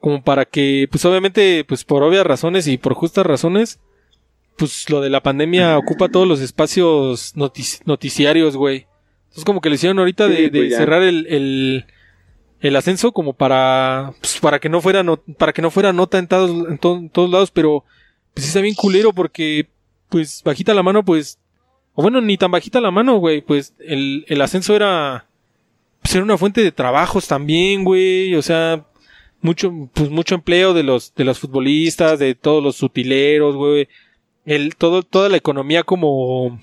como para que, pues obviamente, pues por obvias razones y por justas razones, pues lo de la pandemia ocupa todos los espacios notic- noticiarios, güey. Entonces como que lo hicieron ahorita de, Sí, de pues cerrar el, el, el ascenso como para, pues, para que no fuera, no- para que no fuera nota en todos, en to- en todos lados, pero pues sí está bien culero porque, pues bajita la mano, pues, o bueno, ni tan bajita la mano, güey, pues el, el ascenso era, pues era una fuente de trabajos también, güey, o sea, mucho, pues mucho empleo de los, de los futbolistas, de todos los utileros, güey, el, todo, toda la economía como,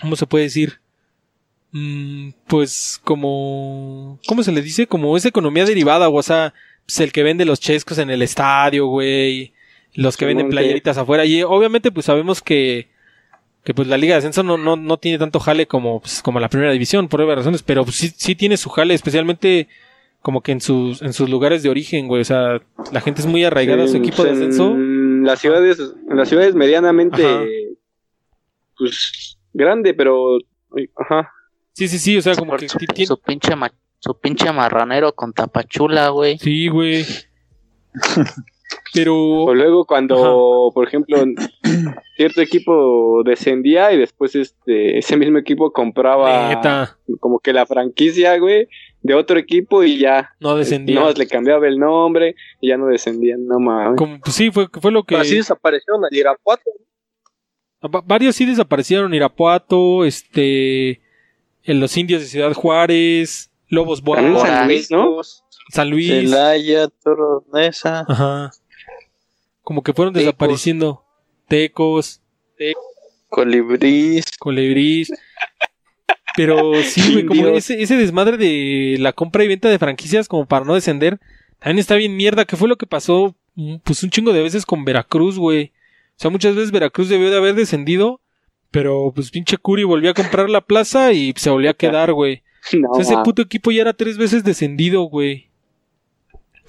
¿cómo se puede decir? Mm, pues como, ¿cómo se le dice? Como esa economía derivada, o sea, pues el que vende los chescos en el estadio, güey, los que venden playeritas afuera, y obviamente pues sabemos que, que pues la Liga de Ascenso no, no, no tiene tanto jale como, pues, como la primera división, por obvias razones, pero pues, sí, sí tiene su jale, especialmente como que en sus, en sus lugares de origen, güey, o sea, la gente es muy arraigada a su En- equipo de en ascenso. las ciudades, en las ciudades medianamente, Ajá. pues, grande, pero, ajá. Sí, sí, sí, o sea, como Por que su, su pinche ma- su pinche marranero con tapachula, güey. Sí, güey. Pero... O luego cuando, por ejemplo, cierto equipo descendía y después este ese mismo equipo compraba Neta, como que la franquicia, güey, de otro equipo y ya no descendía. no le cambiaba el nombre y ya no descendían, no mames. Como, pues sí, fue, fue lo que... Así desaparecieron al Irapuato. Va- Varios sí desaparecieron. Irapuato, este... En los indios de Ciudad Juárez, Lobos San Luis, ¿no? San Luis. Celaya, Toronesa. Ajá. Como que fueron Tecos. desapareciendo. Tecos, Colibrís. Colibrís. Pero sí, güey, como ese, ese desmadre de la compra y venta de franquicias como para no descender, también está bien mierda. ¿Qué fue lo que pasó? Mm, Pues un chingo de veces con Veracruz, güey. O sea, muchas veces Veracruz debió de haber descendido, pero pues pinche Curi volvió a comprar la plaza y se volvió a quedar, güey. No, O sea, ese puto equipo ya era tres veces descendido, güey.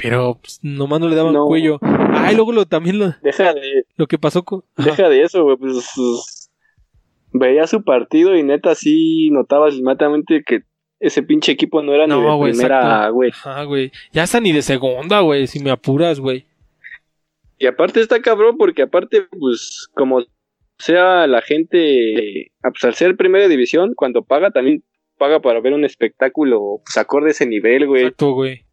Pero pues, nomás no le daban No. cuello. Ah, y luego lo, también lo, Deja de, lo que pasó con... Ajá. deja de eso, güey, pues veía su partido y neta sí notabas inmediatamente que ese pinche equipo no era ni de primera, güey. Ajá, güey. Ya está ni de segunda, güey, si me apuras, güey. Y aparte está cabrón porque aparte, pues, como sea la gente, ah, pues al ser primera división, cuando paga también paga para ver un espectáculo, pues acorde a ese nivel, güey. Exacto, güey.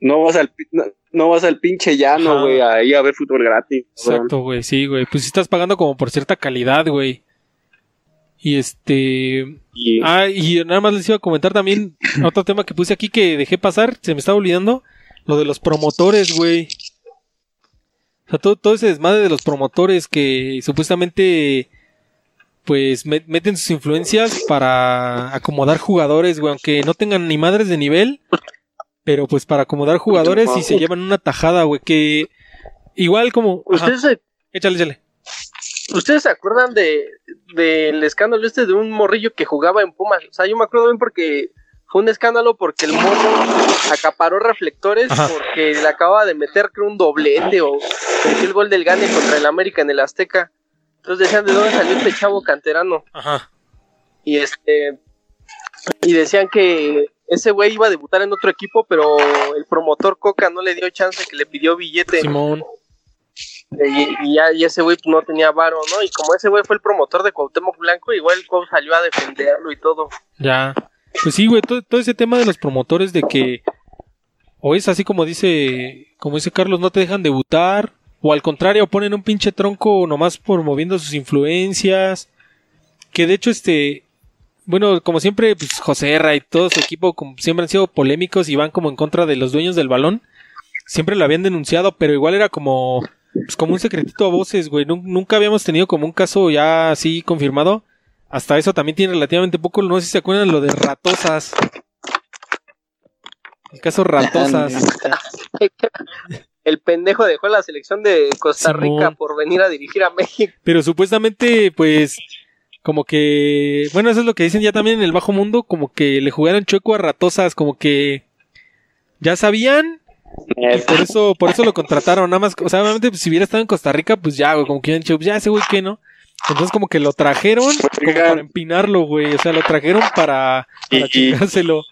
No vas al no, no vas al pinche llano, güey, ahí a ver fútbol gratis. Exacto, güey. Sí, güey. Pues sí estás pagando como por cierta calidad, güey. Y este... Ah, y nada más les iba a comentar también otro tema que puse aquí que dejé pasar, se me estaba olvidando, lo de los promotores, güey. O sea, todo, todo ese desmadre de los promotores que supuestamente pues me- meten sus influencias para acomodar jugadores, güey, aunque no tengan ni madres de nivel, pero pues para acomodar jugadores y se llevan una tajada, güey, que igual como... ¿Ustedes se, échale, échale. ¿Ustedes se acuerdan de del escándalo este de un morrillo que jugaba en Pumas? O sea, yo me acuerdo bien porque fue un escándalo porque el morro acaparó reflectores Ajá. porque le acababa de meter creo un doblete o metió el gol del Gane contra el América en el Azteca. Entonces decían de dónde salió este chavo canterano Ajá. y este y decían que ese güey iba a debutar en otro equipo, pero el promotor Coca no le dio chance que le pidió billete. Simón. Y, y ya y ese güey no tenía varo, ¿no? Y como ese güey fue el promotor de Cuauhtémoc Blanco, igual el Cuau salió a defenderlo y todo. Ya. Pues sí, güey, todo, todo ese tema de los promotores de que o es así como dice, como dice Carlos, no te dejan debutar, O al contrario, ponen un pinche tronco nomás por moviendo sus influencias. Que de hecho, este. Bueno, como siempre, pues José Herra y todo su equipo como siempre han sido polémicos y van como en contra de los dueños del balón. Siempre lo habían denunciado, pero igual era como. Pues como un secretito a voces, güey. Nun- Nunca habíamos tenido como un caso ya así confirmado. Hasta eso también tiene relativamente poco. No sé si se acuerdan lo de Ratosas. El caso Ratosas. El pendejo dejó la selección de Costa. Rica por venir a dirigir a México. Pero supuestamente, pues, como que, bueno, eso es lo que dicen ya también en el bajo mundo, como que le jugaron chueco a ratosas, como que ya sabían, y por eso, por eso lo contrataron, nada más, o sea, obviamente, pues, si hubiera estado en Costa Rica, pues ya, güey, como que hubieran dicho, pues, ya ese güey que no. Entonces como que lo trajeron como para empinarlo, güey. O sea, lo trajeron para, para Y- chingárselo.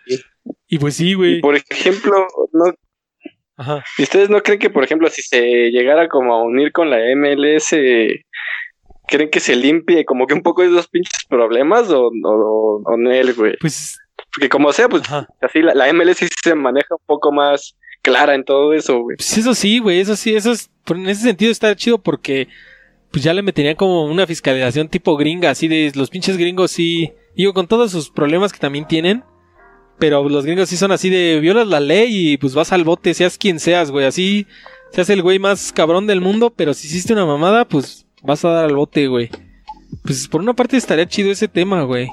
Y pues sí, güey. por ejemplo, ¿no, Ajá. ¿y ¿ustedes no creen que, por ejemplo, si se llegara como a unir con la MLS, creen que se limpie como que un poco esos pinches problemas o, o, o no, él, güey? Pues, Porque como sea, pues ajá. así la, la MLS sí se maneja un poco más clara en todo eso, güey. Pues eso sí, güey, eso sí, eso es, en ese sentido está chido porque pues ya le meterían como una fiscalización tipo gringa, así de los pinches gringos sí, digo, con todos sus problemas que también tienen, pero los gringos sí son así de violas la ley y pues vas al bote, seas quien seas, güey, así seas el güey más cabrón del mundo, pero si hiciste una mamada, pues vas a dar al bote, güey. Pues por una parte estaría chido ese tema, güey.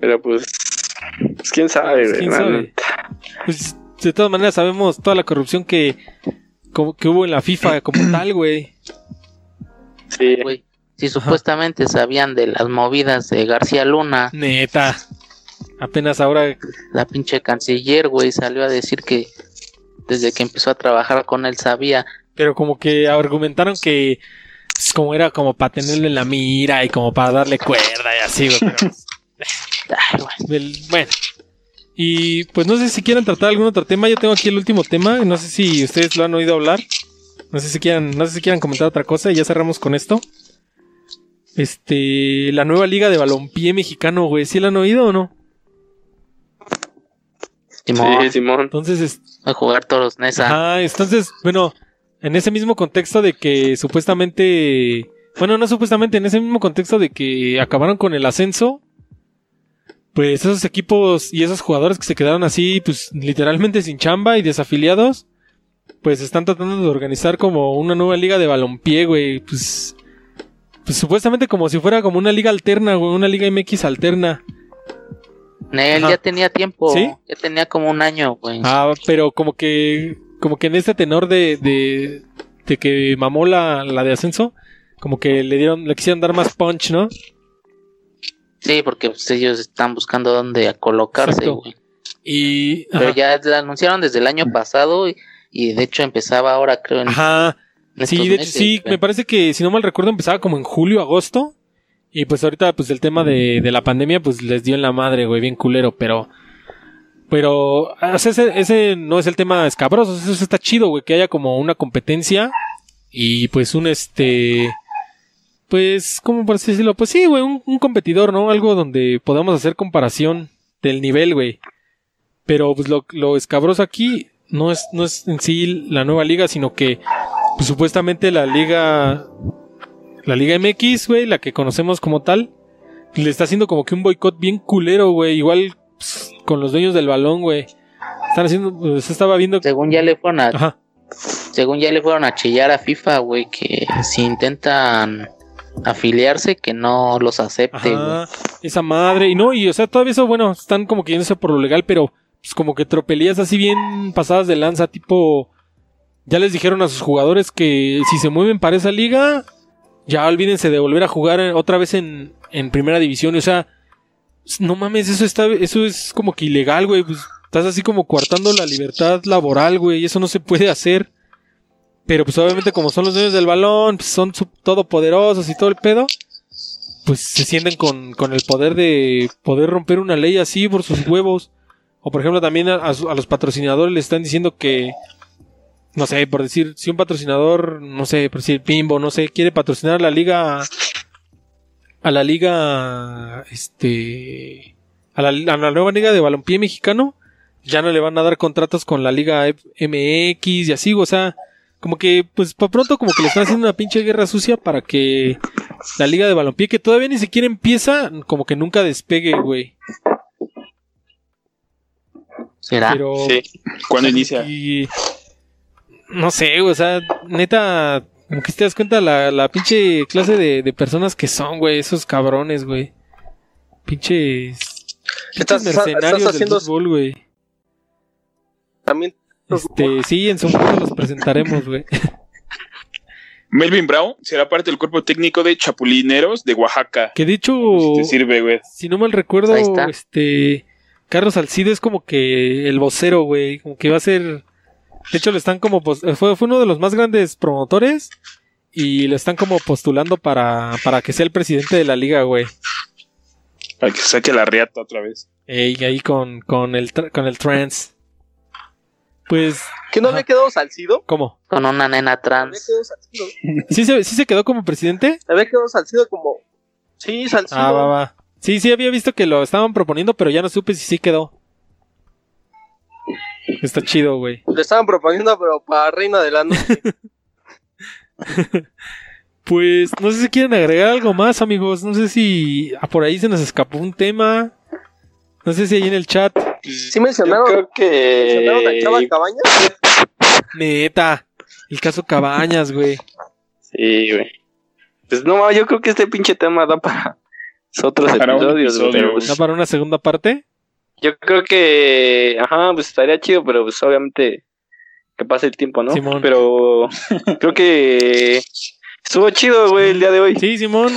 Pero pues, pues quién sabe, güey. ¿Quién la sabe? neta. Pues de todas maneras sabemos toda la corrupción que, como- que hubo en la FIFA como tal, güey. Sí, güey. Si supuestamente sabían de las movidas de García Luna, Neta. Apenas ahora. la pinche canciller, güey, salió a decir que desde que empezó a trabajar con él sabía. Pero como que argumentaron que. pues, como era como para tenerle en la mira y como para darle cuerda y así, güey. Pero, Ay, bueno. Y pues no sé si quieran tratar algún otro tema. Yo tengo aquí el último tema. No sé si ustedes lo han oído hablar. No sé si quieran, no sé si quieran comentar otra cosa y ya cerramos con esto. Este, la nueva liga de balompié mexicano, güey. ¿Sí la han oído o no? Simón, sí, Simón. Entonces, es- a jugar toros Nesa. Ajá, entonces, bueno, en ese mismo contexto de que supuestamente, bueno, no supuestamente, en ese mismo contexto de que acabaron con el ascenso, pues esos equipos y esos jugadores que se quedaron así, pues literalmente sin chamba y desafiliados, pues están tratando de organizar como una nueva liga de balompié, güey, pues, pues supuestamente como si fuera como una liga alterna, güey, una liga MX alterna. Él Ajá. ya tenía tiempo, ¿Sí? ya tenía como un año, güey. Ah, pero como que, como que en este tenor de, de, de que mamó la, la de ascenso, como que le dieron, le quisieron dar más punch, ¿no? Sí, porque pues, ellos están buscando dónde colocarse, güey. Y, Pero ajá, ya la anunciaron desde el año pasado y, y de hecho empezaba ahora, creo, en ajá, en sí, de hecho sí, me parece que si no mal recuerdo empezaba como en julio, agosto, y pues ahorita pues el tema de, de la pandemia pues les dio en la madre, güey, bien culero, pero, pero, sea, ese, ese no es el tema escabroso, eso está chido, güey, que haya como una competencia y pues un este, pues, ¿cómo por así decirlo? Pues sí, güey, un, un competidor, ¿no? Algo donde podamos hacer comparación del nivel, güey. Pero pues lo, lo escabroso aquí no es, no es en sí la nueva liga, sino que pues, supuestamente la liga, la liga MX, güey, la que conocemos como tal, le está haciendo como que un boicot bien culero, güey. Igual con los dueños del balón, güey. Están haciendo, pues, estaba viendo. Según ya le fueron a, Ajá. según ya le fueron a chillar a FIFA, güey, que si intentan afiliarse, que no los acepte, güey. Ajá, esa madre. Y no, y o sea, todavía eso, bueno, están como que yéndose por lo legal, pero pues como que tropelías así bien pasadas de lanza, tipo. Ya les dijeron a sus jugadores que si se mueven para esa liga, ya olvídense de volver a jugar otra vez en, en primera división. O sea, no mames, eso está, eso es como que ilegal, güey. Pues estás así como coartando la libertad laboral, güey. Y eso no se puede hacer. Pero pues obviamente como son los dueños del balón, pues, son todopoderosos y todo el pedo, pues se sienten con, con el poder de poder romper una ley así por sus huevos. O por ejemplo también a, los patrocinadores les están diciendo que, no sé, por decir, si un patrocinador, no sé, por decir Pimbo, no sé, quiere patrocinar la liga, a la liga, este, a la, a la nueva liga de balompié mexicano, ya no le van a dar contratos con la liga MX y así, o sea, como que, pues, para pronto, como que le están haciendo una pinche guerra sucia para que la liga de balompié, que todavía ni siquiera empieza, como que nunca despegue, güey. ¿Será? Pero. Sí. ¿Cuándo inicia? Y no sé, o sea, neta, como que te das cuenta la, la pinche clase de, de personas que son, güey, esos cabrones, güey. Pinches, Estás, pinches estás mercenarios del haciendo fútbol, güey. también. Este, sí, en su momento los presentaremos, güey. Melvin Brown será parte del cuerpo técnico de Chapulineros de Oaxaca. Que de hecho, Si te sirve, güey. si no mal recuerdo, este, Carlos Salcido es como que el vocero, güey, como que va a ser, de hecho le están como, pos- fue, fue uno de los más grandes promotores y lo están como postulando para, para que sea el presidente de la liga, güey. Para que saque la riata otra vez. Ey, ahí con, con el con el trans. Pues, ¿Que no había quedado Salcido? ¿cómo? Con una nena trans. Salcido. ¿Sí se, sí se quedó como presidente? Había quedado Salcido como. Sí, Salcido. Ah, va, va. Sí, sí había visto que lo estaban proponiendo, pero ya no supe si sí quedó. Está chido, güey. Le estaban proponiendo, pero para Reina de la Noche. Pues no sé si quieren agregar algo más, amigos. No sé si ah, por ahí se nos escapó un tema. No sé si ahí en el chat. Sí mencionaron, Yo creo mencionaron a Chava que. Cabañas. Neta. El caso Cabañas, güey. Sí, güey. Pues no, yo creo que este pinche tema da para otros Para episodios, episodio, pero pues, ¿Da para una segunda parte? Yo creo que, ajá, pues estaría chido, pero pues obviamente que pase el tiempo, ¿no? Simón. Pero creo que estuvo chido, güey, el día de hoy. Sí, Simón.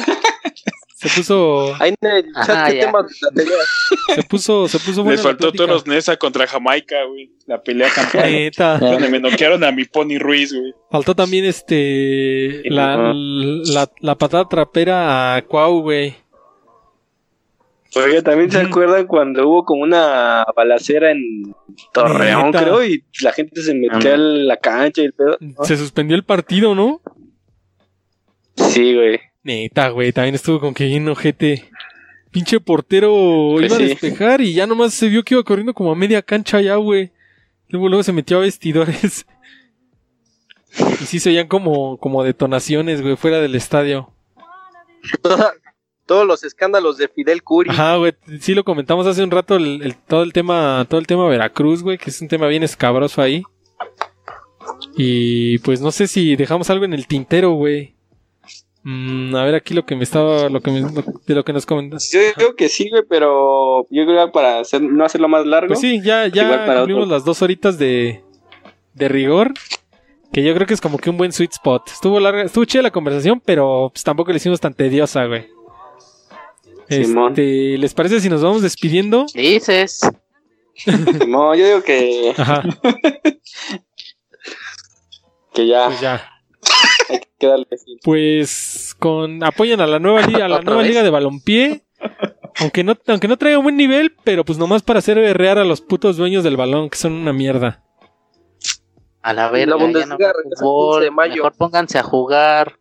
Se puso. Ahí en el chat, Ajá, ¿qué ya. temas plantearías? Se puso. Se puso buena Les la faltó plática. Toros Nesa contra Jamaica, güey. La pelea campal. Neta. Donde me noquearon a mi Pony Ruiz, güey. Faltó también este. La, la, la patada trapera a Cuau, güey. Oiga, también se acuerdan cuando hubo como una balacera en Torreón, Neta. creo, y la gente se metió a la cancha y el pedo. Se suspendió el partido, ¿no? Sí, güey. Neta, güey, también estuvo con que bien ojete. Pinche portero Pues iba a despejar y ya nomás se vio que iba corriendo como a media cancha ya, güey. Luego, luego se metió a vestidores. y sí se oían como, como detonaciones, güey, fuera del estadio. Todos los escándalos de Fidel Curi. Ajá, güey, sí lo comentamos hace un rato el, el- todo el tema, todo el tema Veracruz, güey, que es un tema bien escabroso ahí. Y pues no sé si dejamos algo en el tintero, güey. Mm, a ver aquí lo que me estaba, lo que me- lo- de lo que nos comentas. Yo creo que sí, güey, pero yo creo que para hacer, no hacerlo más largo. Pues sí, ya, ya Igual para cumplimos otro. las dos horitas de, de rigor. Que yo creo que es como que un buen sweet spot. Estuvo larga, estuvo chida la conversación, pero pues tampoco le hicimos tan tediosa, güey. Simón. Este, ¿les parece si nos vamos despidiendo? Dices. No, yo digo que, Ajá, que ya pues ya. hay que darle. Pues con apoyan a la nueva liga, a la ¿Otra nueva vez? liga de balompié. Aunque no, aunque no traiga buen nivel, pero pues nomás para hacer berrear a los putos dueños del balón, que son una mierda. A la La verga, ya Bundesliga no hay regresa el fútbol. 15 de mayo. Mejor pónganse a jugar.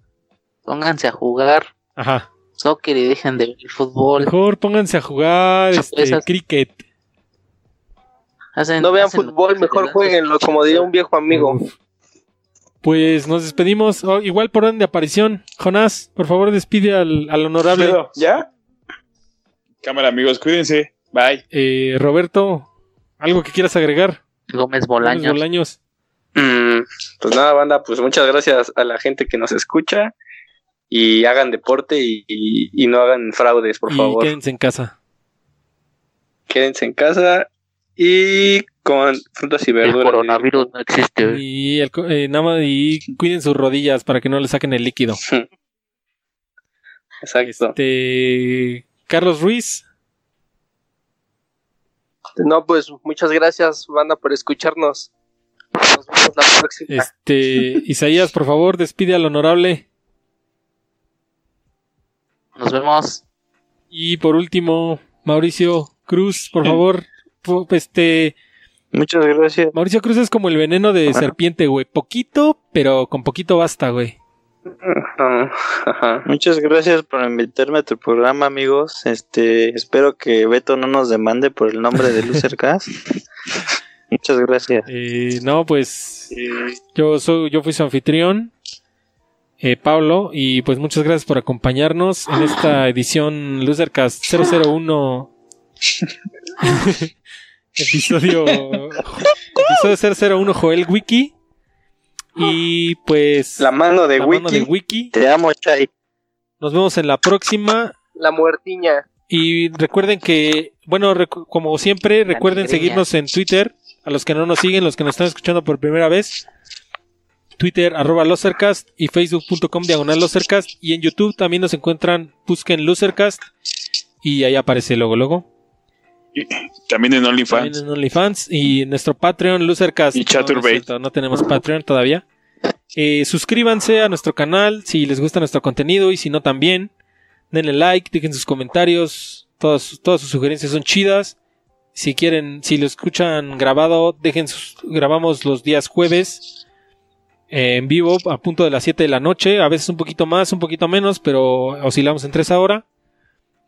Pónganse a jugar Ajá. Soccer y dejen de ver el fútbol. Mejor pónganse a jugar este, cricket. Hacen- No vean hacen fútbol, mejor jueguenlo, como diría un viejo amigo. Pues nos despedimos. Oh, igual por orden de aparición. Jonás, por favor despide al, al honorable. ¿Ya? Cámara, amigos, cuídense. Bye. Eh, Roberto, ¿algo que quieras agregar? Gómez Gómez Bolaños. Bolaños. Mm, pues nada, banda, pues muchas gracias a la gente que nos escucha y hagan deporte y, y- y no hagan fraudes, por y favor. quédense en casa. Quédense en casa y con frutas y El verduras. coronavirus no existe. Y, el eh, nada más, y cuiden sus rodillas para que no le saquen el líquido. Exacto. Este, Carlos Ruiz. No, pues muchas gracias, banda, por escucharnos. Nos vemos la próxima. Este, Isaías, por favor, despide al honorable. Nos vemos. Y por último, Mauricio Cruz, por favor. Este, Muchas gracias. Mauricio Cruz es como el veneno de serpiente, güey. Poquito, pero con poquito basta, güey. Ajá. Muchas gracias por invitarme a tu programa, amigos. Este, espero que Beto no nos demande por el nombre de Losercast. Muchas gracias. Eh, no, pues yo soy, yo fui su anfitrión, eh, Pablo, y pues muchas gracias por acompañarnos en esta edición Losercast 001. episodio, episodio 001 Joel Wiki. Y pues La mano de la Wiki. mano de Wiki. Te amo, Chay. Nos vemos en la próxima. La muertiña. Y recuerden que, bueno, recu- como siempre, recuerden seguirnos en Twitter. A los que no nos siguen, los que nos están escuchando por primera vez. Twitter, arroba Losercast y facebook.com diagonal Losercast. Y en YouTube también nos encuentran, busquen Losercast. Y ahí aparece luego, luego. También en También OnlyFans. en OnlyFans y en nuestro Patreon, Losercast. Y no, Chaturbate. no tenemos Patreon todavía. Eh, suscríbanse a nuestro canal si les gusta nuestro contenido y si no también. Denle like, dejen sus comentarios. Todas, todas sus sugerencias son chidas. Si quieren, si lo escuchan grabado, dejen sus, grabamos los días jueves en vivo a punto de las 7 de la noche. A veces un poquito más, un poquito menos, pero oscilamos entre esa hora.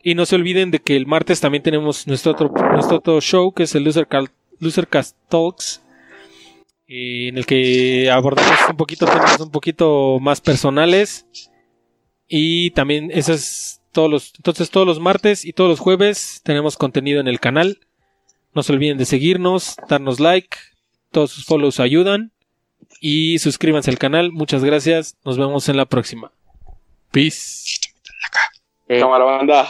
Y no se olviden de que el martes también tenemos nuestro otro, nuestro otro show, que es el Losercast, Losercast Talks, eh, en el que abordamos un poquito temas un poquito más personales. Y también eso es todos los, entonces todos los martes y todos los jueves tenemos contenido en el canal. No se olviden de seguirnos, darnos like, todos sus follows ayudan. Y suscríbanse al canal. Muchas gracias. Nos vemos en la próxima. Peace. Eh, Cámara banda.